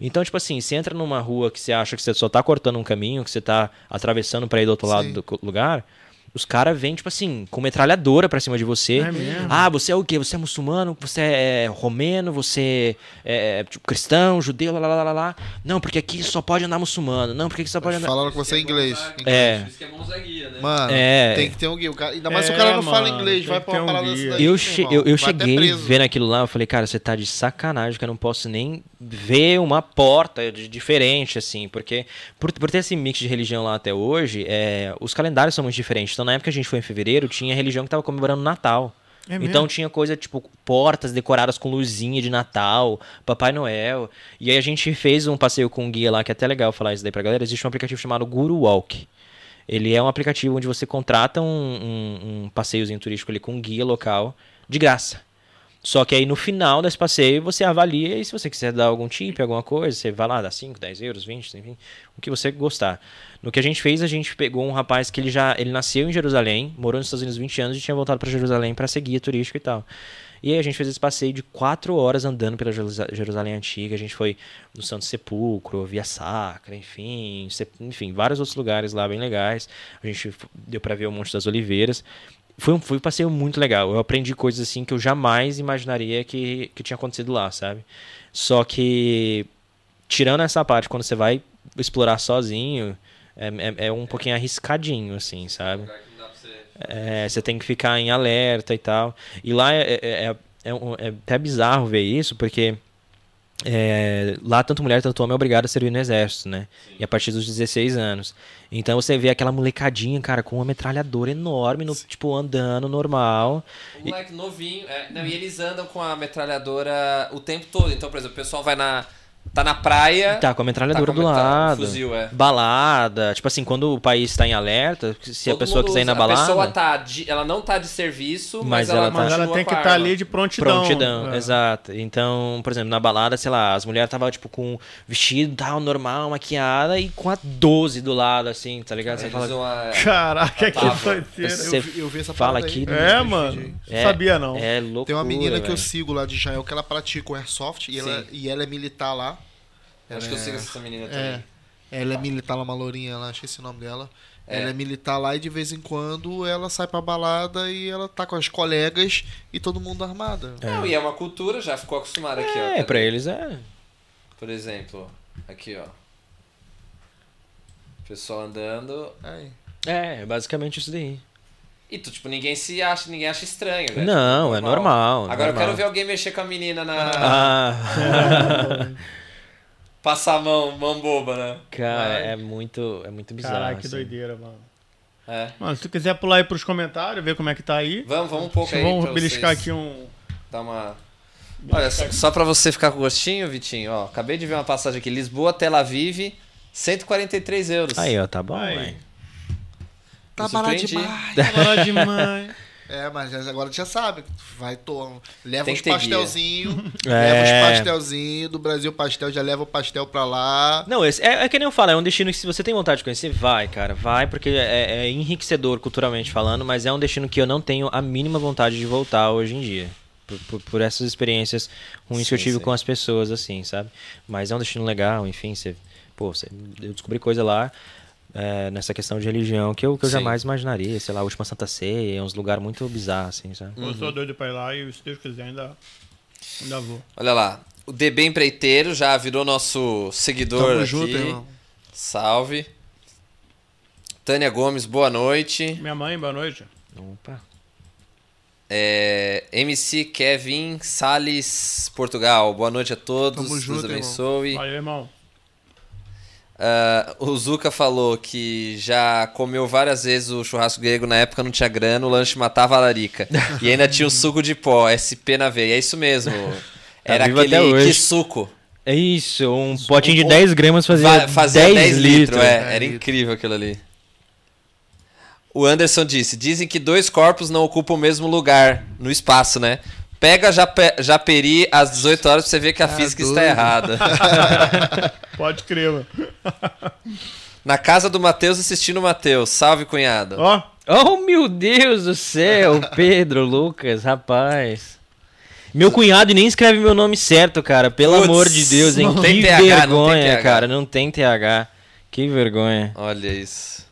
Então, tipo assim, você entra numa rua que você acha que você só tá cortando um caminho, que você tá atravessando pra ir do outro lado Sim. do co- lugar, os caras vêm, tipo assim, com metralhadora pra cima de você. É mesmo? Ah, você é o quê? Você é muçulmano? Você é romeno? Você é tipo, cristão, judeu, lá, lá, lá, lá? Não, porque aqui só pode andar muçulmano. Não, porque aqui só pode andar... Falaram com você em inglês. É. Isso que é né? Mano, É. tem que ter um guia. O cara- ainda mais se É, o cara não fala mano, inglês, tem vai que pra uma um parada guia. daí. Eu, che irmão, eu, eu cheguei vendo aquilo lá, eu falei, cara, você tá de sacanagem que eu não posso nem ver uma porta de- diferente, assim, porque por, por ter esse mix de religião lá até hoje, é, os calendários são muito diferentes. Então, na época que a gente foi em fevereiro, tinha religião que tava comemorando Natal. É então tinha coisa tipo portas decoradas com luzinha de Natal, Papai Noel. E aí a gente fez um passeio com um guia lá, que é até legal falar isso daí pra galera. Existe um aplicativo chamado Guru Walk. Ele é um aplicativo onde você contrata um, um, um passeiozinho turístico ali com um guia local de graça. Só que aí no final desse passeio você avalia e se você quiser dar algum tip, alguma coisa, você vai lá, dá 5, 10 euros, 20, enfim, o que você gostar. No que a gente fez, a gente pegou um rapaz que ele já ele nasceu em Jerusalém, morou nos Estados Unidos 20 anos e tinha voltado para Jerusalém para ser guia turístico e tal. E aí a gente fez esse passeio de quatro horas andando pela Jerusa- Jerusalém Antiga. A gente foi no Santo Sepulcro, Via Sacra, enfim, enfim, vários outros lugares lá bem legais. A gente deu para ver o Monte das Oliveiras. Foi um, foi um passeio muito legal. Eu aprendi coisas assim que eu jamais imaginaria que, que tinha acontecido lá, sabe? Só que, tirando essa parte, quando você vai explorar sozinho, é, é, é um pouquinho arriscadinho, assim, sabe? É, você tem que ficar em alerta e tal. E lá é, é, é, é é até bizarro ver isso, porque é, lá tanto mulher tanto homem é obrigado a servir no exército, né? E a partir dos 16 anos. Então você vê aquela molecadinha, cara, com uma metralhadora enorme, no, tipo, andando normal. Um moleque novinho. é, não, e eles andam com a metralhadora o tempo todo. Então, por exemplo, o pessoal vai na. Tá na praia. Tá com a metralhadora Tá com do a metra- lado. fuzil, é. Balada. Tipo assim, quando o país tá em alerta, se a todo pessoa mundo quiser ir na balada. A pessoa tá de, ela não tá de serviço, mas, Mas ela, ela tá- Mas ela tem que a estar arma. ali de prontidão. Prontidão, É. exato. Então, por exemplo, na balada, sei lá, as mulheres estavam, tipo, com vestido tal, normal, maquiada, e com a 12 do lado, assim, tá ligado? Você Eles fala, usam a- Caraca, que doideira. Você Eu vi- eu vi essa fala aqui. É, vi mano. Não sabia, não. É loucura, Tem uma menina que eu sigo lá de Israel que ela pratica o airsoft e ela, e ela é militar lá. Acho que eu sigo essa menina É. também. Ela é militar lá, uma lourinha lá, achei esse nome dela. É. Ela é militar lá e de vez em quando ela sai pra balada e ela tá com as colegas e todo mundo armada. Não, e é uma cultura, já ficou acostumado aqui, ó. É, pra eles é. Por exemplo, aqui, ó. Pessoal andando. Aí. É, é basicamente isso daí. E tu, tipo, ninguém se acha, ninguém acha estranho, velho. Não, é normal, Agora eu normal. quero ver alguém mexer com a menina na. Ah, Passar a mão, mão boba, né? cara, Vai. é muito, é muito bizarro. Caraca, que assim. doideira, mano. É. Mano, se tu quiser pular aí pros comentários, ver como é que tá aí. Vamos, vamos um pouco aí. Vamos beliscar aqui um. Dar uma. Olha, só, só pra você ficar com gostinho, Vitinho, ó. Acabei de ver uma passagem aqui. Lisboa, Tel Aviv, 143 euros. Aí, ó, tá bom, Aí. velho. Tá barato demais. Agora demais. É, mas agora tu já sabe. Vai, to... leva uns ter pastelzinhos. É. Leva os pastelzinhos do Brasil Pastel, já leva o pastel pra lá. Não, esse, é, é que nem eu falo, é um destino que se você tem vontade de conhecer, vai, cara, vai, porque é, é enriquecedor culturalmente falando, mas é um destino que eu não tenho a mínima vontade de voltar hoje em dia. Por, por- por essas experiências ruins que eu Sim, tive sim. com as pessoas, assim, sabe? Mas é um destino legal, enfim, você, pô, você, eu descobri coisa lá é, nessa questão de religião que eu, que eu Sim. jamais imaginaria, sei lá, a última Santa Ceia, é uns lugares muito bizarros, assim, sabe? Eu sou doido pra ir lá e se Deus quiser ainda, ainda vou. Olha lá. O DB Empreiteiro já virou nosso seguidor Tamo aqui. junto, irmão. Salve. Tânia Gomes, boa noite. Minha mãe, boa noite. Opa. É, MC Kevin Sales, Portugal. Boa noite a todos. Tamo Deus junto, irmão. abençoe. Valeu, irmão. Ah, o Zuka falou que já comeu várias vezes o churrasco grego, na época não tinha grana, o lanche matava a larica. e ainda tinha o suco de pó, SP na veia. É isso mesmo. Era vivo aquele que suco. É isso, um potinho de Um- 10 gramas fazia, Va- fazia 10, 10 litros. litros, é. É, Era incrível aquilo ali. O Anderson disse: dizem que dois corpos não ocupam o mesmo lugar no espaço, né? Pega Jape- Japeri às 18 horas pra você ver que a física está doido. errada. Pode crer, mano. Na casa do Matheus assistindo o Matheus. Salve, cunhado. Ó, Oh, meu Deus do céu, Pedro, Lucas, rapaz. Meu cunhado nem escreve meu nome certo, cara. Pelo Putz, amor de Deus, hein? não que tem TH, não tem vergonha, TH. cara. Não tem TH. Que vergonha. Olha isso.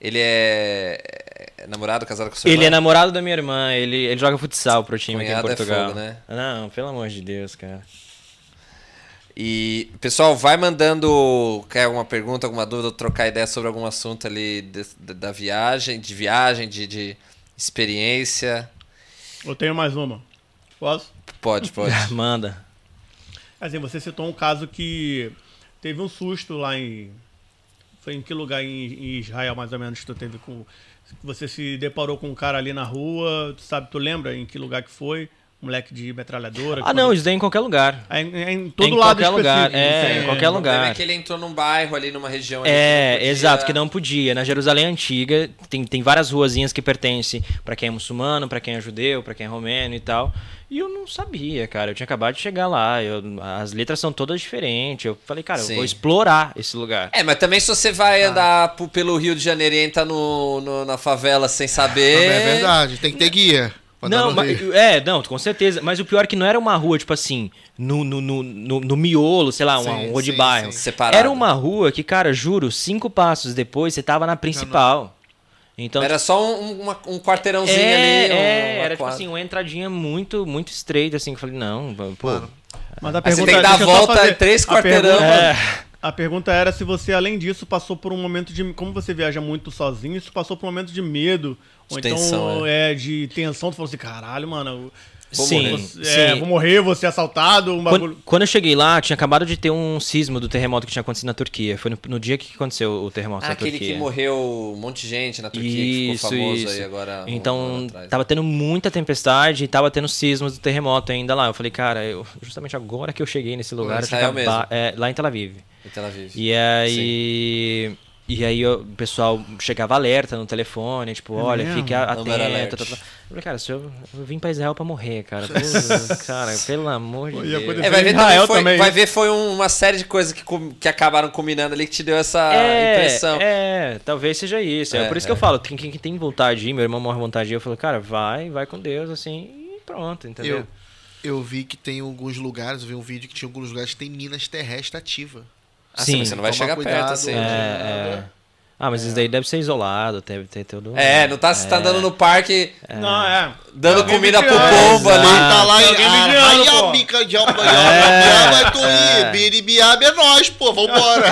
Ele é... é namorado, casado com sua Ele é irmã? namorado da minha irmã, ele, ele joga futsal pro time Cunhado é aqui em Portugal. fogo, né? Não, pelo amor de Deus, cara. E, pessoal, vai mandando. Quer alguma pergunta, alguma dúvida, trocar ideia sobre algum assunto ali de- de- da viagem, de viagem, de, de experiência? eu tenho mais uma. Posso? Pode, pode. Manda. Assim, você citou um caso que teve um susto lá em. Foi em que lugar em, em Israel, mais ou menos, que tu teve com. Você se deparou com um cara ali na rua, sabe, tu lembra em que lugar que foi? Moleque de metralhadora? Ah, não, isso daí é em qualquer lugar. É em, é em todo Em lado qualquer lugar, é, não tem- em qualquer lugar. é que ele entrou num bairro ali, numa região. ali que É, não podia- exato, que não podia. Na Jerusalém Antiga tem, tem várias ruazinhas que pertencem pra quem é muçulmano, pra quem é judeu, pra quem é romeno e tal. E eu não sabia, cara. Eu tinha acabado de chegar lá. eu- as letras são todas diferentes. Eu falei, cara, eu Sim. vou explorar esse lugar. É, mas também se você vai andar pu- pelo Rio de Janeiro e entra no, no- na favela sem saber. É verdade, tem que ter guia. Não, mas, é, não, com certeza. Mas o pior é que não era uma rua, tipo assim, no, no, no, no, no miolo, sei lá, uma Sim, rua de bairro. Separado. Era uma rua que, cara, juro, cinco passos depois você tava na principal. Então, Era só um, uma- um quarteirãozinho é, ali. é, uma era tipo quadra. assim, uma entradinha muito, muito estreita, assim, que eu falei, não, pô. Mano, Mas a Aí você pergunta tem que dar a volta fazer- três a quarteirão. pergunta- É. A pergunta era se você, além disso, passou por um momento de. Como você viaja muito sozinho, isso passou por um momento de medo. Ou De tensão, então é. de tensão. Tu falou assim, caralho, mano. Vou sim, morrer. Você- é, sim. vou morrer, vou ser assaltado, um bagulho. Quando, quando eu cheguei lá, tinha acabado de ter um sismo do terremoto que tinha acontecido na Turquia. Foi no, no dia que aconteceu o terremoto Ah, na aquele Turquia. que morreu um monte de gente na Turquia, que Isso, ficou famoso isso. aí agora. um Então, atrás. tava tendo muita tempestade e tava tendo sismos do terremoto ainda lá. Eu falei, cara, eu, justamente agora que eu cheguei nesse lugar, eu tinha acaba- é, lá em Tel Aviv. Em Tel Aviv. E aí. E aí o pessoal chegava alerta no telefone, tipo, olha, mesmo? fique atento. tá, tá. Eu falei, cara, se eu, eu vim pra Israel pra morrer, cara. Pô, cara, pelo amor de Deus. É, vai ver, Israel também foi, também. vai ver foi um- uma série de coisas que, que acabaram combinando ali que te deu essa impressão. É, talvez seja isso. É, É, por isso é. que eu falo, quem, quem tem vontade de ir, meu irmão morre de vontade de ir, eu falo, cara, vai, vai com Deus, assim, e pronto, entendeu? Eu, eu vi que tem alguns lugares, eu vi um vídeo que tinha alguns lugares que tem minas terrestres ativas. Ah, sim, Sim. você não vai chegar cuidado, perto assim. é. É, é. Ah, mas isso daí deve ser isolado, deve ter tudo. É, não tá, você tá andando no parque Não, é. dando Alguém comida pro pombo ali. Tá lá em alguém vigiando, pô. bica de vai tu ir, biribiaba é nós, pô, vambora.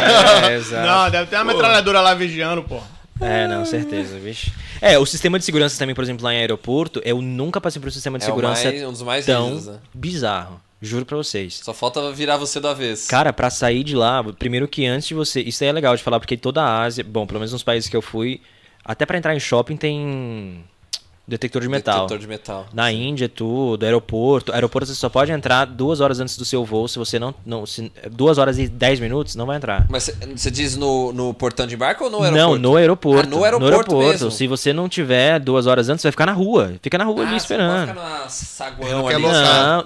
É, exato. Não, deve ter uma metralhadora lá vigiando, pô. É, não, certeza, vixe. É, o sistema de segurança também, por exemplo, lá em aeroporto, eu nunca passei por um sistema de É segurança mais- um dos mais tão rígidos, né? bizarro. Juro pra vocês. Só falta virar você do avesso. Cara, pra sair de lá, primeiro que antes de você. Isso aí é legal de falar, porque toda a Ásia, bom, pelo menos nos países que eu fui, até pra entrar em shopping tem detector de metal. Detector de metal. Na Índia, tudo, aeroporto. Aeroporto você só pode entrar duas horas antes do seu voo. Se você não. não se, duas horas e dez minutos, não vai entrar. Mas você- diz no, no portão de embarque ou no Não, aeroporto? no aeroporto. Ah, no aeroporto mesmo? Se você não tiver duas horas antes, você vai ficar na rua. Fica na rua ali Ah, esperando. Você pode ficar numa saguão Não ali. Não,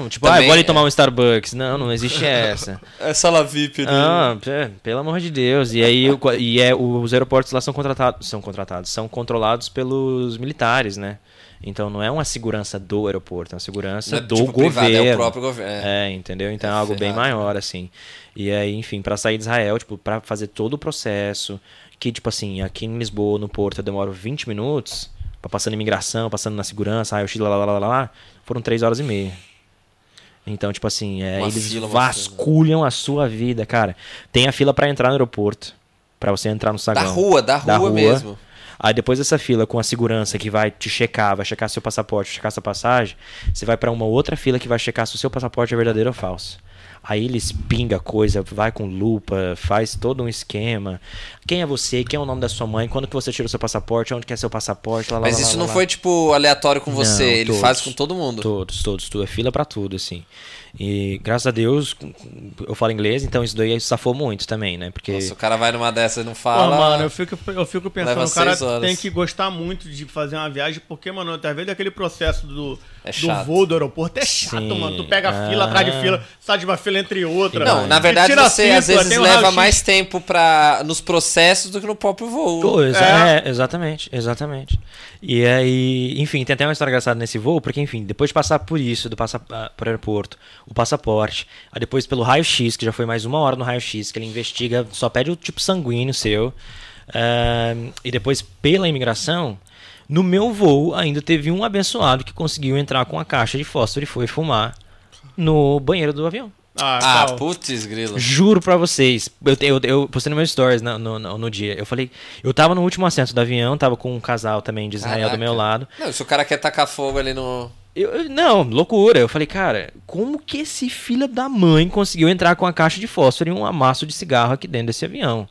não. Tipo, Também ah, eu vou ali é. tomar um Starbucks. Não, não existe essa. É sala VIP. né? Ah, pelo amor de Deus. E aí o- e é, os aeroportos lá são contratados, são contratados, são controlados pelos militares, né? Então não é uma segurança do aeroporto, é uma segurança Não é, do tipo, privado, governo. é o próprio governo, é. É, entendeu? Então é, É algo bem maior assim. E aí, enfim, pra sair de Israel, tipo, para fazer todo o processo, que tipo assim, aqui em Lisboa, no Porto, eu demoro 20 minutos, pra passando imigração, passando na segurança, raio-x, lá, lá, lá, lá, lá, foram 3 horas e meia. Então, tipo assim, é, eles fila, vasculham a sua vida, cara. Tem a fila pra entrar no aeroporto, pra você entrar no Da saguão. rua, da rua, Da rua. mesmo. Aí depois dessa fila com a segurança que vai te checar, vai checar seu passaporte, checar sua passagem, você vai pra uma outra fila que vai checar se o seu passaporte é verdadeiro ou falso. Aí eles pinga coisa, vai com lupa, faz todo um esquema. Quem é você? Quem é o nome da sua mãe? Quando que você tirou seu passaporte? Onde que é seu passaporte? Lá, Mas lá, isso lá, não foi, tipo, aleatório com você. Não, Ele todos. faz com todo mundo. Todos, todos, tudo. É fila pra tudo, assim. E graças a Deus, eu falo inglês, então isso daí safou muito também, né? Porque. Nossa, o cara vai numa dessas e não Pô, fala. mano, eu fico, eu fico pensando, o cara tem que gostar muito de fazer uma viagem, porque, mano, às vezes aquele processo do, É do voo do aeroporto é chato, Sim. mano. Tu pega Ah. fila atrás de fila, sai de uma fila entre outra. Não, na E verdade tira você cinto, às vezes um leva mais tempo pra, nos processos do que no próprio voo. Pô, exa- É. é, exatamente, exatamente. E aí, enfim, tem até uma história engraçada nesse voo, porque, enfim, depois de passar por isso, do passa, ah, por aeroporto, o passaporte, aí depois pelo raio-x, que já foi mais uma hora no raio-x, que ele investiga, só pede o tipo sanguíneo seu, ah, e depois pela imigração, no meu voo ainda teve um abençoado que conseguiu entrar com a caixa de fósforo e foi fumar no banheiro do avião. Ah, Ah, qual? putz, grilo. Juro pra vocês. Eu, eu, eu postei no meu stories no, no, no- no dia. Eu falei. Eu tava no último assento do avião, tava com um casal também de Israel do meu Caraca. lado. Não, se o cara quer tacar fogo ali no. Eu, eu- não, loucura. Eu falei, cara, como que esse filho da mãe conseguiu entrar com a caixa de fósforo e um amasso de cigarro aqui dentro desse avião?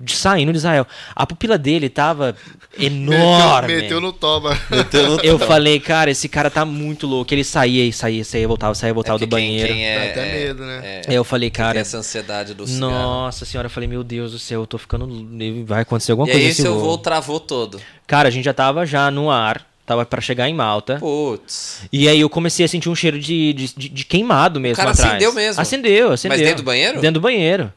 De, saindo de Israel. A pupila dele tava enorme. Meteu, meteu no toba. Eu falei, cara, esse cara tá muito louco. Ele saía e saía, saía, voltava, saía, voltava do É porque quem- banheiro. Quem, Dá é, até é- medo, né? é- Aí eu falei, tem cara, essa ansiedade do cigarro. nossa senhora, eu falei, meu Deus do céu, eu tô ficando. Vai acontecer alguma E coisa aí nesse seu voo. voo travou todo. Cara, a gente já tava já no ar, tava pra chegar em Malta. Putz. E aí eu comecei a sentir um cheiro de, de, de- queimado mesmo cara atrás. acendeu mesmo? Acendeu, acendeu. Mas dentro do banheiro? Dentro do banheiro.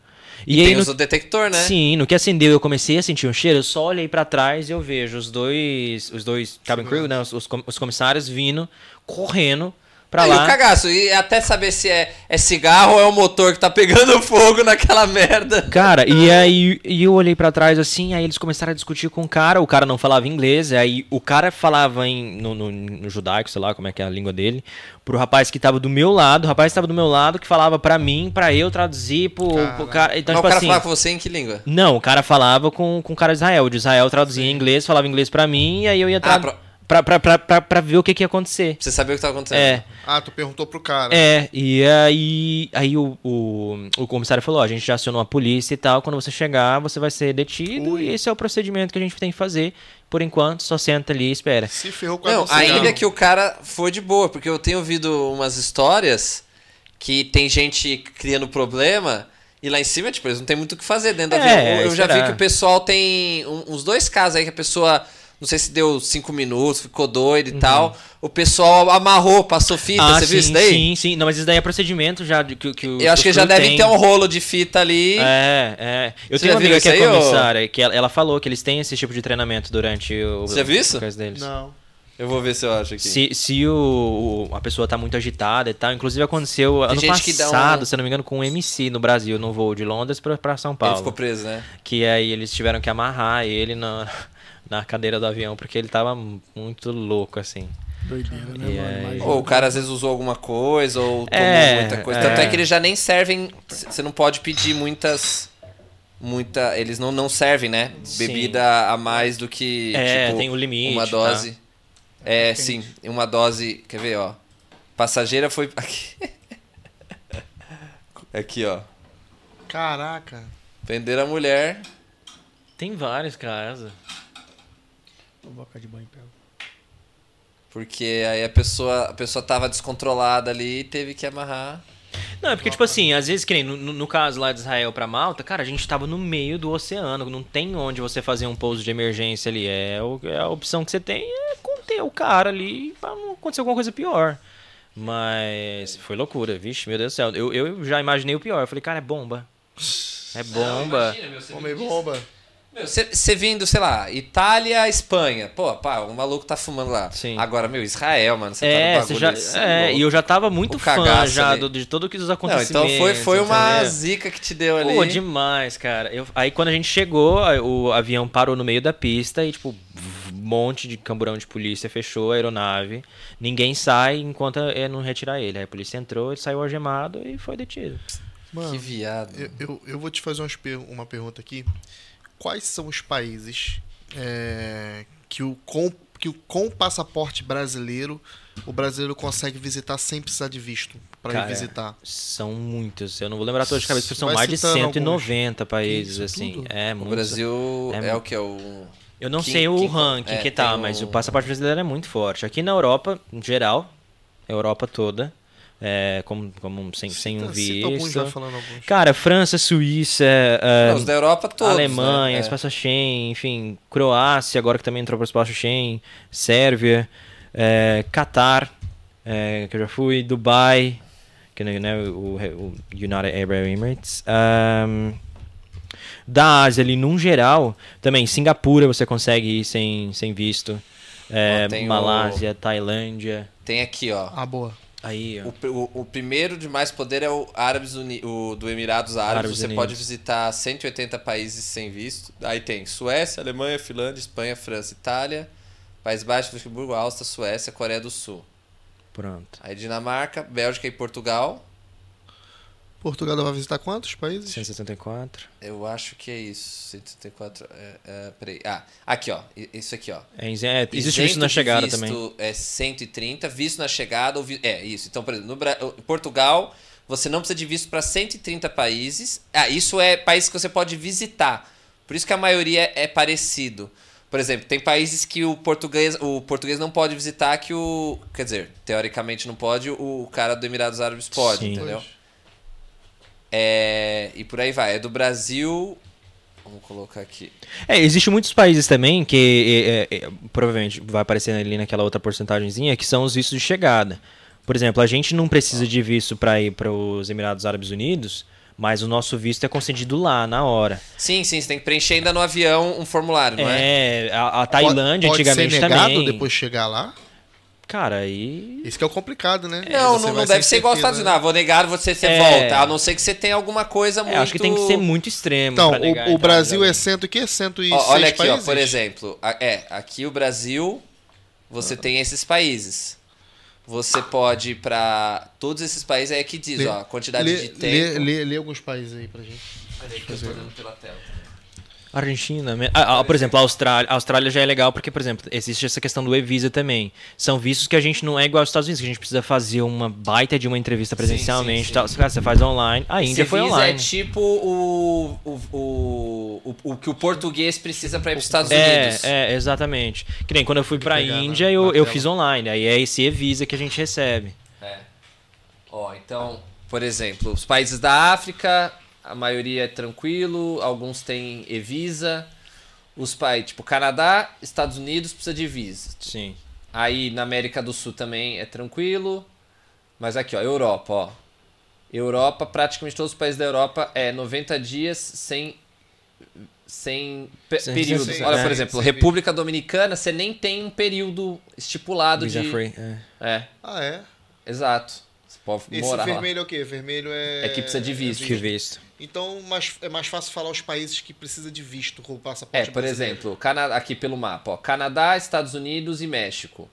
E Tem aí, os no, do detector, né? sim, no que acendeu eu comecei a sentir um cheiro, eu só olhei pra trás e eu vejo os dois, os dois cabin crew, né, os, os comissários vindo, correndo pra e o lá. cagaço, e até saber se é, é cigarro ou é o motor que tá pegando fogo naquela merda. Cara, e aí e eu olhei pra trás assim, aí eles começaram a discutir com o cara, o cara não falava inglês, aí o cara falava em, no, no, no judaico, sei lá como é que é a língua dele, pro rapaz que tava do meu lado, o rapaz que tava do meu lado que falava pra mim, pra eu traduzir pro, pro cara. Então, Mas o tipo cara assim. falava com você em que língua? Não, o cara falava com, com o cara de Israel. O de Israel traduzia em inglês, falava inglês pra mim, e aí eu ia Ah, tra... pra- pra, pra, pra, pra, ver o que, que ia acontecer. Pra você saber o que tá acontecendo. É, Ah, tu perguntou pro cara. é, e aí, aí o, o, o comissário falou, ó, a gente já acionou a polícia e tal, quando você chegar, você vai ser detido e esse é o procedimento que a gente tem que fazer. Por enquanto, só senta ali e espera. Se ferrou com a Não, ainda que o cara foi de boa, porque eu tenho ouvido umas histórias que tem gente criando problema e lá em cima, tipo, eles não tem muito o que fazer dentro É, avião. Eu já vi que o pessoal tem um- uns dois casos aí que a pessoa, não sei se deu cinco minutos, ficou doido e tal. O pessoal amarrou, passou fita, Uhum. ah, você sim, viu isso daí? sim, sim. Não, mas isso daí é procedimento já de, que, que os- Eu acho que já devem ter um rolo de fita ali. É, é. Eu Você tenho uma amiga que é comissária, que ela, ela falou que eles têm esse tipo de treinamento durante o. Você já viu isso? o caso deles. Não. Eu vou ver se eu acho aqui. Se, se o, o- a pessoa tá muito agitada e tal, inclusive aconteceu ano gente que dá um- passado, se não me engano, com um MC no Brasil, no voo de Londres pra, pra São Ele Paulo. ficou preso, né? Que aí eles tiveram que amarrar ele na, na cadeira do avião, porque ele tava muito louco, assim. Doideira, né, mano? Ou o cara às vezes usou alguma coisa, ou tomou É, muita coisa. é. Tanto é que eles já nem servem. Você não pode pedir muitas. Muita. Eles não, não servem, né? Sim. Bebida a mais do que. É, tipo, tem o limite, Uma tá? dose. É, sim. Uma dose. Quer ver, ó? Passageira foi. Aqui. Aqui, ó. Caraca. Venderam a mulher. Tem vários casos. Boca de banho, pega. Porque aí a pessoa, a pessoa tava descontrolada ali e teve que amarrar. Não, é porque, tipo assim, às vezes, que nem no, no- caso lá de Israel pra Malta, cara, a gente tava no meio do oceano, não tem onde você fazer um pouso de emergência ali. É, o- é a opção que você tem é conter o cara ali pra não acontecer alguma coisa pior. Mas foi loucura, vixe, meu Deus do céu. Eu, eu já imaginei o pior. Eu falei, cara, é bomba. É bomba. Homem bomba. Você vindo, sei lá, Itália, Espanha. Pô, pá, o maluco tá fumando lá. Sim. Agora, meu, Israel, mano. Você É, tá no bagulho já, é, e eu já tava muito fã já do, de tudo que os Não, acontecimentos. então foi, foi uma entendeu? zica que te deu ali. Pô, demais, cara. Eu- aí quando a gente chegou, o avião parou no meio da pista e, tipo, um monte de camburão de polícia fechou a aeronave. Ninguém sai enquanto é não retirar ele. Aí a polícia entrou, ele saiu algemado e foi detido. Que Mano, viado. eu, eu, eu vou te fazer umas per- uma pergunta aqui. Quais são os países é, que, o, com, que o, com o passaporte brasileiro o brasileiro consegue visitar sem precisar de visto para ir visitar? São muitos. Eu não vou lembrar todos de cabeça, são Vai mais de citando 190 países, Isso assim. tudo? É, O muitos. Brasil é é, o que? É o. Eu não Quem- sei o quem- ranking é, que tá, tem mas um- o passaporte brasileiro é muito forte. Aqui na Europa, em geral, Europa toda, é, como, como sem, sem um Cita- cita alguns já visto. Cara, França, Suíça, é, Não, os da Europa todos. Alemanha, né? espaço Schengen, enfim, Croácia, agora que também entrou para o espaço Schengen, Sérvia, é, Catar, é, que eu já fui, Dubai, que né, né, o, o United Arab Emirates. ahn, da Ásia ali, num geral, também Singapura você consegue ir sem, sem visto. É, tem o- Malásia, Tailândia. Tem aqui, ó. Ah, boa. Aí. O, o, o primeiro de mais poder é o Árabes Uni, o do Emirados Árabes. Árabes Você Unidos. pode visitar 180 países sem visto. Aí tem Suécia, Alemanha, Finlândia, Espanha, França, Itália, País Baixo, Luxemburgo, Áustria, Suécia, Coreia do Sul. Pronto. Aí Dinamarca, Bélgica e Portugal. Portugal vai visitar quantos países? 174. Eu acho que é isso. 174. É, é, peraí. Ah, aqui, ó. Isso aqui, ó. É, é, existe isso na chegada visto também. É 130, visto na chegada. Ou vi... É, isso. Então, por exemplo, no Bra... Portugal, você não precisa de visto para 130 países. Ah, isso é países que você pode visitar. Por isso que a maioria é parecido. Por exemplo, tem países que o português, o português não pode visitar que o. Quer dizer, teoricamente não pode, o, cara do Emirados Árabes pode, Sim. entendeu? É, e por aí vai. É do Brasil. Vamos colocar aqui. É, existem muitos países também que é, é, é, provavelmente vai aparecer ali naquela outra porcentagemzinha que são os vistos de chegada. Por exemplo, a gente não precisa de visto para ir para os Emirados Árabes Unidos, mas o nosso visto é concedido lá na hora. Sim, sim, você tem que preencher ainda no avião um formulário, não é? É, a, a Tailândia pode, pode antigamente ser negado também. depois de chegar lá? Cara, aí Isso que é o complicado, né? Não, Você não, não deve ser igual aos certeza, Estados? Unidos. Ah, vou negar, você, você É. volta. A não ser que você tenha alguma coisa é, muito... acho que tem que ser muito extremo. Então, pra negar, o, o então, Brasil é cento e que? 106 Ó, olha aqui, ó, países? por exemplo. a- É, aqui o Brasil, você Ah. tem esses países. Você pode ir pra todos esses países, aí que diz, Lê- ó, a quantidade lê, de tempo. lê, lê, lê alguns países aí pra gente. Peraí que eu tô olhando pela tela. Argentina, me- ah, ah, por exemplo, a Austrália, a Austrália já é legal porque, por exemplo, existe essa questão do e-visa também. São vistos que a gente não é igual aos Estados Unidos, que a gente precisa fazer uma baita de uma entrevista presencialmente, sim, tal. Cara, você faz online. A Índia Esse foi visa online. é tipo o, o, o, o, que o português precisa para ir para os Estados É, Unidos. é, exatamente. Que nem quando eu fui pegar na- Índia, eu, eu fiz online. Aí é esse e-visa que a gente recebe. É. Ó, então, por exemplo, os países da África, a maioria é tranquilo, alguns têm e-visa. Os países, tipo, Canadá, Estados Unidos precisa de visa. Sim. Aí na América do Sul também é tranquilo. Mas aqui, ó, Europa, ó. Europa, praticamente todos os países da Europa é 90 dias sem sem pe- Sem- período. sem- Olha, é, por exemplo, sem República Dominicana, você nem tem um período estipulado Visa de free. É. É, Ah, é? exato. Pode Esse morar lá. vermelho é o quê? Vermelho é. É que precisa de visto. Que visto. Então mais, é mais fácil falar os países que precisa de visto com o passaporte. É, por brasileiro. exemplo, Cana- aqui pelo mapa, ó, Canadá, Estados Unidos e México.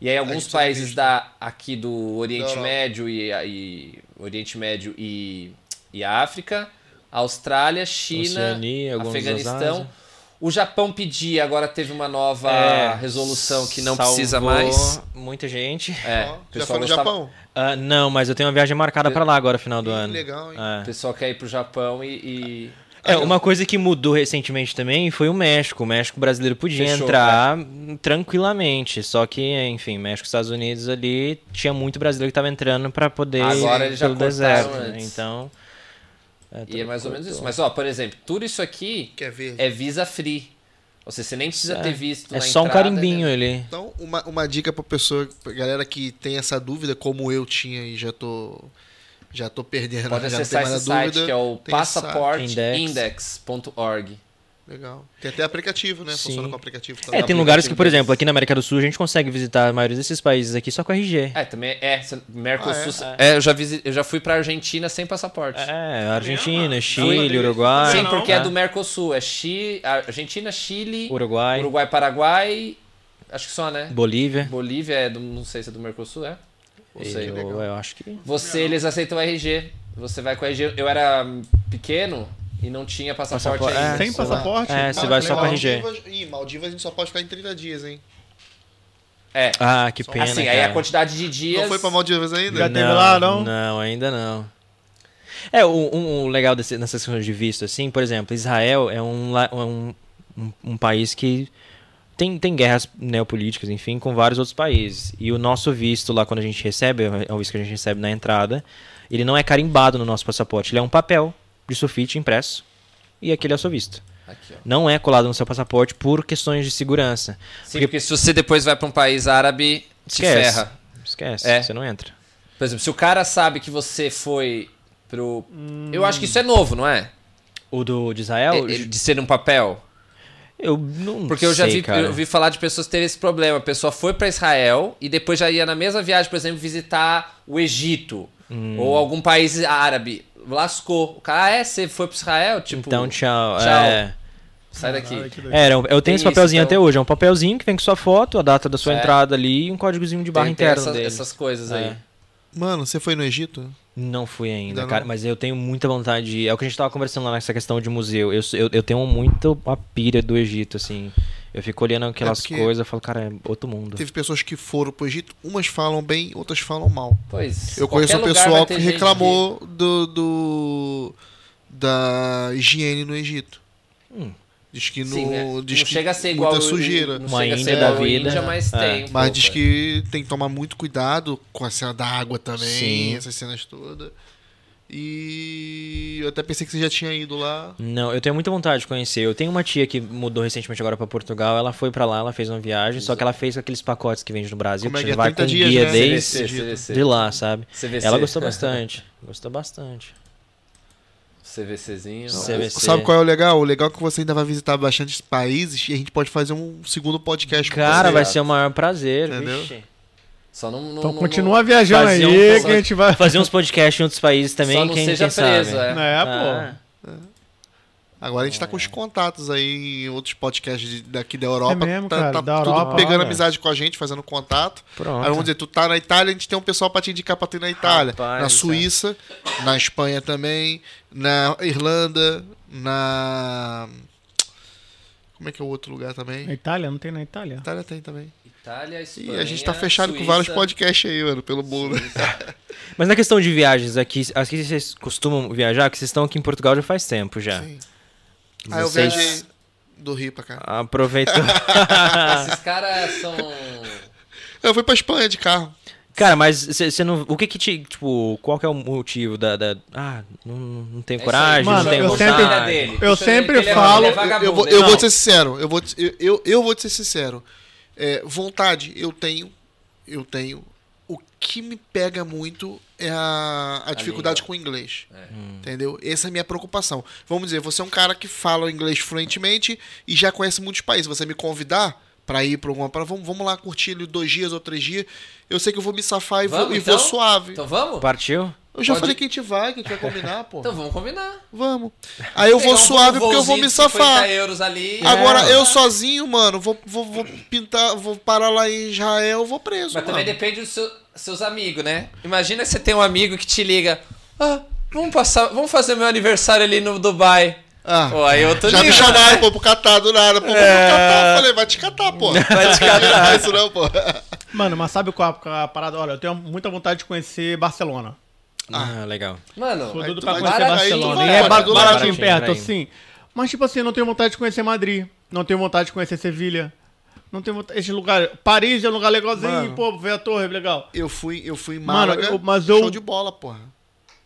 E aí alguns países visto. da aqui do Oriente. Médio e, e Oriente Médio e, e África, Austrália, China, Oceania, Afeganistão. O Japão pedia, agora teve uma nova É, resolução que não precisa mais. Muita gente. É, Ó, o já pessoal foi no gostava- Japão? Ah, não, mas eu tenho uma viagem marcada pra lá agora, final do Ih, ano. legal, hein? É. O pessoal quer ir pro Japão e. e- É, uma coisa que mudou recentemente também foi o México. O México brasileiro podia Fechou, entrar tranquilamente. Só que, enfim, México e Estados Unidos ali tinha muito brasileiro que tava entrando pra poder Agora ir eles já pelo deserto. né? antes. Então. E é mais ou menos isso. Mas, ó, por exemplo, tudo isso aqui ver? é visa free. Ou seja, você nem precisa É. ter visto É na só um entrada, carimbinho né? ali. Então, uma, uma dica pra pessoa, pra galera que tem essa dúvida, como eu tinha e já tô. Já tô perdendo. Pode acessar esse a site dúvida. que é o passaporteindex.org. Legal. Tem até aplicativo, né? Sim. Funciona com aplicativo É, também. tem lugares que, por exemplo, aqui na América do Sul a gente consegue visitar a maioria desses países aqui só com RG. É, também é. Mercosul. Ah, é, eu, já visi- eu já fui pra Argentina sem passaporte. É, Argentina, Não, Chile, não. Uruguai. Sim, porque é é. do Mercosul. É Chi, Argentina, Chile, Uruguai, Uruguai, Paraguai. Acho que só, né? Bolívia. Bolívia é do. Não sei se é do Mercosul, é? Não sei. Eu, eu acho que. Você, eles aceitam o RG. Você vai com o RG. Eu era pequeno e não tinha passaporte, Passaporte, ainda. é. Sem passaporte? É, você vai só com RG. Maldivas, Ih, Maldivas a gente só pode ficar em 30 dias, hein? É. Ah, que pena. assim, aí a cara. quantidade de dias. Não foi pra Maldivas ainda? Já teve lá, não? Não, ainda não. É, o, um, um legal desse, nessas questões de visto, assim, por exemplo, Israel é um, la- um, um, um país que tem, tem guerras neopolíticas, enfim, com vários outros países. E o nosso visto lá, quando a gente recebe, é o visto que a gente recebe na entrada, ele não é carimbado no nosso passaporte, ele é um papel de sulfite impresso. E aquele é o seu visto. Aqui. Não é colado no seu passaporte por questões de segurança. Sim, porque se você depois vai pra um país árabe, te Esquece. ferra. Esquece, É. você não entra. Por exemplo, se o cara sabe que você foi pro. Hum. Eu acho que isso é novo, não é? O do de Israel, É, é, De ser um papel. eu não Porque eu já sei, vi, cara. eu vi falar de pessoas terem esse problema. A pessoa foi pra Israel e depois já ia na mesma viagem, por exemplo, visitar o Egito Hum. ou algum país árabe. Lascou. O cara, ah, é? Você foi pro Israel? Tipo, Então, tchau. tchau. É. sai daqui. Doido. É, eu, eu tenho Tem esse papelzinho isso, então. até hoje. É um papelzinho que vem com sua foto, a data da sua É. entrada ali e um códigozinho de barra Tem- tem interno essas, dele. essas coisas aí. É. Mano, você foi no Egito? Não fui ainda, Ainda cara, não? mas eu tenho muita vontade de. É o que a gente tava conversando lá nessa questão de museu. Eu, eu, eu tenho muito a pira do Egito, assim. Eu fico olhando aquelas porque coisas e falo, cara, é outro mundo. Teve pessoas que foram pro Egito, umas falam bem, outras falam mal. Pois. Eu conheço um pessoal que reclamou do, do- da higiene no Egito. Hum. Diz que no, Sim, né? diz não que chega a ser igual muita sujeira. não Uma chega a ser Índia igual da vida. Índia, mas É. tem. um Mas pouco, diz é. que tem que tomar muito cuidado com a cena da água também, Sim. essas cenas todas. E eu até pensei que você já tinha ido lá. Não, eu tenho muita vontade de conhecer. Eu tenho uma tia que mudou recentemente agora pra Portugal. Ela foi pra lá, ela fez uma viagem, só que ela fez com aqueles pacotes que vende no Brasil, Como é que você é? vai 30 com dias, guia né? desde CVC, CVC. de lá, sabe? CVC. Ela gostou bastante. Gostou bastante. CVCzinho. CVC. Sabe qual é o legal? O legal é que você ainda vai visitar bastante países e a gente pode fazer um segundo podcast com Cara, você. vai ser o maior prazer. Entendeu? vixe. Só não, não, Então não- continua viajando fazer aí um- que a gente vai. Fazer uns podcasts em outros países também, Só não quem, seja quem preso, sabe. é. É, Ah, pô. Agora a gente tá com os contatos aí em outros podcasts daqui da Europa. É mesmo, tá, cara, tá da tudo Europa, pegando amizade com a gente, fazendo contato. Pronto. Aí vamos dizer, tu tá na Itália, a gente tem um pessoal pra te indicar pra tu ir na Itália. Rapaz, na é. Suíça, na Espanha também, na Irlanda, na. Como é que é o outro lugar também? Na Itália? Não tem na Itália? Itália tem também. Itália, E Espanha, a gente tá fechado com Suíça. vários podcasts aí, mano, pelo mundo. Mas na questão de viagens, aqui, aqui vocês costumam viajar, que vocês estão aqui em Portugal já faz tempo já. Sim. Aí eu Vocês- viajei do Rio pra cá. Aproveitou. Esses caras são. Eu fui pra Espanha de carro. Cara, mas você não. O que que te. Tipo, qual que é o motivo da. da- ah, não, não tenho É coragem, aí. não Mano, tenho eu vontade. sempre- dele. eu sempre ele é- falo- ele é Eu, vou, eu vou te ser sincero. Eu vou, eu, eu, eu vou te ser sincero. É, vontade, eu tenho. Eu tenho. O que me pega muito é a, a dificuldade língua. com o inglês. É. Entendeu? Essa é a minha preocupação. Vamos dizer, você é um cara que fala o inglês fluentemente e já conhece muitos países. Você me convidar pra ir pra alguma. Pra, vamos, vamos lá curtir ali dois dias ou três dias. Eu sei que eu vou me safar e, vou, Vamos, e vou então? suave. Então vamos? Partiu? Eu já pode- falei que a gente vai, que a gente vai combinar, pô. Então vamos combinar. Vamos. Aí eu vou Pegar um suave porque eu vou me de 50 safar. euros ali. Agora, É. eu sozinho, mano, vou, vou, vou pintar, vou parar lá em Israel, vou preso. Mas também mano. depende dos seu- seus amigos, né? Imagina você tem um amigo que te liga. Ah, vamos passar, vamos fazer meu aniversário ali no Dubai. Ah, Pô, aí eu tô já me chamaram, né? pô, pro catar do nada. Pô, vamos pro catar. Eu falei, vai te catar, pô. Vai te catar. Não faz isso não, pô. Mano, mas sabe qual é a parada? Olha, eu tenho muita vontade de conhecer Barcelona. Ah, legal. Mano, Aí doido tu pra vai- conhecer aí tu Barcelona. vai, é ba- baratinho ladinho, perto, vai. assim. Mas, tipo assim, eu não tenho vontade de conhecer Madrid. Não tenho vontade de conhecer Sevilha. Não tenho vontade. Esse lugar. Paris é um lugar legalzinho, Mano. pô, ver a torre, legal. Eu fui, eu fui em Mano, Málaga, eu- mas eu- show de bola, porra.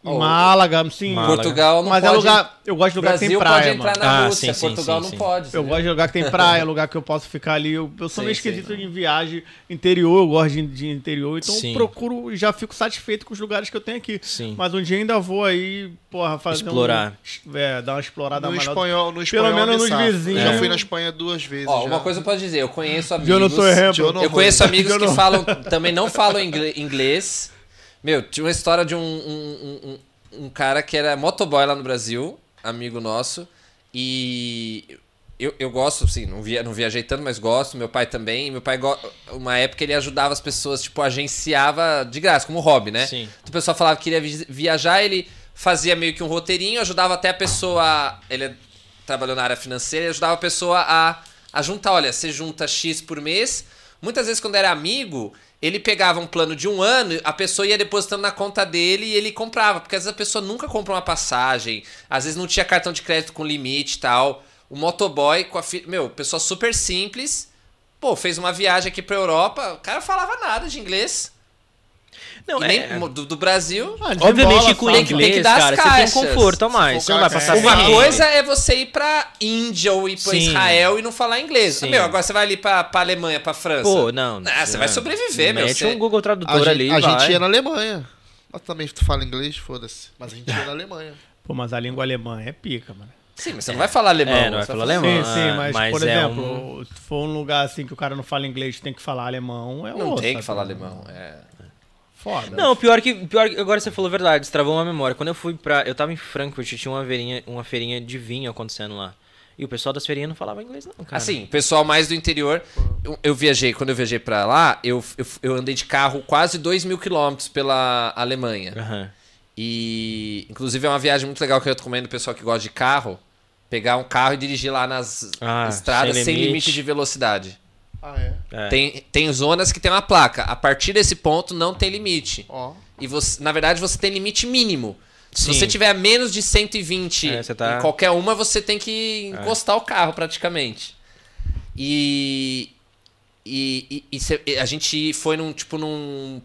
Oh, Málaga, sim. Málaga. Portugal não Mas pode. é lugar. Eu gosto de lugar que tem Brasil praia, pode entrar mano. na Ah, Rússia, sim, sim, Portugal sim, não sim. pode. Eu gosto de lugar que tem praia, lugar que eu posso ficar ali. Eu, eu sou meio esquisito em viagem interior, eu gosto de, de interior, então procuro e já fico satisfeito com os lugares que eu tenho aqui. Sim. Mas um dia ainda vou aí, porra, fazer Explorar. Um, é, dar uma explorada No maior. espanhol, no espanhol menos me nos vizinhos. Já É. fui na Espanha duas vezes. Ó, já. uma coisa eu posso dizer, eu conheço amigos. Eu não sou errado. Eu não conheço amigos que não- falam, também não falam inglês. Meu, tinha uma história de um, um, um, um cara que era motoboy lá no Brasil, amigo nosso, e eu, eu gosto, assim, não, via, não viajei tanto, mas gosto, meu pai também. Meu pai, uma época, ele ajudava as pessoas, tipo, agenciava de graça, como hobby, né? Sim. Então, o pessoal falava que queria vi- viajar, ele fazia meio que um roteirinho, ajudava até a pessoa. Ele trabalhou na área financeira e ajudava a pessoa a, a juntar. Olha, você junta X por mês. Muitas vezes, quando era amigo, ele pegava um plano de um ano, a pessoa ia depositando na conta dele e ele comprava. Porque às vezes a pessoa nunca compra uma passagem, às vezes não tinha cartão de crédito com limite e tal. O motoboy com a filha. Meu, pessoa super simples. Pô, fez uma viagem aqui pra Europa, o cara falava nada de inglês. Não, E nem é- do, do Brasil. Ah, Obviamente, com que- tem que inglês, dar as cara, você tem caixas. conforto a mais. Você não vai passar Uma fome. coisa é você ir pra Índia ou ir pra Sim. Israel e não falar inglês. Sim. Meu, agora você vai ali pra, pra Alemanha, pra França. Pô, não. Ah, você vai sobreviver, meu. Mete Você- um Google A, Tradutor gente, ali. a vai. gente ia na Alemanha. Mas também tu fala inglês, foda-se. Mas a gente ia na Alemanha. Pô, mas a língua alemã é pica, mano. Sim, mas você não vai falar alemão. É, não vai você falar alemão. sim, sim, mas, mas por é exemplo, um- se for um lugar assim que o cara não fala inglês tem que falar alemão, é Não tem que falar alemão. É. Foda. Não, pior que, pior que agora você falou a verdade, destravou uma memória. Quando eu fui pra. Eu tava em Frankfurt, tinha uma feirinha, uma feirinha de vinho acontecendo lá. E o pessoal das feirinhas não falava inglês, não, cara. Assim, pessoal mais do interior. Eu, eu viajei, quando eu viajei pra lá, eu, eu, eu andei de carro quase 2 mil quilômetros pela Alemanha. Aham. E, inclusive, é uma viagem muito legal que eu recomendo o pessoal que gosta de carro. Pegar um carro e dirigir lá nas Ah, estradas sem sem limite. limite de velocidade. Ah, é? É. Tem, tem zonas que tem uma placa. A partir desse ponto não tem limite. Ó. E você, na verdade, você tem limite mínimo. Se Sim. você tiver menos de 120 É, tá- em qualquer uma, você tem que encostar o carro praticamente. E, e, e- e cê- e a gente foi num tipo num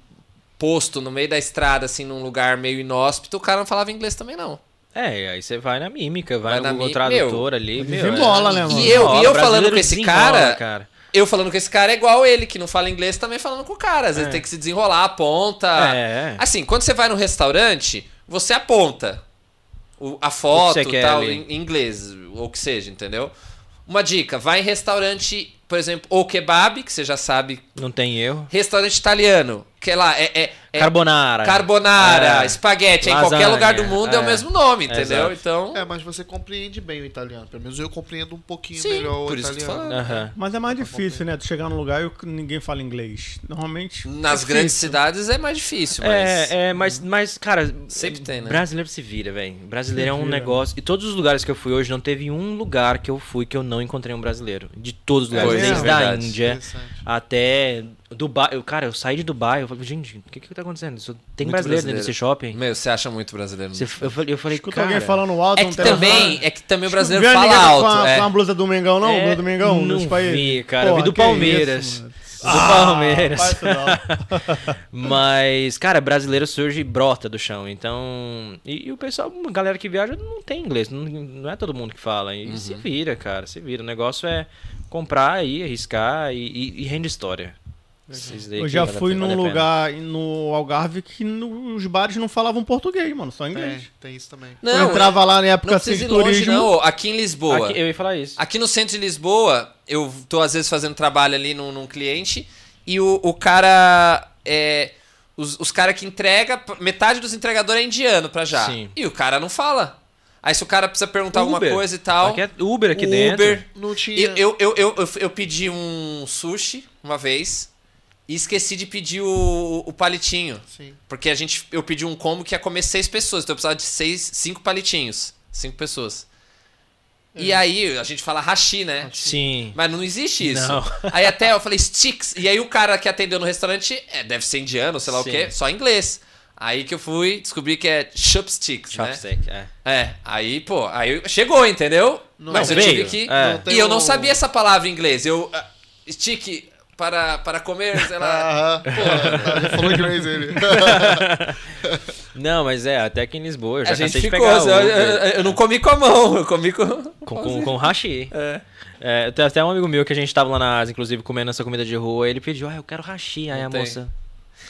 posto no meio da estrada, assim, num lugar meio inóspito, o cara não falava inglês também, não. É, aí você vai na mímica, vai, Vai no Google mi- Tradutor ali. meu, é- né, mano? E eu, e eu falando com esse desembola, cara, eu falando com esse cara é igual ele, que não fala inglês, também falando com o cara. Às vezes É. tem que se desenrolar, aponta. É. Assim, quando você vai no restaurante, você aponta o- a foto e tal em em inglês, ou o que seja, entendeu? Uma dica, vai em restaurante, por exemplo, o kebab, que você já sabe. Não tem erro. Restaurante italiano, que é lá, é, é, é Carbonara. carbonara, É. espaguete, em Lasanha, qualquer lugar do mundo é, o é. mesmo nome, entendeu? Exato. Então, É, mas você compreende bem o italiano. Pelo menos eu compreendo um pouquinho Sim, melhor o por isso que eu tô italiano. falando. Aham. Mas é mais difícil, né? Tu chegar num lugar e ninguém fala inglês. Normalmente. nas é grandes cidades é mais difícil, mas... É, é, mas, mas, cara, Sempre tem, né? Brasileiro se vira, velho. Brasileiro Se é um vira. negócio. E todos os lugares que eu fui hoje, não teve um lugar que eu fui que eu não encontrei um brasileiro. De todos os lugares. É, desde a verdade. Índia até Dubai. Eu, cara, eu saí de Dubai. Eu falei, gente, o que que tá acontecendo? Só Tem Muito brasileiro, dentro brasileiro. desse shopping? Meu, você acha muito brasileiro. Você- eu falei, eu falei cara, alguém falando alto É no que também, é que também o brasileiro fala alto. Com a, é. com a blusa do Mengão, não? É, blusa do Mengão? não dos países? vi, cara. Porra, vi do isso, Palmeiras. mano. do Palmeiras. isso não. Mas, cara, brasileiro surge e brota do chão. Então. E, e o pessoal, a galera que viaja não tem inglês. Não, não é todo mundo que fala. E Uhum. se vira, cara, se vira. O negócio é comprar aí, arriscar e, e, e rende história. Daí Eu já fui num vale pena. lugar no Algarve que no- os bares não falavam português, mano, só inglês. É, tem isso também. eu Não, entrava lá na época não assim, de ir longe, turismo. não. Aqui em Lisboa. Aqui, eu ia falar isso. Aqui no centro de Lisboa, eu tô às vezes fazendo trabalho ali num, num cliente e o, o cara. É, os os caras que entrega, metade dos entregadores é indiano pra já. Sim. E o cara não fala. Aí se o cara precisa perguntar alguma Uber. coisa e tal. Aqui é Uber aqui o dentro. Uber. Não tinha. Eu, eu, eu, eu, eu, eu pedi um sushi uma vez e esqueci de pedir o, o palitinho. Sim. Porque a gente, eu pedi um combo que ia comer seis pessoas, então eu precisava de seis, cinco palitinhos. Cinco pessoas. E aí a gente fala hashi, né? Sim. Mas não existe isso. Não. Aí até eu falei sticks. E aí o cara que atendeu no restaurante é, deve ser indiano, sei lá Sim. o quê, só inglês. Aí que eu fui descobrir que é chopsticks, né? Chopstick, é. É, aí, pô, aí chegou, entendeu? Mas eu veio. tive que. É. Não E eu não sabia essa palavra em inglês. Eu. ah, stick para, para comer, sei lá. Aham. Pô, falou inglês ele. Não, mas é, até aqui em Lisboa. Eu já a gente ficou. pegar assim, eu, eu- eu não comi com a mão, eu comi com. Com, com, com hashi. É. É, tem até um amigo meu que a gente tava lá na Ásia, inclusive, comendo essa comida de rua. Ele pediu, ah, eu quero hashi. Aí Não a tem. moça.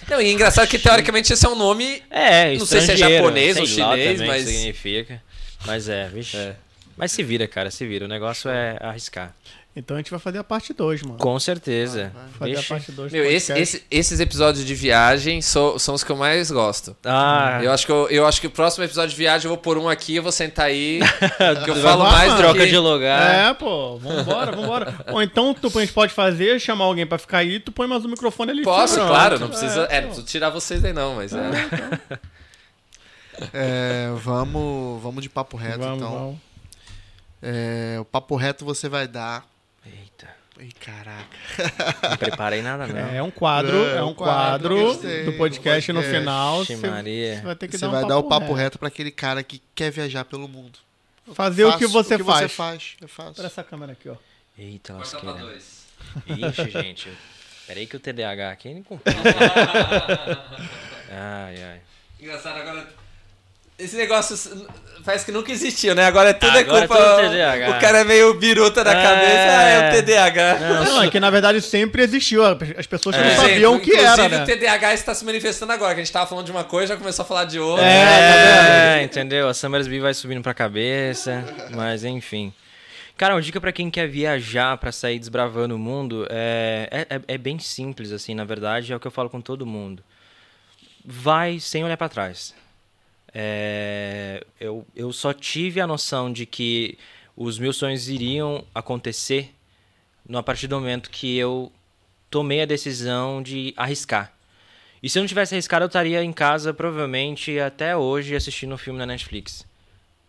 Não, e é engraçado que teoricamente esse é um nome. É, Não sei se é japonês ou chinês, também o que mas- significa. Mas é, vixe. É. Mas se vira, cara, se vira. O negócio é arriscar. Então a gente vai fazer a parte 2, mano. Com certeza. Fazer a Vixe. parte 2 Meu, esse- esse- esses episódios de viagem so- são os que eu mais gosto. Ah, Eu acho, que eu, eu acho que o próximo episódio de viagem eu vou pôr um aqui, eu vou sentar aí. que eu falo Vai, mais mano. troca que... de lugar. É, pô, vambora, vambora. Ou então tu, a gente pode fazer, chamar alguém pra ficar aí, tu põe mais o microfone ali. Posso, pronto. claro, não precisa. É, É, não preciso tirar vocês aí não, mas é. É, vamos, vamos de papo reto, Vamos, então. vamos. É, o papo reto você vai dar. Eita, Ih, caraca. não preparei nada, não. É um quadro, É, é um quadro quadro do podcast no final. Você Maria. você vai ter que dar um vai papo dar o papo reto. reto pra aquele cara que quer viajar pelo mundo. Fazer o Faço que você o que faz. você faz. É fácil. Olha essa câmera aqui, ó. Eita, lasqueira. Ixi, gente. Peraí que o TDAH aqui não complica. ai, ai. Engraçado agora. Esse negócio parece que nunca existiu, né? Agora é tudo Agora é culpa. é tudo TDAH. O cara é meio biruta da É. cabeça, ah, é o TDAH. Não, é que na verdade sempre existiu. As pessoas É. não sabiam o que inclusive, era, né? o TDAH está se manifestando agora, que a gente tava falando de uma coisa, já começou a falar de outra. É, É, entendeu? A Summersby vai subindo pra cabeça, mas enfim. Cara, uma dica pra quem quer viajar pra sair desbravando o mundo é, é, é bem simples, assim, na verdade, é o que eu falo com todo mundo. Vai sem olhar pra trás. É, eu, eu só tive a noção de que os meus sonhos iriam acontecer no- a partir do momento que eu tomei a decisão de arriscar. E se eu não tivesse arriscado, eu estaria em casa, provavelmente, até hoje, assistindo um filme na Netflix.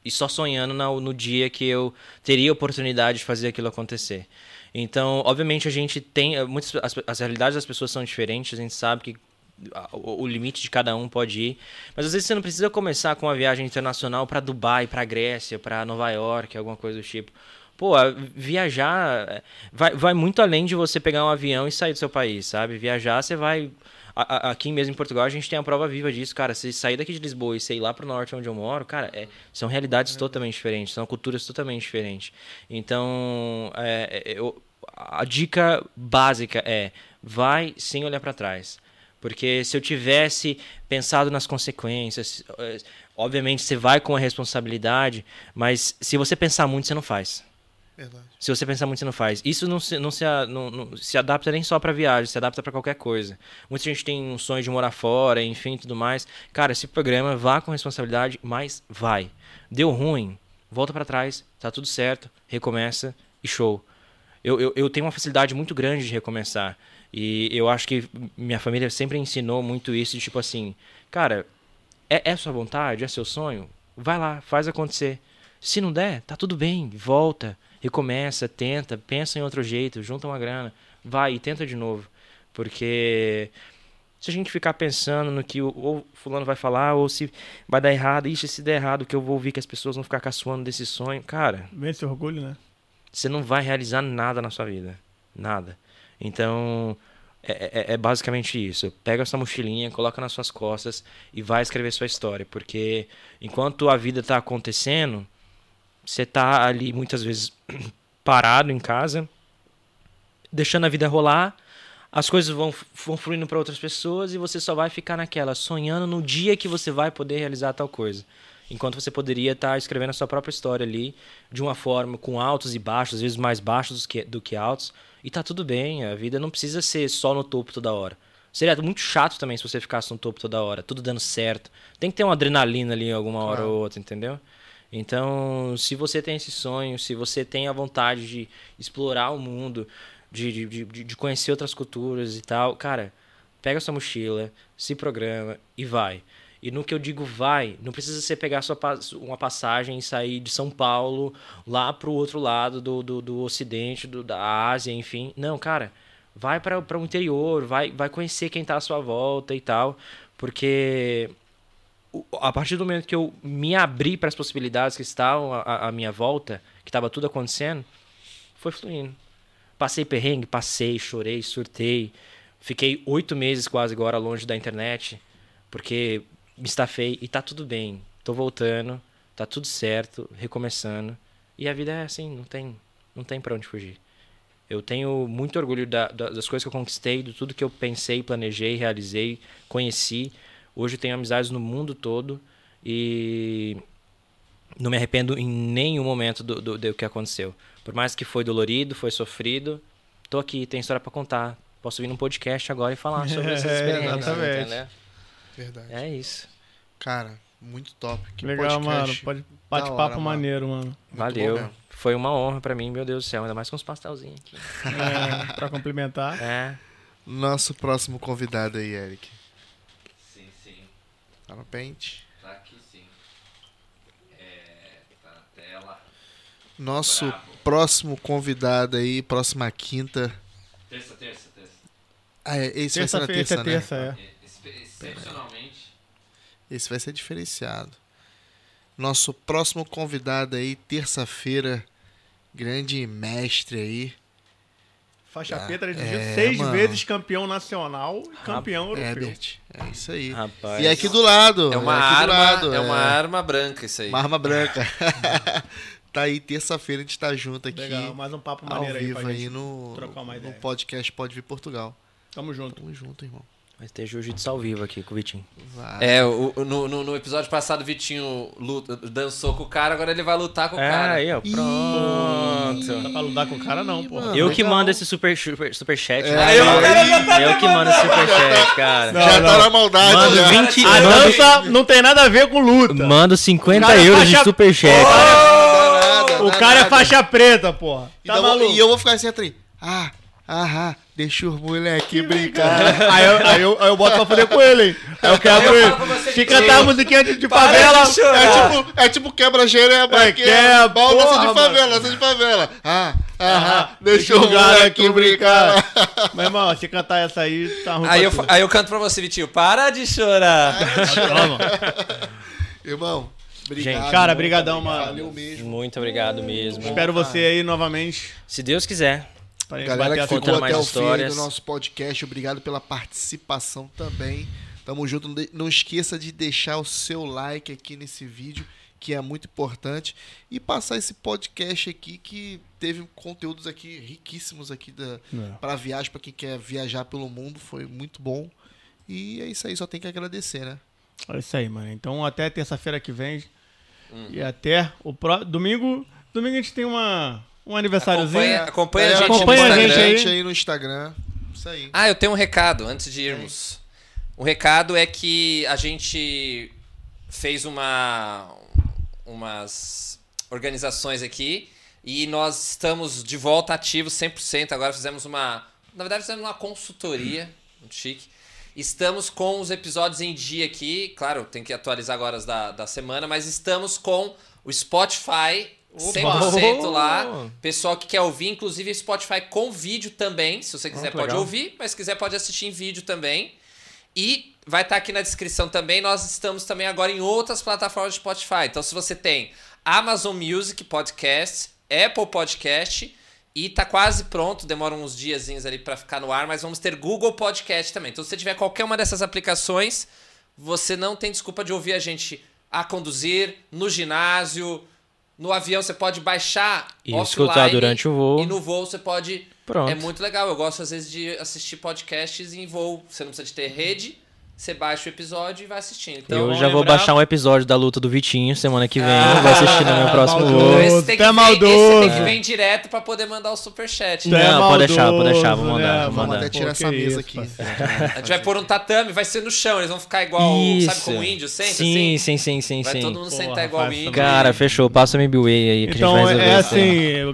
E só sonhando na- no dia que eu teria a oportunidade de fazer aquilo acontecer. Então, obviamente, a gente tem. Muitas, as, as realidades das pessoas são diferentes, a gente sabe que o, o limite de cada um pode ir. Mas às vezes você não precisa começar com uma viagem internacional para Dubai, para Grécia, para Nova York, alguma coisa do tipo. Pô, viajar eh, vai, vai muito além de você pegar um avião e sair do seu país, sabe? Viajar, você vai. Aqui mesmo em Portugal a gente tem a prova viva disso, cara. Se sair daqui de Lisboa e sair lá pro norte onde eu moro, cara, é- são realidades totalmente diferentes, são culturas totalmente diferentes. Então, é, é, eu- a dica básica é: vai sem olhar para trás. Porque se eu tivesse pensado nas consequências, eh, obviamente você vai com a responsabilidade, mas se você pensar muito, você não faz. Verdade. Se você pensar muito, você não faz. Isso não se, não se, não- não se adapta nem só pra viagem, se adapta pra qualquer coisa. Muita gente tem um sonho de morar fora, enfim, tudo mais. Cara, esse programa, vá com responsabilidade, mas vai. Deu ruim, volta pra trás, tá tudo certo, recomeça e show. Eu, eu, eu tenho uma facilidade muito grande de recomeçar. E eu acho que minha família sempre ensinou muito isso, de tipo assim, cara, é, é sua vontade, é seu sonho? Vai lá, faz acontecer. Se não der, tá tudo bem, volta, recomeça, tenta, pensa em outro jeito, junta uma grana, vai e tenta de novo. Porque se a gente ficar pensando no que o ou fulano vai falar, ou se vai dar errado, ixi, se der errado, que eu vou ouvir que as pessoas vão ficar caçoando desse sonho, cara, Vem esse orgulho, né? você não vai realizar nada na sua vida. Nada. Então, é, é- é basicamente isso. Pega essa mochilinha, coloca nas suas costas e vai escrever sua história. Porque enquanto a vida está acontecendo, você tá ali muitas vezes parado em casa, deixando a vida rolar. As coisas vão, vão fluindo para outras pessoas e você só vai ficar naquela, sonhando no dia que você vai poder realizar tal coisa. Enquanto você poderia estar escrevendo a sua própria história ali, de uma forma com altos e baixos, às vezes mais baixos do que, do que altos. E tá tudo bem, a vida não precisa ser só no topo toda hora. Seria muito chato também se você ficasse no topo toda hora, tudo dando certo. Tem que ter uma adrenalina ali em alguma hora ou outra, entendeu? Então, se você tem esse sonho, se você tem a vontade de explorar o mundo, de, de, de, de conhecer outras culturas e tal, cara, pega sua mochila, se programa e vai. E no que eu digo vai, não precisa você pegar sua, uma passagem e sair de São Paulo lá pro outro lado do, do, do Ocidente, do, da Ásia, enfim. Não, cara, vai para o interior, vai, vai conhecer quem tá à sua volta e tal, porque o- a partir do momento que eu me abri para as possibilidades que estavam à, à minha volta, que estava tudo acontecendo, foi fluindo. Passei perrengue, passei, chorei, surtei. Fiquei oito meses quase agora longe da internet, porque me estafei e tá tudo bem. Tô voltando, tá tudo certo, recomeçando. E a vida é assim, não tem, não tem pra onde fugir. Eu tenho muito orgulho da- da- das coisas que eu conquistei, de tudo que eu pensei, planejei, realizei, conheci. Hoje eu tenho amizades no mundo todo e não me arrependo em nenhum momento do, do, do que aconteceu. Por mais que foi dolorido, foi sofrido, tô aqui, tem história pra contar. Posso vir num podcast agora e falar sobre essas É, experiências, exatamente. entendeu? Verdade. É isso. Cara, muito top. Que Legal, podcast mano. Pode bate-papo mano. maneiro, mano. Bom Valeu. Foi uma honra pra mim, meu Deus do céu. Ainda mais com os pastelzinhos aqui. É, pra complementar. É. Nosso próximo convidado aí, Eric. Sim, sim. Tá no pente. Tá aqui sim. É. Tá na tela. Nosso Bravo. próximo convidado aí, próxima quinta. Terça, terça, terça. Ah, é, esse vai ser na terça, é né? terça, é. É, Excepcionalmente. Esse vai ser diferenciado. Nosso próximo convidado aí, terça-feira, grande mestre aí. Faixa Ah, preta de é, seis mano. vezes campeão nacional e campeão europeu. Herbert. É isso aí. Rapaz. E é aqui do lado. É uma aqui do arma. lado, é uma arma branca isso aí. Uma arma branca. tá aí, terça-feira a gente tá junto aqui. Legal, mais um papo ao maneiro aí vivo aí gente. no, trocar uma no podcast Pode Vir Portugal. Tamo junto. Tamo junto, irmão. Vai ter jiu-jitsu ao vivo aqui com o Vitinho. Vai. É, o- no, no, no episódio passado o Vitinho luta- dançou com o cara, agora ele vai lutar com o É, cara. aí, ó. Não Pronto. dá pra lutar com o cara, não, pô. Eu que mando esse super, super, superchat. É, né? eu, tá eu que mando esse superchat, cara. Não, já não. tá na maldade. Mando já. 20, A mando, dança não tem nada a ver com luta. mando 50 cara euros de faixa- superchat. Nada, o nada, cara é faixa preta, porra. E, Tá daí eu e eu vou ficar assim atrás. Ah, aham, deixa os moleque brincar. aí, eu, aí, eu, aí eu boto pra foder com ele, hein? Aí eu quebro eu ele. Vitinho. cantar a musiquinha de, de Para favela. de chorar. É tipo, é tipo quebra-gereba, É, que é dança porra, de mano. favela, dança de favela. Ah, aham, deixa Deixa os o moleque brincar. brincar. Meu irmão, se cantar essa aí, tá ruim Aí eu, aí eu canto pra você, Vitinho. Para de chorar. Toma. Irmão, obrigado. Gente, Cara, brigadão, mano. Valeu mesmo. Muito obrigado mesmo. Espero você aí novamente. Se Deus quiser. Pra Galera que ficou até o fim aí do histórias. nosso podcast, obrigado pela participação também. Tamo junto. Não esqueça de deixar o seu like aqui nesse vídeo, que é muito importante. E passar esse podcast aqui, que teve conteúdos aqui riquíssimos aqui da, É. para viagem, para quem quer viajar pelo mundo. Foi muito bom. E é isso aí, só tem que agradecer, né? É isso aí, mano. Então até terça-feira que vem. E até o próximo. Domingo. Domingo a gente tem uma. Um aniversáriozinho. Acompanha, acompanha a Galera, gente acompanha no a Instagram. gente gente aí no Instagram. Isso aí. Ah, eu tenho um recado antes de irmos. O recado é que a gente fez uma umas organizações aqui e nós estamos de volta ativos 100%. Agora fizemos uma, na verdade fizemos uma consultoria, muito chique. Estamos com os episódios em dia aqui, claro, tem que atualizar agora as da, da semana, mas estamos com o Spotify 100% lá. Pessoal que quer ouvir, inclusive Spotify com vídeo também. Se você quiser, que pode legal. ouvir, mas se quiser, pode assistir em vídeo também. E vai estar aqui na descrição também. Nós estamos também agora em outras plataformas de Spotify. Então, se você tem Amazon Music Podcast, Apple Podcast e tá quase pronto, demora uns diazinhos ali para ficar no ar, mas vamos ter Google Podcast também. Então, se você tiver qualquer uma dessas aplicações, você não tem desculpa de ouvir a gente a conduzir, no ginásio, no avião você pode baixar E offline, escutar durante o voo. E no voo você pode Pronto. é muito legal. Eu gosto, às vezes, de assistir podcasts em voo. Você não precisa de ter rede. Você baixa o episódio e vai assistindo. Então, eu já vou lembrar. baixar um episódio da luta do Vitinho semana que vem. Ah, vou assistir no meu próximo maldoso. voo. esse tem que Tá vir- esse maldoso. tem que vir direto pra poder mandar o superchat. Tu é Não, pode deixar, pode maldoso, deixar, vou mandar, né? vou Vamos mandar. até tirar Pô, essa mesa isso, aqui. parceiro. A gente vai pôr um tatame, vai ser no chão. Eles vão ficar igual, sabe como índio senta Sim, assim? sim, sim, sim, Vai sim. todo mundo Porra, sentar igual faz índio. Cara, fechou. Passa o MBWay aí que Então a gente vai resolver é isso aí. assim, o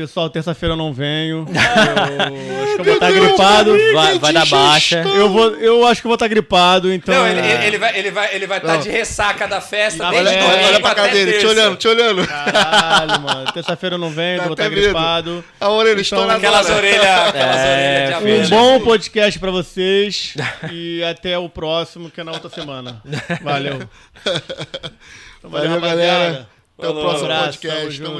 pessoal, terça-feira eu não venho. Eu acho que eu vou estar gripado. Vai, vai dar baixa. Eu, vou, eu acho que eu vou estar gripado, então. Não, ele, ele, ele vai ele vai ele vai estar Não. de ressaca da festa Tá desde valendo. domingo Olha pra cadeira, te olhando, te olhando. Caralho, mano. Terça-feira eu não venho, Dá vou estar medo. gripado. A orelha estourada. Aquelas orelhas, aquelas É, orelhas de Um bom podcast pra vocês. E até o próximo, que é na outra semana. Valeu. Então, Valeu, galera. Até o Falou, próximo abraço, podcast.